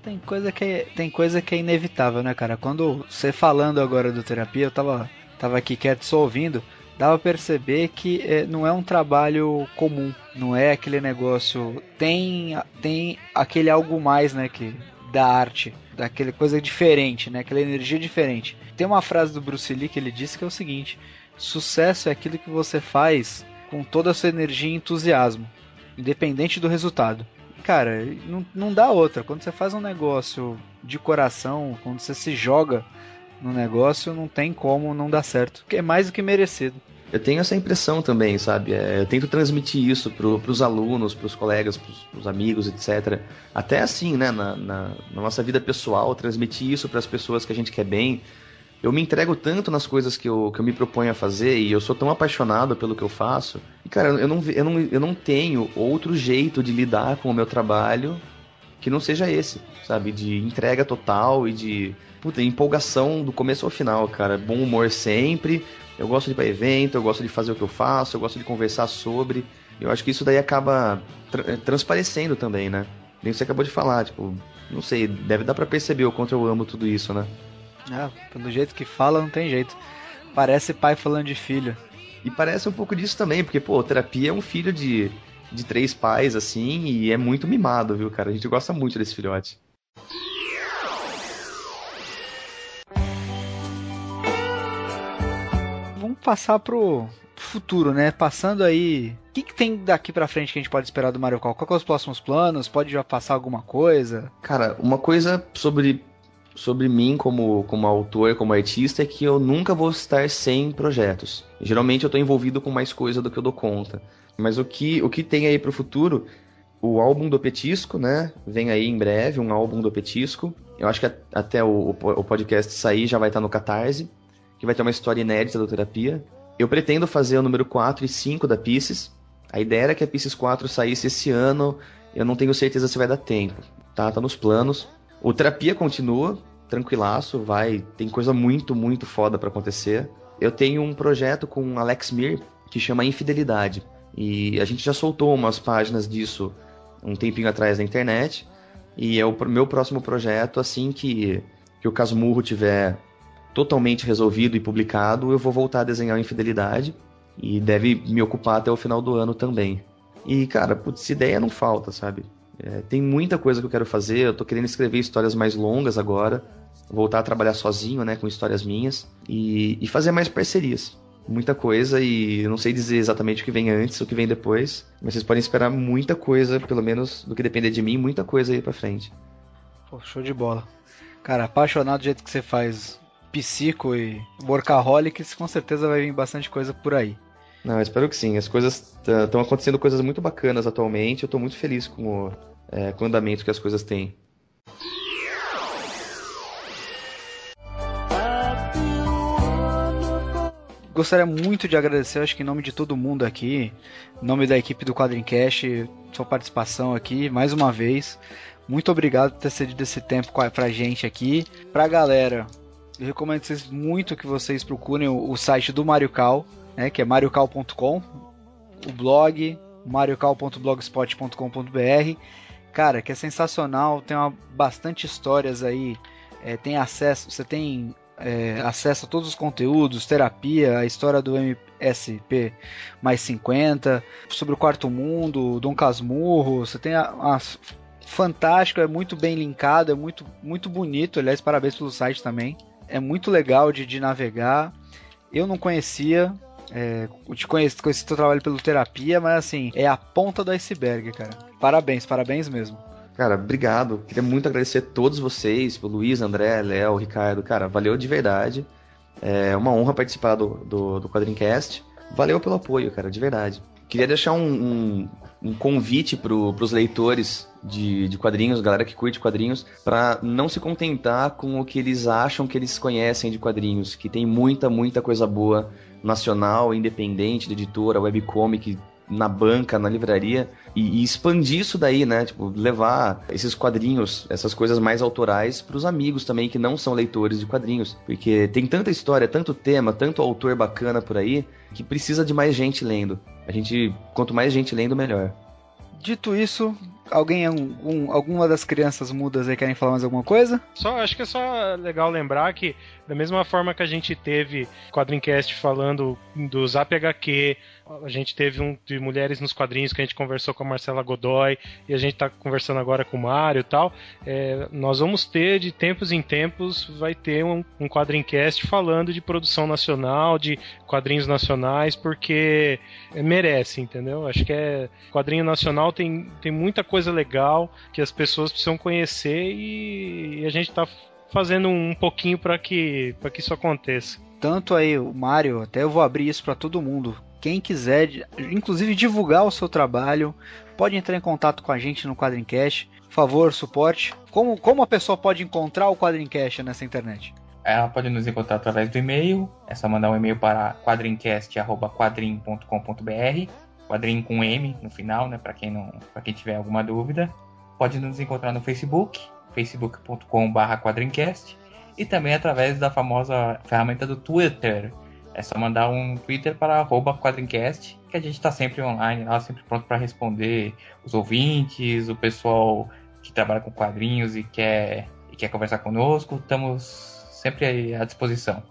Tem coisa que é, tem coisa que é inevitável, né, cara? Quando você falando agora do terapia, eu tava, tava aqui quieto só ouvindo, dava pra perceber que é, não é um trabalho comum, não é aquele negócio. Tem, tem aquele algo mais, né, que da arte, daquela coisa diferente, né, aquela energia diferente. Tem uma frase do Bruce Lee que ele disse que é o seguinte: sucesso é aquilo que você faz com toda a sua energia e entusiasmo independente do resultado. Cara, não, não dá outra. Quando você faz um negócio de coração, quando você se joga no negócio, não tem como não dar certo. É mais do que merecido. Eu tenho essa impressão também, sabe? É, eu tento transmitir isso pro, pros alunos, pros colegas, pros, pros amigos, etc. Até assim, né? Na, na, na nossa vida pessoal, transmitir isso para as pessoas que a gente quer bem eu me entrego tanto nas coisas que eu, que eu me proponho a fazer e eu sou tão apaixonado pelo que eu faço. E, cara, eu não, eu, não, eu não tenho outro jeito de lidar com o meu trabalho que não seja esse, sabe? De entrega total e de puta, empolgação do começo ao final, cara. Bom humor sempre. Eu gosto de ir pra evento, eu gosto de fazer o que eu faço, eu gosto de conversar sobre. Eu acho que isso daí acaba tra transparecendo também, né? Nem você acabou de falar, tipo, não sei, deve dar para perceber o quanto eu amo tudo isso, né? É, pelo jeito que fala, não tem jeito. Parece pai falando de filho. E parece um pouco disso também, porque, pô, terapia é um filho de, de três pais, assim, e é muito mimado, viu, cara? A gente gosta muito desse filhote. Vamos passar pro futuro, né? Passando aí. O que, que tem daqui pra frente que a gente pode esperar do Mario Kart? Qual são os próximos planos? Pode já passar alguma coisa? Cara, uma coisa sobre, sobre mim como, como autor, como artista, é que eu nunca vou estar sem projetos. Geralmente eu tô envolvido com mais coisa do que eu dou conta. Mas o que, o que tem aí pro futuro? O álbum do Petisco, né? Vem aí em breve, um álbum do Petisco. Eu acho que até o, o podcast sair já vai estar no Catarse. Que vai ter uma história inédita da terapia. Eu pretendo fazer o número 4 e 5 da Pisces. A ideia era que a Pisces 4 saísse esse ano. Eu não tenho certeza se vai dar tempo. Tá, tá nos planos. O Terapia continua, tranquilaço, vai. Tem coisa muito, muito foda para acontecer. Eu tenho um projeto com Alex Mir que chama Infidelidade. E a gente já soltou umas páginas disso um tempinho atrás na internet. E é o meu próximo projeto, assim que, que o Casmurro tiver totalmente resolvido e publicado, eu vou voltar a desenhar Infidelidade e deve me ocupar até o final do ano também. E, cara, putz, ideia não falta, sabe? É, tem muita coisa que eu quero fazer, eu tô querendo escrever histórias mais longas agora, voltar a trabalhar sozinho, né, com histórias minhas e, e fazer mais parcerias. Muita coisa e eu não sei dizer exatamente o que vem antes, o que vem depois, mas vocês podem esperar muita coisa, pelo menos do que depender de mim, muita coisa aí pra frente. Pô, show de bola. Cara, apaixonado do jeito que você faz psico e workaholics, com certeza vai vir bastante coisa por aí. Não, espero que sim. As coisas estão acontecendo coisas muito bacanas atualmente. Eu estou muito feliz com o, é, com o andamento que as coisas têm. Gostaria muito de agradecer, acho que em nome de todo mundo aqui, em nome da equipe do Quadrincast, sua participação aqui mais uma vez. Muito obrigado por ter cedido esse tempo pra gente aqui. Pra galera, eu recomendo vocês, muito que vocês procurem o, site do Mario Cal, né, que é mariocal.com, o blog mariocal.blogspot.com.br. Cara, que é sensacional, tem uma, bastante histórias aí, é, tem acesso, você tem é, acesso a todos os conteúdos, terapia, a história do MSP mais 50, sobre o quarto mundo, Dom Casmurro, você tem a, a fantástico, é muito bem linkado, é muito, muito bonito, aliás, parabéns pelo site também é muito legal de, de navegar. Eu não conhecia, é, te conheci, conheci teu trabalho pelo terapia, mas assim, é a ponta do iceberg, cara. Parabéns, parabéns mesmo. Cara, obrigado. Queria muito agradecer a todos vocês, o Luiz, André, Léo, Ricardo. Cara, valeu de verdade. É uma honra participar do, do, do Quadrincast. Valeu pelo apoio, cara, de verdade. Queria deixar um, um, um convite para os leitores de, de, quadrinhos, galera que curte quadrinhos, para não se contentar com o que eles acham que eles conhecem de quadrinhos, que tem muita, muita coisa boa nacional, independente, de editora, webcomic, na banca, na livraria, e, e, expandir isso daí, né? Tipo, levar esses quadrinhos, essas coisas mais autorais para os amigos também que não são leitores de quadrinhos, porque tem tanta história, tanto tema, tanto autor bacana por aí, que precisa de mais gente lendo. A gente, quanto mais gente lendo, melhor. Dito isso, alguém, um, um, alguma das crianças mudas aí querem falar mais alguma coisa? Só, acho que é só legal lembrar que da mesma forma que a gente teve Quadrincast falando do Zap HQ, a gente teve um de mulheres nos quadrinhos que a gente conversou com a Marcela Godoy e a gente está conversando agora com o Mário e tal. É, nós vamos ter de tempos em tempos vai ter um, um Quadrincast falando de produção nacional, de quadrinhos nacionais, porque merece, entendeu? Acho que é quadrinho nacional tem, tem muita coisa legal que as pessoas precisam conhecer e, e a gente está fazendo um pouquinho para que, pra que isso aconteça. Tanto aí, o Mário, até eu vou abrir isso para todo mundo. Quem quiser, inclusive divulgar o seu trabalho, pode entrar em contato com a gente no Quadrincast. Por favor, suporte. Como, como a pessoa pode encontrar o Quadrincast nessa internet? Ela pode nos encontrar através do e-mail. É só mandar um e-mail para quadrincast.quadrim.com.br. Quadrim com M no final, né? Para quem não, para quem tiver alguma dúvida. Pode nos encontrar no Facebook, facebook.com.br quadrincast e também através da famosa ferramenta do Twitter. É só mandar um Twitter para arroba quadrincast, que a gente está sempre online lá, sempre pronto para responder os ouvintes, o pessoal que trabalha com quadrinhos e quer, e quer conversar conosco, estamos sempre à disposição.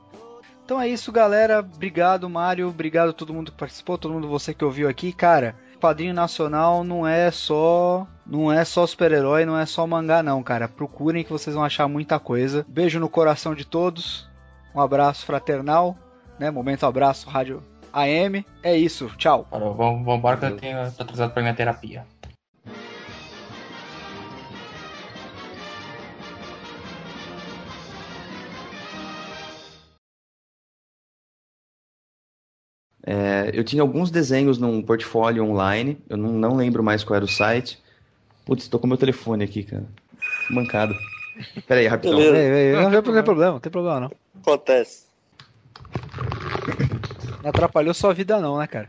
Então é isso, galera. Obrigado, Mário. Obrigado a todo mundo que participou, todo mundo você que ouviu aqui. Cara, quadrinho nacional não é só não é só super-herói, não é só mangá não, cara. Procurem que vocês vão achar muita coisa. Beijo no coração de todos. Um abraço fraternal, né? Momento abraço, rádio AM. É isso. Tchau. Falou, vamos, vamos embora que eu tenho tô atrasado pra minha terapia. É, eu tinha alguns desenhos num portfólio online, eu não, não, lembro mais qual era o site. Putz, tô com meu telefone aqui, cara. Mancado. Pera aí, rapidão. Ei, ei, não, não tem problema, não tem problema não. Acontece. Não atrapalhou sua vida não, né, cara?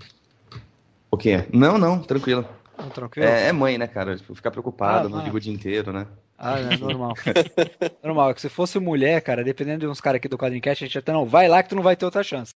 O quê? Não, não, tranquilo. Não, tranquilo? É, é, mãe, né, cara? Tipo, ficar preocupado, ah, não liga o dia inteiro, né? Ah, é normal. normal, que se fosse mulher, cara, dependendo de uns caras aqui do Quadrincast, a gente até não vai lá que tu não vai ter outra chance.